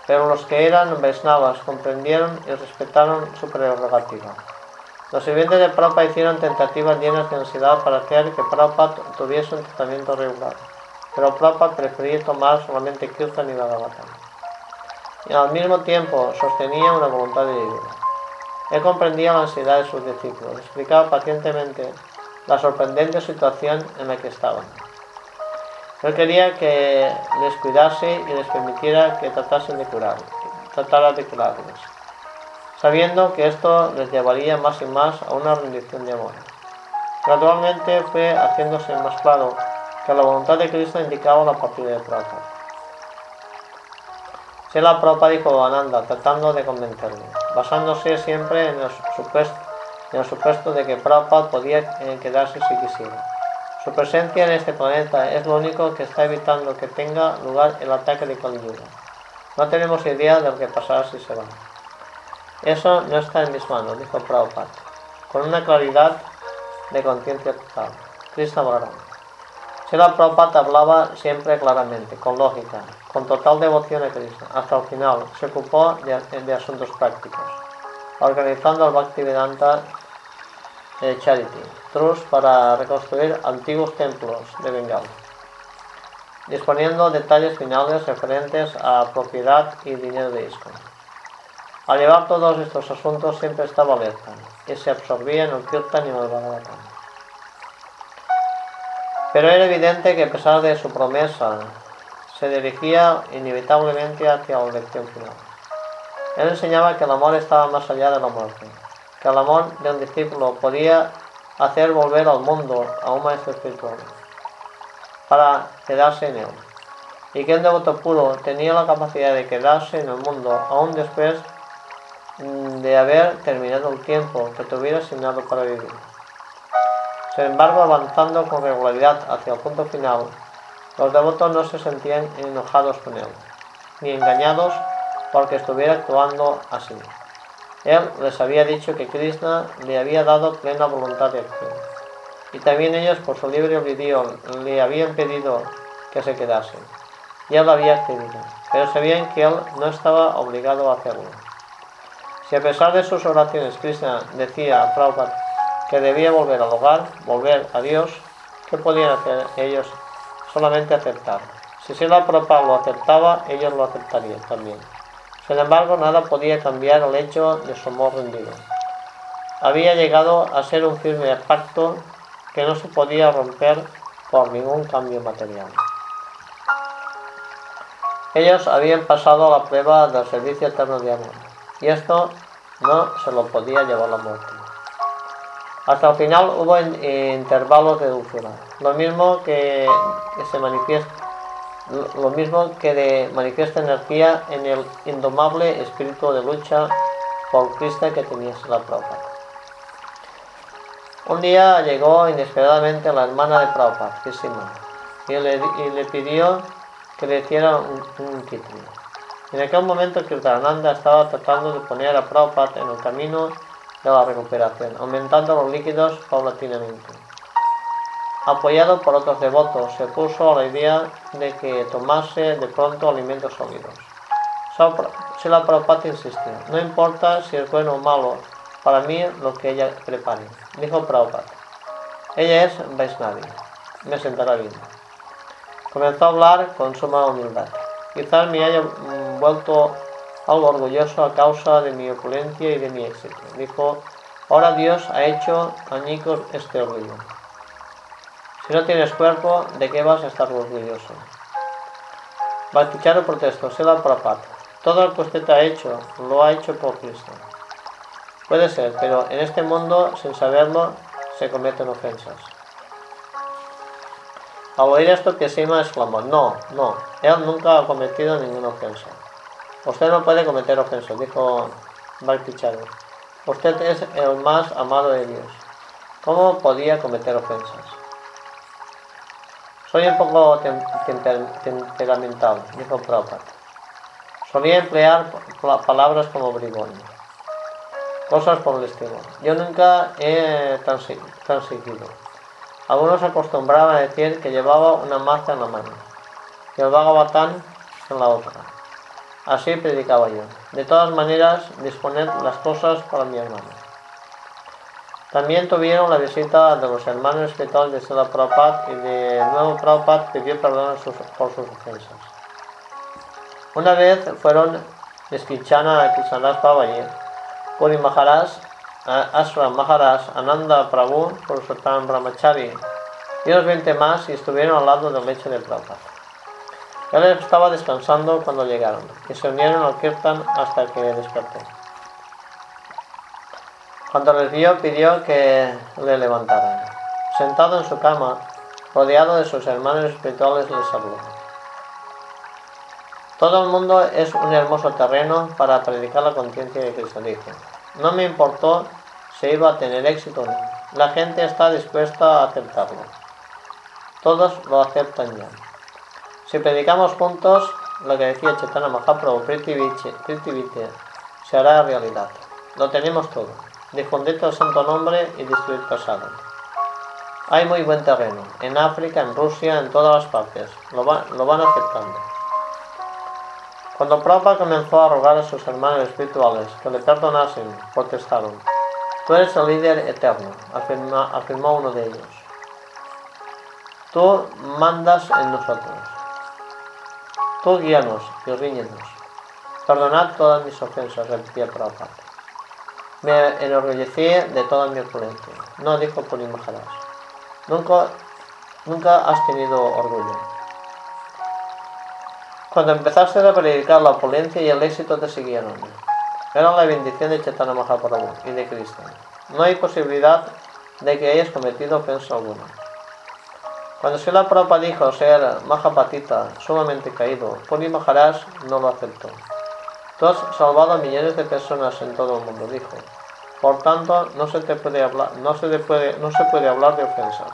pero los que eran Vaisnavas comprendieron y respetaron su prerrogativa. Los sirvientes de Prabhupada hicieron tentativas llenas de ansiedad para hacer que Prabhupada tuviese un tratamiento regular, pero Prabhupada prefería tomar solamente Kirtan y Bhagavatam. Y al mismo tiempo sostenía una voluntad vivir. Él comprendía la ansiedad de sus discípulos, explicaba pacientemente la sorprendente situación en la que estaban. Él quería que les cuidase y les permitiera que tratasen de curar, tratara de curarles, sabiendo que esto les llevaría más y más a una rendición de amor. Gradualmente fue haciéndose más claro que la voluntad de Cristo indicaba la partida de Prabhupada. Se la Prabhupada dijo Ananda, tratando de convencerle, basándose siempre en el supuesto, en el supuesto de que Prabhupada podía eh, quedarse si quisiera. Su presencia en este planeta es lo único que está evitando que tenga lugar el ataque de Kali No tenemos idea de lo que pasará si se va. Eso no está en mis manos, dijo Prabhupada, con una claridad de conciencia total. Krishna Balaram. La Prabhupada hablaba siempre claramente, con lógica, con total devoción a Krishna. Hasta el final se ocupó de, asuntos prácticos, organizando el Bhaktivedanta Charity Trust para reconstruir antiguos templos de Bengala, disponiendo detalles finales referentes a propiedad y dinero de ISKCON. Al llevar todos estos asuntos siempre estaba alerta y se absorbía en el Kirtan y en el Bhagavatam. Pero era evidente que a pesar de su promesa, se dirigía inevitablemente hacia la lección final. Él enseñaba que el amor estaba más allá de la muerte que el amor de un discípulo podía hacer volver al mundo a un maestro espiritual para quedarse en él. Y que el devoto puro tenía la capacidad de quedarse en el mundo aún después mm, de haber terminado el tiempo que tuviera asignado para vivir. Sin embargo, avanzando con regularidad hacia el punto final, los devotos no se sentían enojados con él, ni engañados porque estuviera actuando así. Él les había dicho que Krishna le había dado plena voluntad de acción. Y también ellos, por su libre albedrío, le habían pedido que se quedase. Y él había accedido, pero sabían que él no estaba obligado a hacerlo. Si a pesar de sus oraciones Krishna decía a Prabhupada que debía volver al hogar, volver a Dios, ¿qué podían hacer ellos? Solamente aceptar. Si Sila Prabhupada lo aceptaba, ellos lo aceptarían también. Sin embargo, nada podía cambiar el hecho de su amor rendido. Había llegado a ser un firme pacto que no se podía romper por ningún cambio material. Ellos habían pasado la prueba del servicio eterno de amor, y esto no se lo podía llevar la muerte. Hasta el final hubo intervalos de dulzura, lo mismo que, que se manifiesta lo mismo que de manifiesta energía en el indomable espíritu de lucha por Cristo que tenía la Prabhupada. Un día llegó inesperadamente la hermana de Prabhupada, Kissima, y le, y le pidió que le hiciera un, un En aquel momento Kirtananda estaba tratando de poner a Prabhupada en el camino de la recuperación, aumentando los líquidos paulatinamente apoyado por otros devotos, se puso a la idea de que tomase de pronto alimentos sólidos. la Prabhupada insistió, no importa si es bueno o malo, para mí lo que ella prepare, dijo Prabhupada. Ella es Vaisnavi, me sentará bien. Comenzó a hablar con suma humildad. Quizás me haya vuelto algo orgulloso a causa de mi opulencia y de mi éxito. Dijo, ahora Dios ha hecho añicos este orgullo. Si no tienes cuerpo, ¿de qué vas a estar orgulloso? Bhakticharo protestó, la Prabhupada. Todo lo que usted ha hecho, lo ha hecho por Cristo. Puede ser, pero en este mundo, sin saberlo, se cometen ofensas. Al oír esto, Kesima exclamó, no, no, él nunca ha cometido ninguna ofensa. Usted no puede cometer ofensas, dijo Bhakticharo. Usted es el más amado de Dios. ¿Cómo podía cometer ofensas? Soy un poco temperamental, dijo Prabhupada. Solía emplear palabras como bribón, cosas por el estilo. Yo nunca he transigido. Algunos acostumbraban a decir que llevaba una maza en la mano y el Bhagavatán en la otra. Así predicaba yo. De todas maneras, disponer las cosas para mi hermano. También tuvieron la visita de los hermanos espirituales de Sela Prabhupada y de nuevo Prabhupada pidió perdón por sus ofensas. Una vez fueron Skichana Kishanas Babaji, Puri Maharaj, Ashram Maharaj, Ananda Prabhu, Purushottam Brahmachari y unos 20 más y estuvieron al lado del lecho de Prabhupada. Él estaba descansando cuando llegaron y se unieron al kirtan hasta que despertó. Cuando les vio pidió que le levantaran. Sentado en su cama, rodeado de sus hermanos espirituales, les habló. Todo el mundo es un hermoso terreno para predicar la conciencia de Cristo, dijo. No me importó si iba a tener éxito o no. La gente está dispuesta a aceptarlo. Todos lo aceptan ya. Si predicamos juntos, lo que decía Chaitanya Mahaprabhu, Priti se hará realidad. Lo tenemos todo difundir el santo nombre y destruir pasado. Hay muy buen terreno, en África, en Rusia, en todas las partes, lo, lo van aceptando. Cuando Prabhupada comenzó a rogar a sus hermanos espirituales que le perdonasen, protestaron. Tú eres el líder eterno, afirmó uno de ellos. Tú mandas en nosotros. Tú guíanos y ríñenos. Perdonad todas mis ofensas, repetía Prabhupada. Me enorgullecí de toda mi opulencia. No dijo Puri Maharaj. Nunca, nunca has tenido orgullo. Cuando empezaste a predicar la opulencia y el éxito te siguieron. Era la bendición de Chaitanya Mahaprabhu y de Cristo. No hay posibilidad de que hayas cometido ofensa alguna. Cuando Sila Prabhupada dijo ser Mahapatita, sumamente caído, Puri Maharaj no lo aceptó. Tú has salvado a millones de personas en todo el mundo, dijo. Por tanto, no se, te puede hablar, no se, puede, no se puede hablar de ofensas.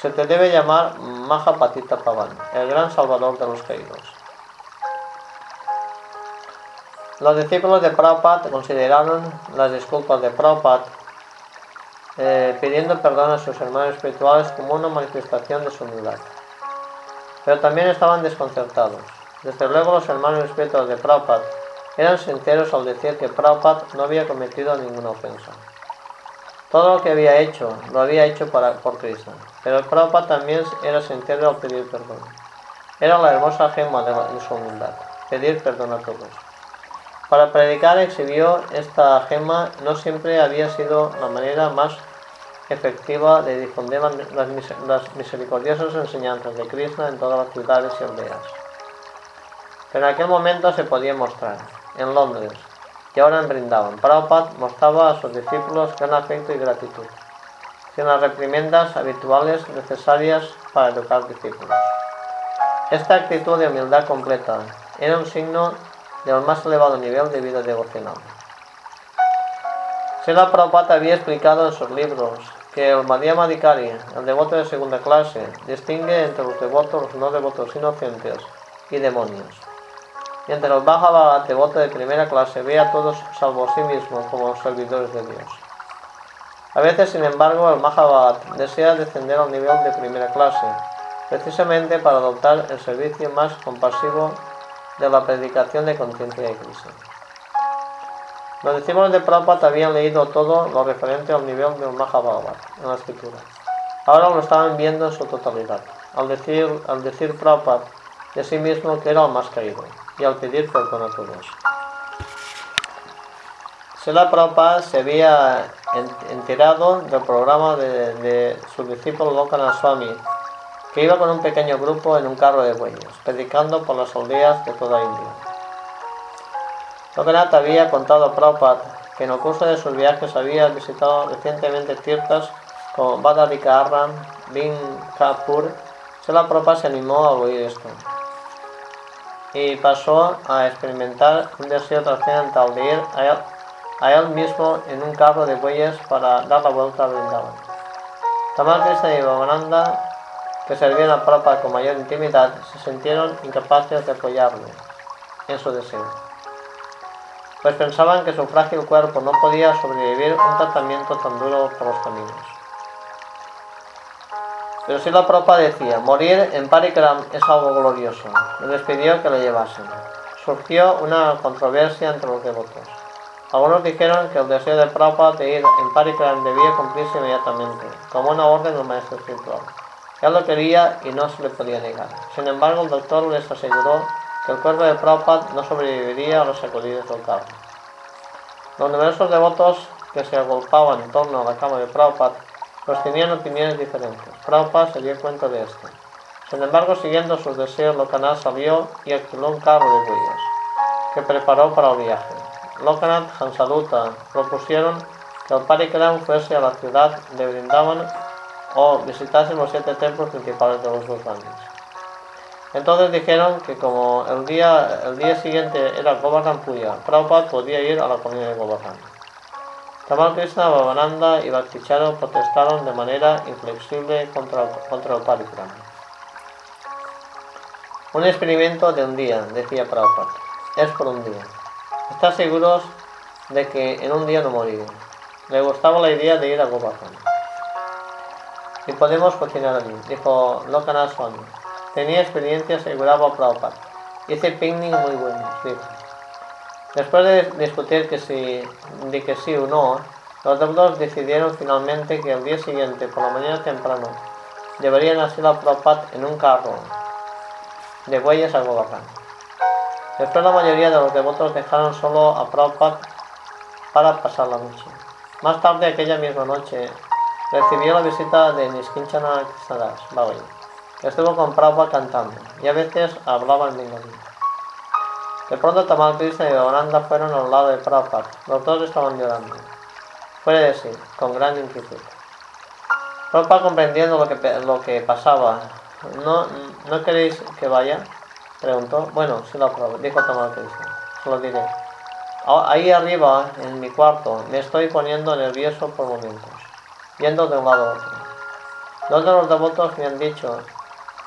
Se te debe llamar Mahapatita Pavan, el gran salvador de los caídos. Los discípulos de Prabhupada consideraron las disculpas de Prabhupada eh, pidiendo perdón a sus hermanos espirituales como una manifestación de su humildad. Pero también estaban desconcertados. Desde luego los hermanos espirituales de Prabhupada eran sinceros al decir que Prabhupada no había cometido ninguna ofensa. Todo lo que había hecho, lo había hecho para, por Cristo. Pero Prabhupada también era sincero al pedir perdón. Era la hermosa gema de, su humildad, pedir perdón a todos. Para predicar exhibió esta gema no siempre había sido la manera más efectiva de difundir las, misericordiosas enseñanzas de Krishna en todas las ciudades y aldeas. Pero en aquel momento se podía mostrar en Londres, y ahora en Brindavan. Prabhupada mostraba a sus discípulos gran afecto y gratitud, sin las reprimendas habituales necesarias para educar discípulos. Esta actitud de humildad completa era un signo del más elevado nivel de vida devocional. Sila Prabhupada había explicado en sus libros que el Madhya Madhikari, el devoto de segunda clase, distingue entre los devotos, los no devotos inocentes y demonios entre los Bhagavat devotos de primera clase ve a todos salvo a sí mismo como servidores de Dios. A veces, sin embargo, el Mahabhat desea descender al nivel de primera clase, precisamente para adoptar el servicio más compasivo de la predicación de conciencia de Cristo. Los discípulos de Prabhupada habían leído todo lo referente al nivel del Mahabharata en la escritura. Ahora lo estaban viendo en su totalidad, al decir, al decir Prabhupada de sí mismo que era el más caído y al pedir perdón a todos. Sela Prabhupada se había enterado del programa de, su discípulo Lokana Swami, que iba con un pequeño grupo en un carro de bueyes, predicando por las aldeas de toda India. Lokanath había contado a Prabhupada que en el curso de sus viajes había visitado recientemente tirtas como Badalika Arram, Bin Kapur. Sela Prabhupada se animó a oír esto y pasó a experimentar un deseo trascendental de ir a él, mismo en un carro de bueyes para dar la vuelta a Brindavan. Tamal Krishna y Bhavananda, que servían a Prabhupada con mayor intimidad, se sintieron incapaces de apoyarle en su deseo, pues pensaban que su frágil cuerpo no podía sobrevivir un tratamiento tan duro por los caminos. Pero si la Prabhupada decía, morir en Parikram es algo glorioso, y les pidió que lo llevasen. Surgió una controversia entre los devotos. Algunos dijeron que el deseo de Prabhupada de ir en Parikram debía cumplirse inmediatamente, como una orden del maestro espiritual. Él lo quería y no se le podía negar. Sin embargo, el doctor les aseguró que el cuerpo de Prabhupada no sobreviviría a los sacudidos del carro. Los numerosos devotos que se agolpaban en torno a la cama de Prabhupada pues tenían opiniones diferentes. Prabhupada se dio cuenta de esto. Sin embargo, siguiendo sus deseos, Lokanath salió y alquiló un carro de huellas que preparó para el viaje. Lokanath y Hansaduta propusieron que el Parikram fuese a la ciudad de Vrindavan o visitasen los siete templos principales de los dos Entonces dijeron que como el día, el día siguiente era Govardhan Puya, Prabhupada podía ir a la comunidad de Govardhan. Tamal Krishna, Bhavananda y Bhakticharo protestaron de manera inflexible contra, contra el Parikram. Un experimento de un día, decía Prabhupada, es por un día. Están seguros de que en un día no moriré. Le gustaba la idea de ir a Govardhan. Y podemos cocinar allí, dijo Lokanath Swami. Tenía experiencia, aseguraba Prabhupada. Hice picnic muy bueno, dijo. Después de discutir que si, de que sí o no, los devotos decidieron finalmente que el día siguiente, por la mañana temprano, deberían hacer la Prabhupada en un carro de bueyes a Govardhan. Después la mayoría de los devotos dejaron solo a Prabhupada para pasar la noche. Más tarde aquella misma noche, Recibió la visita de Niskinchana Krishnadas estuvo con Prabhupada cantando, y a veces hablaba en bengalí. De pronto Tamal Krishna y Bhavananda fueron al lado de Prabhupada. Los dos estaban llorando. Fue decir, con gran inquietud. Prabhupada comprendiendo lo que, lo que pasaba. ¿No, ¿No queréis que vaya? Preguntó. Bueno, sí lo apruebo, dijo Tamal Krishna. Se lo diré. Ahí arriba, en mi cuarto, me estoy poniendo nervioso por momentos yendo de un lado a otro. Dos de los devotos me han dicho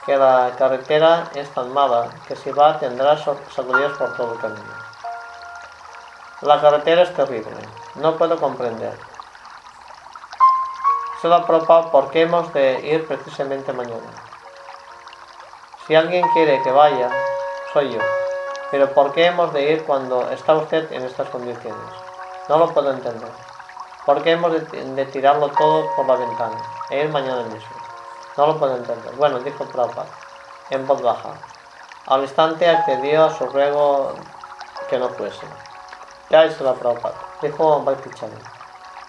que la carretera es tan mala que si va tendrá sacudidos por todo el camino. La carretera es terrible, no puedo comprender. Se la propa por qué hemos de ir precisamente mañana. Si alguien quiere que vaya, soy yo. Pero ¿por qué hemos de ir cuando está usted en estas condiciones? No lo puedo entender. ¿Por qué hemos de, tirarlo todo por la ventana? E ir mañana mismo. No lo puedo entender. Bueno, dijo Prabhupada, en voz baja. Al instante accedió a su ruego que no fuese. Ya hizo la Prabhupada, dijo Bhaktichari,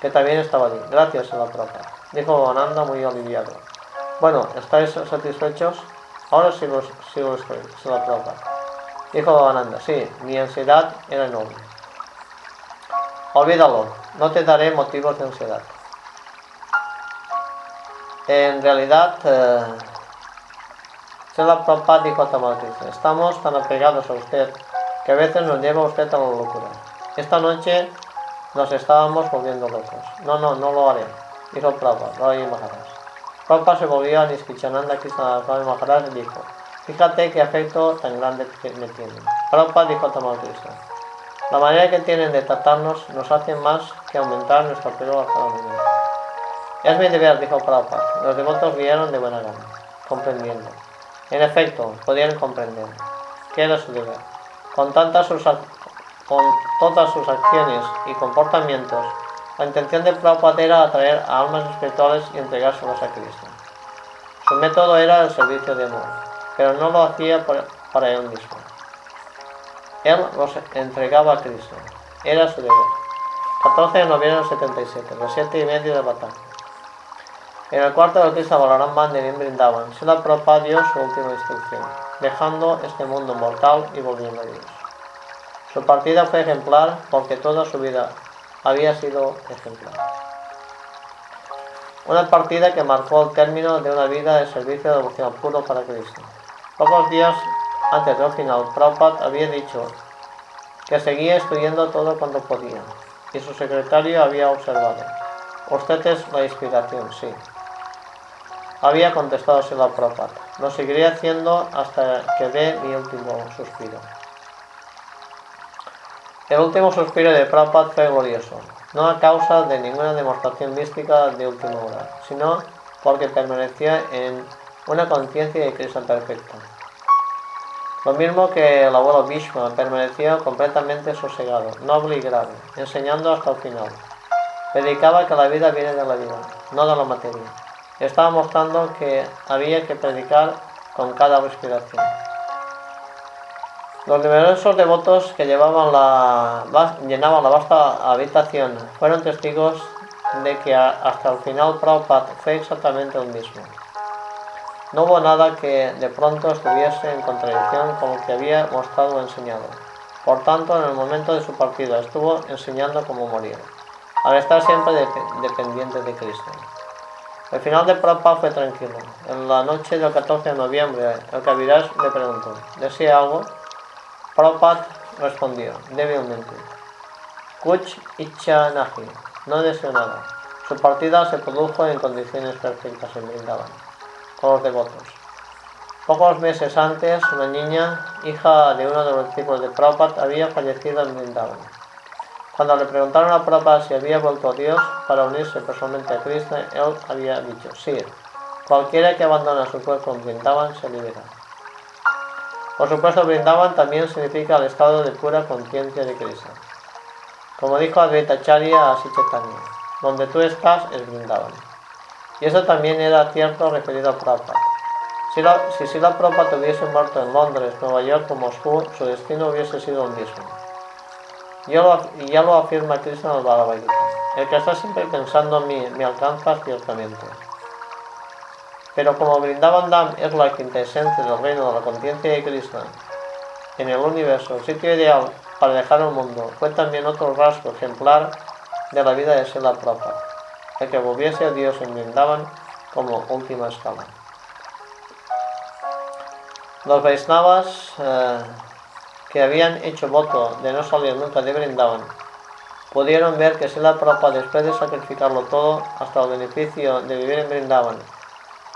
que también estaba allí. Gracias a la Prabhupada, dijo Ananda muy aliviado. Bueno, ¿estáis satisfechos? Ahora sí lo, sí lo estoy, se la Prabhupada. Dijo Ananda, sí, mi ansiedad era enorme. Olvídalo, no te daré motivos de ansiedad. En realidad, eh, la Prabhupada dijo a estamos tan apegados a usted que a veces nos lleva usted a la locura. Esta noche nos estábamos volviendo locos. No, no, no lo haré, dijo Prabhupada, Rai Maharaj. Prabhupada se volvió a Niskichananda Krishna Maharaj y dijo, fíjate qué afecto tan grande me tiene. Prabhupada dijo a Tamal la manera que tienen de tratarnos nos hace más que aumentar nuestro apego a cada momento. Es mi deber, dijo Prabhupada. Los devotos vieron de buena gana, comprendiendo. En efecto, podían comprender que era su deber. Con todas sus acciones y comportamientos, la intención de Prabhupada era atraer a almas espirituales y entregárselas a Cristo. Su método era el servicio de amor, pero no lo hacía para él mismo. Él los entregaba a Cristo. Era su deber. 14 de noviembre del 77, las 7 y media de la tarde. En el cuarto de Cristo Balaram Mandirin brindaban, la Prabhupada dio su última instrucción, dejando este mundo mortal y volviendo a Dios. Su partida fue ejemplar porque toda su vida había sido ejemplar. Una partida que marcó el término de una vida de servicio de devoción puro para Cristo. Pocos días antes del final, Prabhupada había dicho que seguía estudiando todo cuando podía, y su secretario había observado. Usted es la inspiración, sí. Había contestado Sila Prabhupada. Lo seguiré haciendo hasta que dé mi último suspiro. El último suspiro de Prabhupada fue glorioso, no a causa de ninguna demostración mística de última hora, sino porque permanecía en una conciencia de Krishna perfecta. Lo mismo que el abuelo Bhishma permaneció completamente sosegado, noble y grave, enseñando hasta el final. Predicaba que la vida viene de la vida, no de la materia. Estaba mostrando que había que predicar con cada respiración. Los numerosos devotos que llenaban la vasta habitación fueron testigos de que hasta el final Prabhupada fue exactamente el mismo. No hubo nada que de pronto estuviese en contradicción con lo que había mostrado o enseñado. Por tanto, en el momento de su partida estuvo enseñando cómo morir, al estar siempre dependiente de Cristo. El final de Prabhupada fue tranquilo. En la noche del 14 de noviembre, el Kaviraj le preguntó, ¿desea algo? Prabhupada respondió débilmente, Kuch Icha Nahi, no deseo nada. Su partida se produjo en condiciones perfectas en Vrindavan con los devotos. Pocos meses antes, una niña, hija de uno de los discípulos de Prabhupada, había fallecido en Vrindavan. Cuando le preguntaron a Prabhupada si había vuelto a Dios para unirse personalmente a Krishna, él había dicho, sí, cualquiera que abandona su cuerpo en Vrindavan se libera. Por supuesto, Vrindavan también significa el estado de pura conciencia de Krishna. Como dijo Advaita Charya a Sichetanya, donde tú estás es Vrindavan. Y eso también era cierto referido a Prabhupada. Si, la, si Sila Prabhupada hubiese muerto en Londres, Nueva York o Moscú, su destino hubiese sido el mismo. Y ya lo afirma Krishna en el Bhagavad. El que está siempre pensando en mí me alcanza ciertamente. Pero como Vrindavan Dham es la quinta esencia del reino de la conciencia de Krishna en el universo, el sitio ideal para dejar el mundo, fue también otro rasgo ejemplar de la vida de Sila Prabhupada el que volviese a Dios en Vrindavan como última escala. Los Vaisnavas eh, que habían hecho voto de no salir nunca de Vrindavan pudieron ver que la Prabhupada, después de sacrificarlo todo hasta el beneficio de vivir en Vrindavan,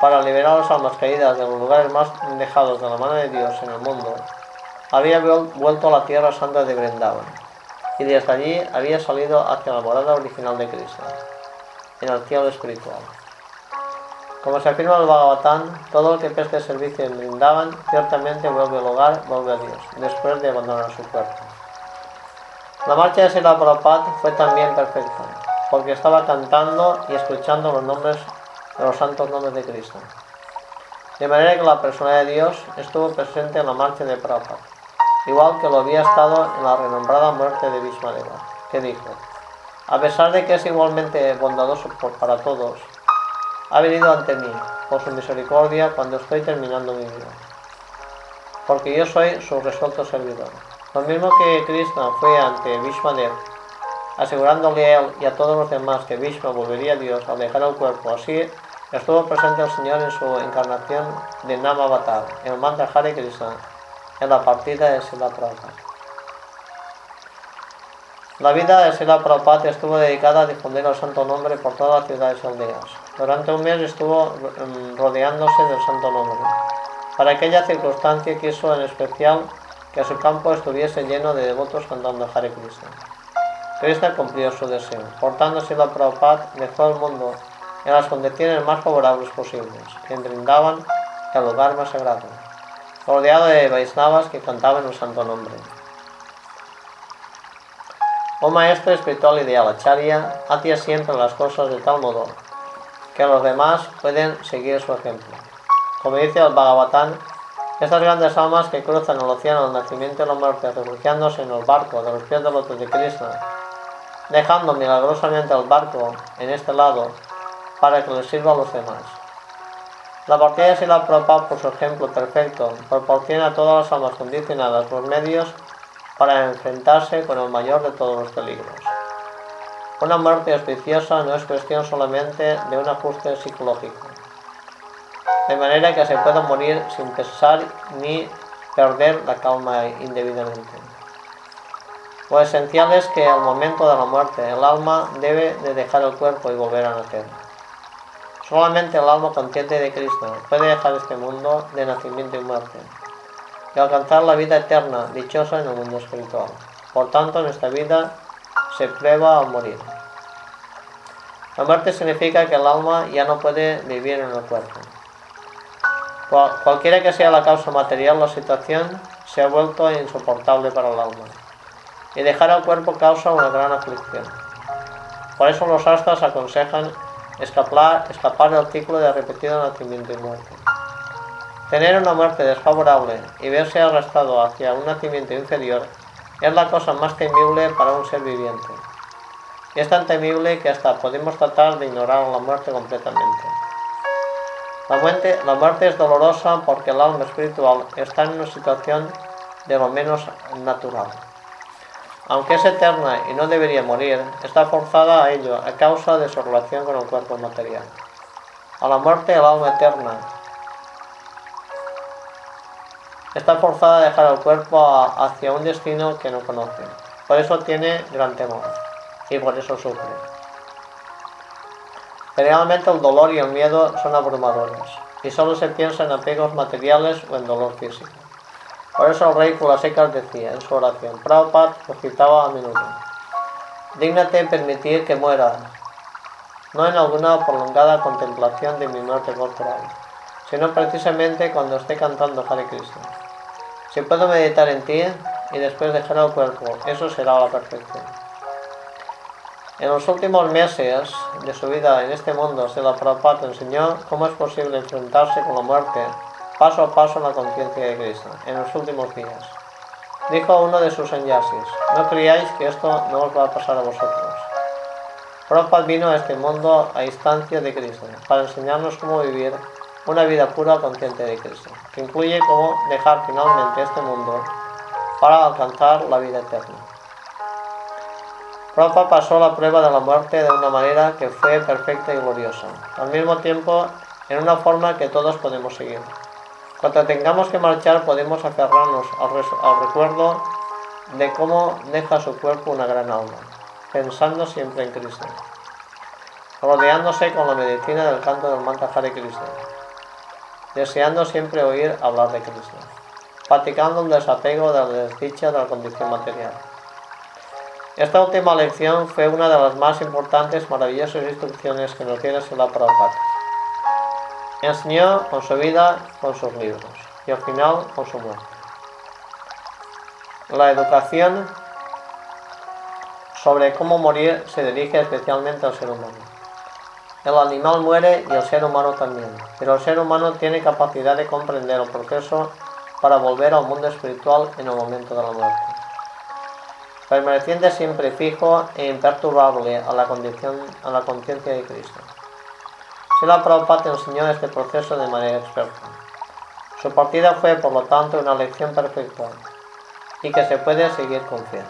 para liberar a las almas caídas de los lugares más dejados de la mano de Dios en el mundo, había vuelto a la tierra santa de Vrindavan y desde allí había salido hacia la morada original de Cristo en cielo espiritual. Como se afirma en el Bhagavatam, todo el que preste servicio en Brindavan ciertamente vuelve al hogar, vuelve a Dios, después de abandonar su cuerpo. La marcha de Sila Prabhupada fue también perfecta, porque estaba cantando y escuchando los nombres los santos nombres de Cristo. De manera que la persona de Dios estuvo presente en la marcha de Prabhupada, igual que lo había estado en la renombrada muerte de Vishmadeva, que dijo, a pesar de que es igualmente bondadoso para todos, ha venido ante mí por su misericordia cuando estoy terminando mi vida, porque yo soy su resuelto servidor. Lo mismo que Krishna fue ante Vishmadev, asegurándole a él y a todos los demás que Vishma volvería a Dios al dejar el cuerpo, así estuvo presente el Señor en su encarnación de Nama Avatar, en el mantra Hare Krishna, en la partida de Sila. La vida de Sila Prabhupada estuvo dedicada a difundir el santo nombre por todas las ciudades y aldeas. Durante un mes estuvo mm, rodeándose del santo nombre. Para aquella circunstancia quiso en especial que su campo estuviese lleno de devotos cantando Hare Krishna. Krishna cumplió su deseo. Por tanto, Sila Prabhupada dejó el mundo en las condiciones más favorables posibles, que brindaban el lugar más sagrado, rodeado de Vaisnavas que cantaban el santo nombre. Oh maestro espiritual ideal, Acharya, hacía siempre las cosas de tal modo que los demás pueden seguir su ejemplo. Como dice el Bhagavatam, estas grandes almas que cruzan el océano del nacimiento y la muerte, refugiándose en el barco de los pies del otro de Krishna, dejando milagrosamente el barco en este lado para que les sirva a los demás. La partida de la Prabhupada, por su ejemplo perfecto, proporciona a todas las almas condicionadas los medios para enfrentarse con el mayor de todos los peligros. Una muerte auspiciosa no es cuestión solamente de un ajuste psicológico, de manera que se pueda morir sin pensar ni perder la calma indebidamente. Lo esencial es que al momento de la muerte el alma debe de dejar el cuerpo y volver a nacer. Solamente el alma consciente de Cristo puede dejar este mundo de nacimiento y muerte y alcanzar la vida eterna, dichosa en el mundo espiritual. Por tanto, en esta vida se prueba al morir. La muerte significa que el alma ya no puede vivir en el cuerpo. Cualquiera que sea la causa material, la situación se ha vuelto insoportable para el alma. Y dejar al cuerpo causa una gran aflicción. Por eso los astros aconsejan escapar, escapar del ciclo de repetido nacimiento y muerte. Tener una muerte desfavorable y verse arrastrado hacia un nacimiento inferior es la cosa más temible para un ser viviente. Es tan temible que hasta podemos tratar de ignorar la muerte completamente. La muerte es dolorosa porque el alma espiritual está en una situación de lo menos natural. Aunque es eterna y no debería morir, está forzada a ello a causa de su relación con el cuerpo material. A la muerte el alma eterna está forzada a dejar el cuerpo hacia un destino que no conoce. Por eso tiene gran temor y por eso sufre. Generalmente el dolor y el miedo son abrumadores y solo se piensa en apegos materiales o en dolor físico. Por eso el rey Kulasekar decía en su oración, Prabhupada lo citaba a menudo, dígnate permitir que muera, no en alguna prolongada contemplación de mi muerte corporal, sino precisamente cuando esté cantando Hare Krishna. Si puedo meditar en ti y después dejar el cuerpo, eso será la perfección. En los últimos meses de su vida en este mundo, la Prabhupada enseñó cómo es posible enfrentarse con la muerte paso a paso en la conciencia de Cristo, en los últimos días. Dijo a uno de sus sanyasis, no creáis que esto no os va a pasar a vosotros. Prabhupada vino a este mundo a instancia de Cristo, para enseñarnos cómo vivir una vida pura consciente de Cristo, que incluye cómo dejar finalmente este mundo para alcanzar la vida eterna. Prabhupada pasó la prueba de la muerte de una manera que fue perfecta y gloriosa, al mismo tiempo en una forma que todos podemos seguir. Cuando tengamos que marchar podemos aferrarnos al, recuerdo de cómo deja su cuerpo una gran alma, pensando siempre en Cristo, rodeándose con la medicina del canto del mantra Hare Krishna, deseando siempre oír hablar de Cristo, practicando un desapego de la desdicha de la condición material. Esta última lección fue una de las más importantes, maravillosas instrucciones que nos tiene la Prabhupada. Enseñó con su vida, con sus libros y al final con su muerte. La educación sobre cómo morir se dirige especialmente al ser humano. El animal muere y el ser humano también, pero el ser humano tiene capacidad de comprender el proceso para volver al mundo espiritual en el momento de la muerte. Permaneciendo siempre fijo e imperturbable a la condición, a la conciencia de Cristo. Sila Prabhupada enseñó este proceso de manera experta. Su partida fue, por lo tanto, una lección perfecta y que se puede seguir con fe.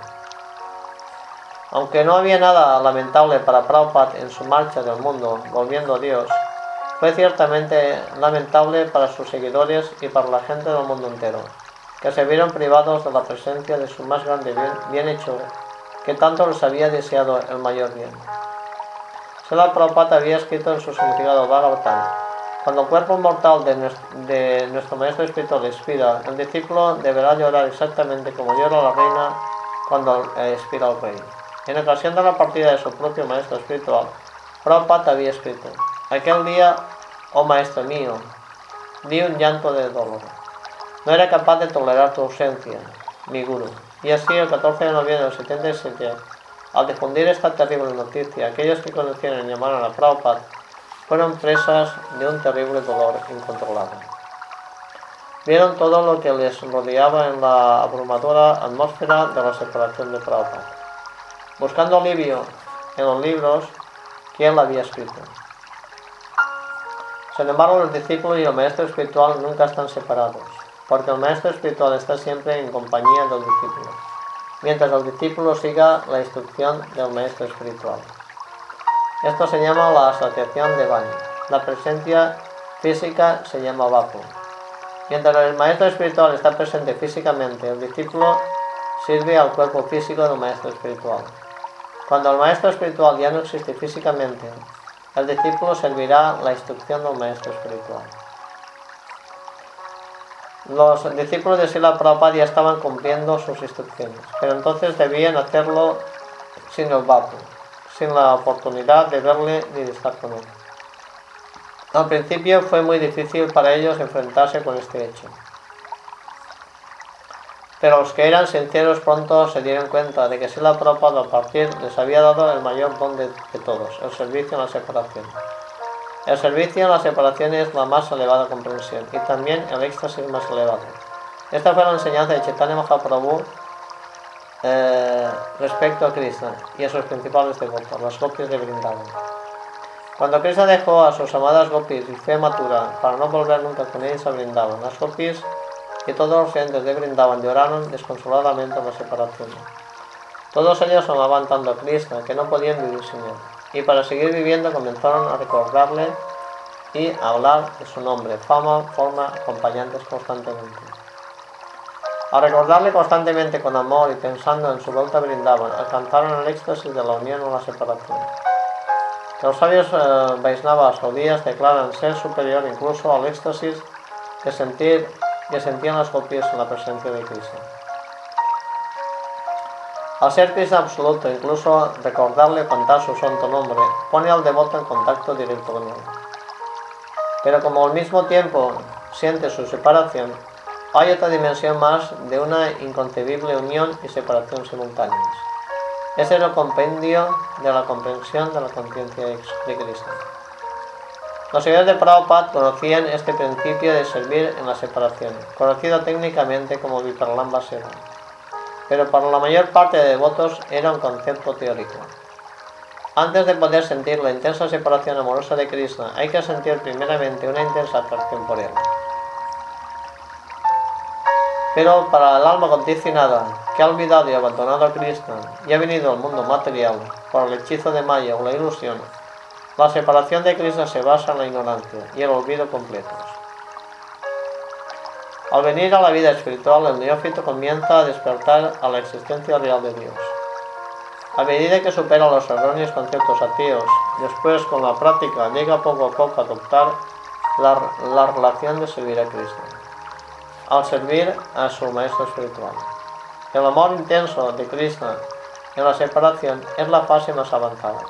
Aunque no había nada lamentable para Prabhupada en su marcha del mundo, volviendo a Dios, fue ciertamente lamentable para sus seguidores y para la gente del mundo entero, que se vieron privados de la presencia de su más grande bien, bienhechor, que tanto les había deseado el mayor bien. Srila Prabhupada había escrito en su significado Bhagavatam, cuando el cuerpo mortal de nuestro, maestro espiritual expira, el discípulo deberá llorar exactamente como llora la reina cuando expira el rey. En ocasión de la partida de su propio maestro espiritual, Prabhupada había escrito, aquel día, oh maestro mío, di un llanto de dolor. No era capaz de tolerar tu ausencia, mi guru. Y así, el 14 de noviembre del 77, al difundir esta terrible noticia, aquellos que conocieron y llamaron a Prabhupada fueron presas de un terrible dolor incontrolable. Vieron todo lo que les rodeaba en la abrumadora atmósfera de la separación de Prabhupada, buscando alivio en los libros que él había escrito. Sin embargo, el discípulo y el maestro espiritual nunca están separados, porque el maestro espiritual está siempre en compañía del discípulo mientras el discípulo siga la instrucción del maestro espiritual. Esto se llama la asociación de Bani. La presencia física se llama Vapu. Mientras el maestro espiritual está presente físicamente, el discípulo sirve al cuerpo físico del maestro espiritual. Cuando el maestro espiritual ya no existe físicamente, el discípulo servirá la instrucción del maestro espiritual. Los discípulos de Sila Prabhupada ya estaban cumpliendo sus instrucciones, pero entonces debían hacerlo sin el vato, sin la oportunidad de verle ni de estar con él. Al principio fue muy difícil para ellos enfrentarse con este hecho. Pero los que eran sinceros pronto se dieron cuenta de que Sila Prabhupada a partir les había dado el mayor don de, de todos, el servicio en la separación. El servicio en la separación es la más elevada comprensión y también el éxtasis más elevado. Esta fue la enseñanza de Chaitanya Mahaprabhu eh, respecto a Krishna y a sus principales devotos, las gopis de Vrindavan. Cuando Krishna dejó a sus amadas gopis y fue matura para no volver nunca con ellos a Vrindavan, las gopis y todos los entes de Vrindavan lloraron desconsoladamente en la separación. Todos ellos amaban tanto a Krishna que no podían vivir sin él y para seguir viviendo comenzaron a recordarle y a hablar de su nombre, fama, forma, acompañantes constantemente. A recordarle constantemente con amor y pensando en su vuelta brindaban, alcanzaron el éxtasis de la unión o la separación. Los sabios eh, Vaisnavas declaran ser superior incluso al éxtasis que, sentir, que sentían las copias en la presencia de Cristo. Al ser Krishna absoluto, incluso recordarle contar su santo nombre, pone al devoto en contacto directo con él. Pero como al mismo tiempo siente su separación, hay otra dimensión más de una inconcebible unión y separación simultáneas. Es el compendio de la comprensión de la conciencia de Cristo. Los seguidores de Prabhupada conocían este principio de servir en la separación, conocido técnicamente como Viparlamba Seva pero para la mayor parte de devotos era un concepto teórico. Antes de poder sentir la intensa separación amorosa de Krishna, hay que sentir primeramente una intensa atracción por él. Pero para el alma condicionada, que ha olvidado y abandonado a Krishna y ha venido al mundo material por el hechizo de Maya o la ilusión, la separación de Krishna se basa en la ignorancia y el olvido completos. Al venir a la vida espiritual, el neófito comienza a despertar a la existencia real de Dios. A medida que supera los erróneos conceptos ateos, después con la práctica llega poco a poco a adoptar la, la relación de servir a Cristo, al servir a su maestro espiritual. El amor intenso de Krishna en la separación es la fase más avanzada.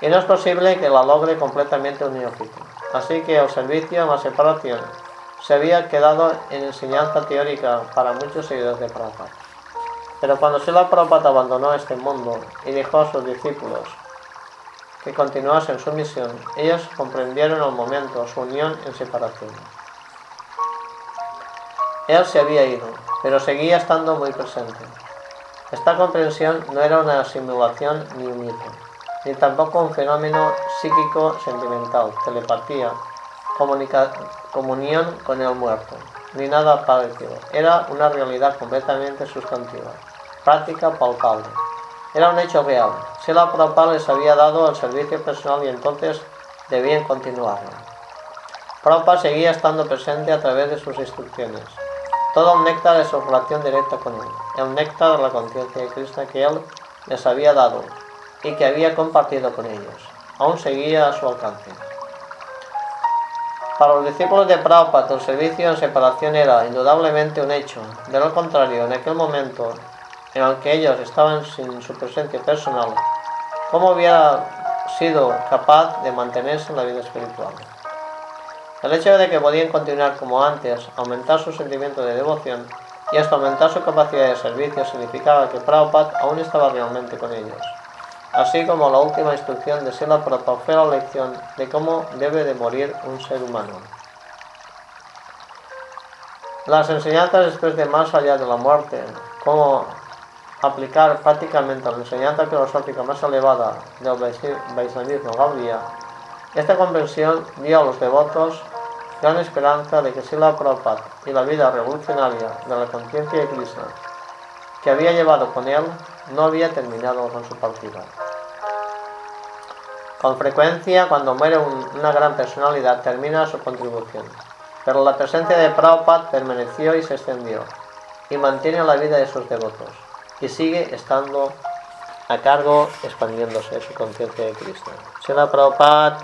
Y no es posible que la logre completamente un neófito. Así que el servicio en la separación se había quedado en enseñanza teórica para muchos seguidores de Prabhupada. Pero cuando Sila Prabhupada abandonó este mundo y dejó a sus discípulos que continuasen su misión, ellos comprendieron al momento su unión en separación. Él se había ido, pero seguía estando muy presente. Esta comprensión no era una simulación ni un mito, ni tampoco un fenómeno psíquico sentimental, telepatía, comunión con el muerto, ni nada parecido. Era una realidad completamente sustantiva, práctica, palpable. Era un hecho real. Si la Prabhupada les había dado el servicio personal y entonces debían continuarlo. Prabhupada seguía estando presente a través de sus instrucciones. Todo el néctar de su relación directa con él, el néctar de la conciencia de Krishna que él les había dado y que había compartido con ellos, aún seguía a su alcance. Para los discípulos de Prabhupada, el servicio en separación era indudablemente un hecho. De lo contrario, en aquel momento en el que ellos estaban sin su presencia personal, ¿cómo hubiera sido capaz de mantenerse en la vida espiritual? El hecho de que podían continuar como antes, aumentar su sentimiento de devoción y hasta aumentar su capacidad de servicio significaba que Prabhupada aún estaba realmente con ellos así como la última instrucción de Sela Prabhupada fue la lección de cómo debe de morir un ser humano. Las enseñanzas después de más allá de la muerte, cómo aplicar prácticamente la enseñanza filosófica más elevada del Vaisnavismo Gaudiya, esta comprensión dio a los devotos gran esperanza de que Sila Prabhupada y la vida revolucionaria de la conciencia de Krishna que había llevado con él no había terminado con su partida. Con frecuencia, cuando muere una gran personalidad, termina su contribución. Pero la presencia de Prabhupada permaneció y se extendió, y mantiene la vida de sus devotos, y sigue estando a cargo expandiéndose su conciencia de Krishna. Se la Prabhupada.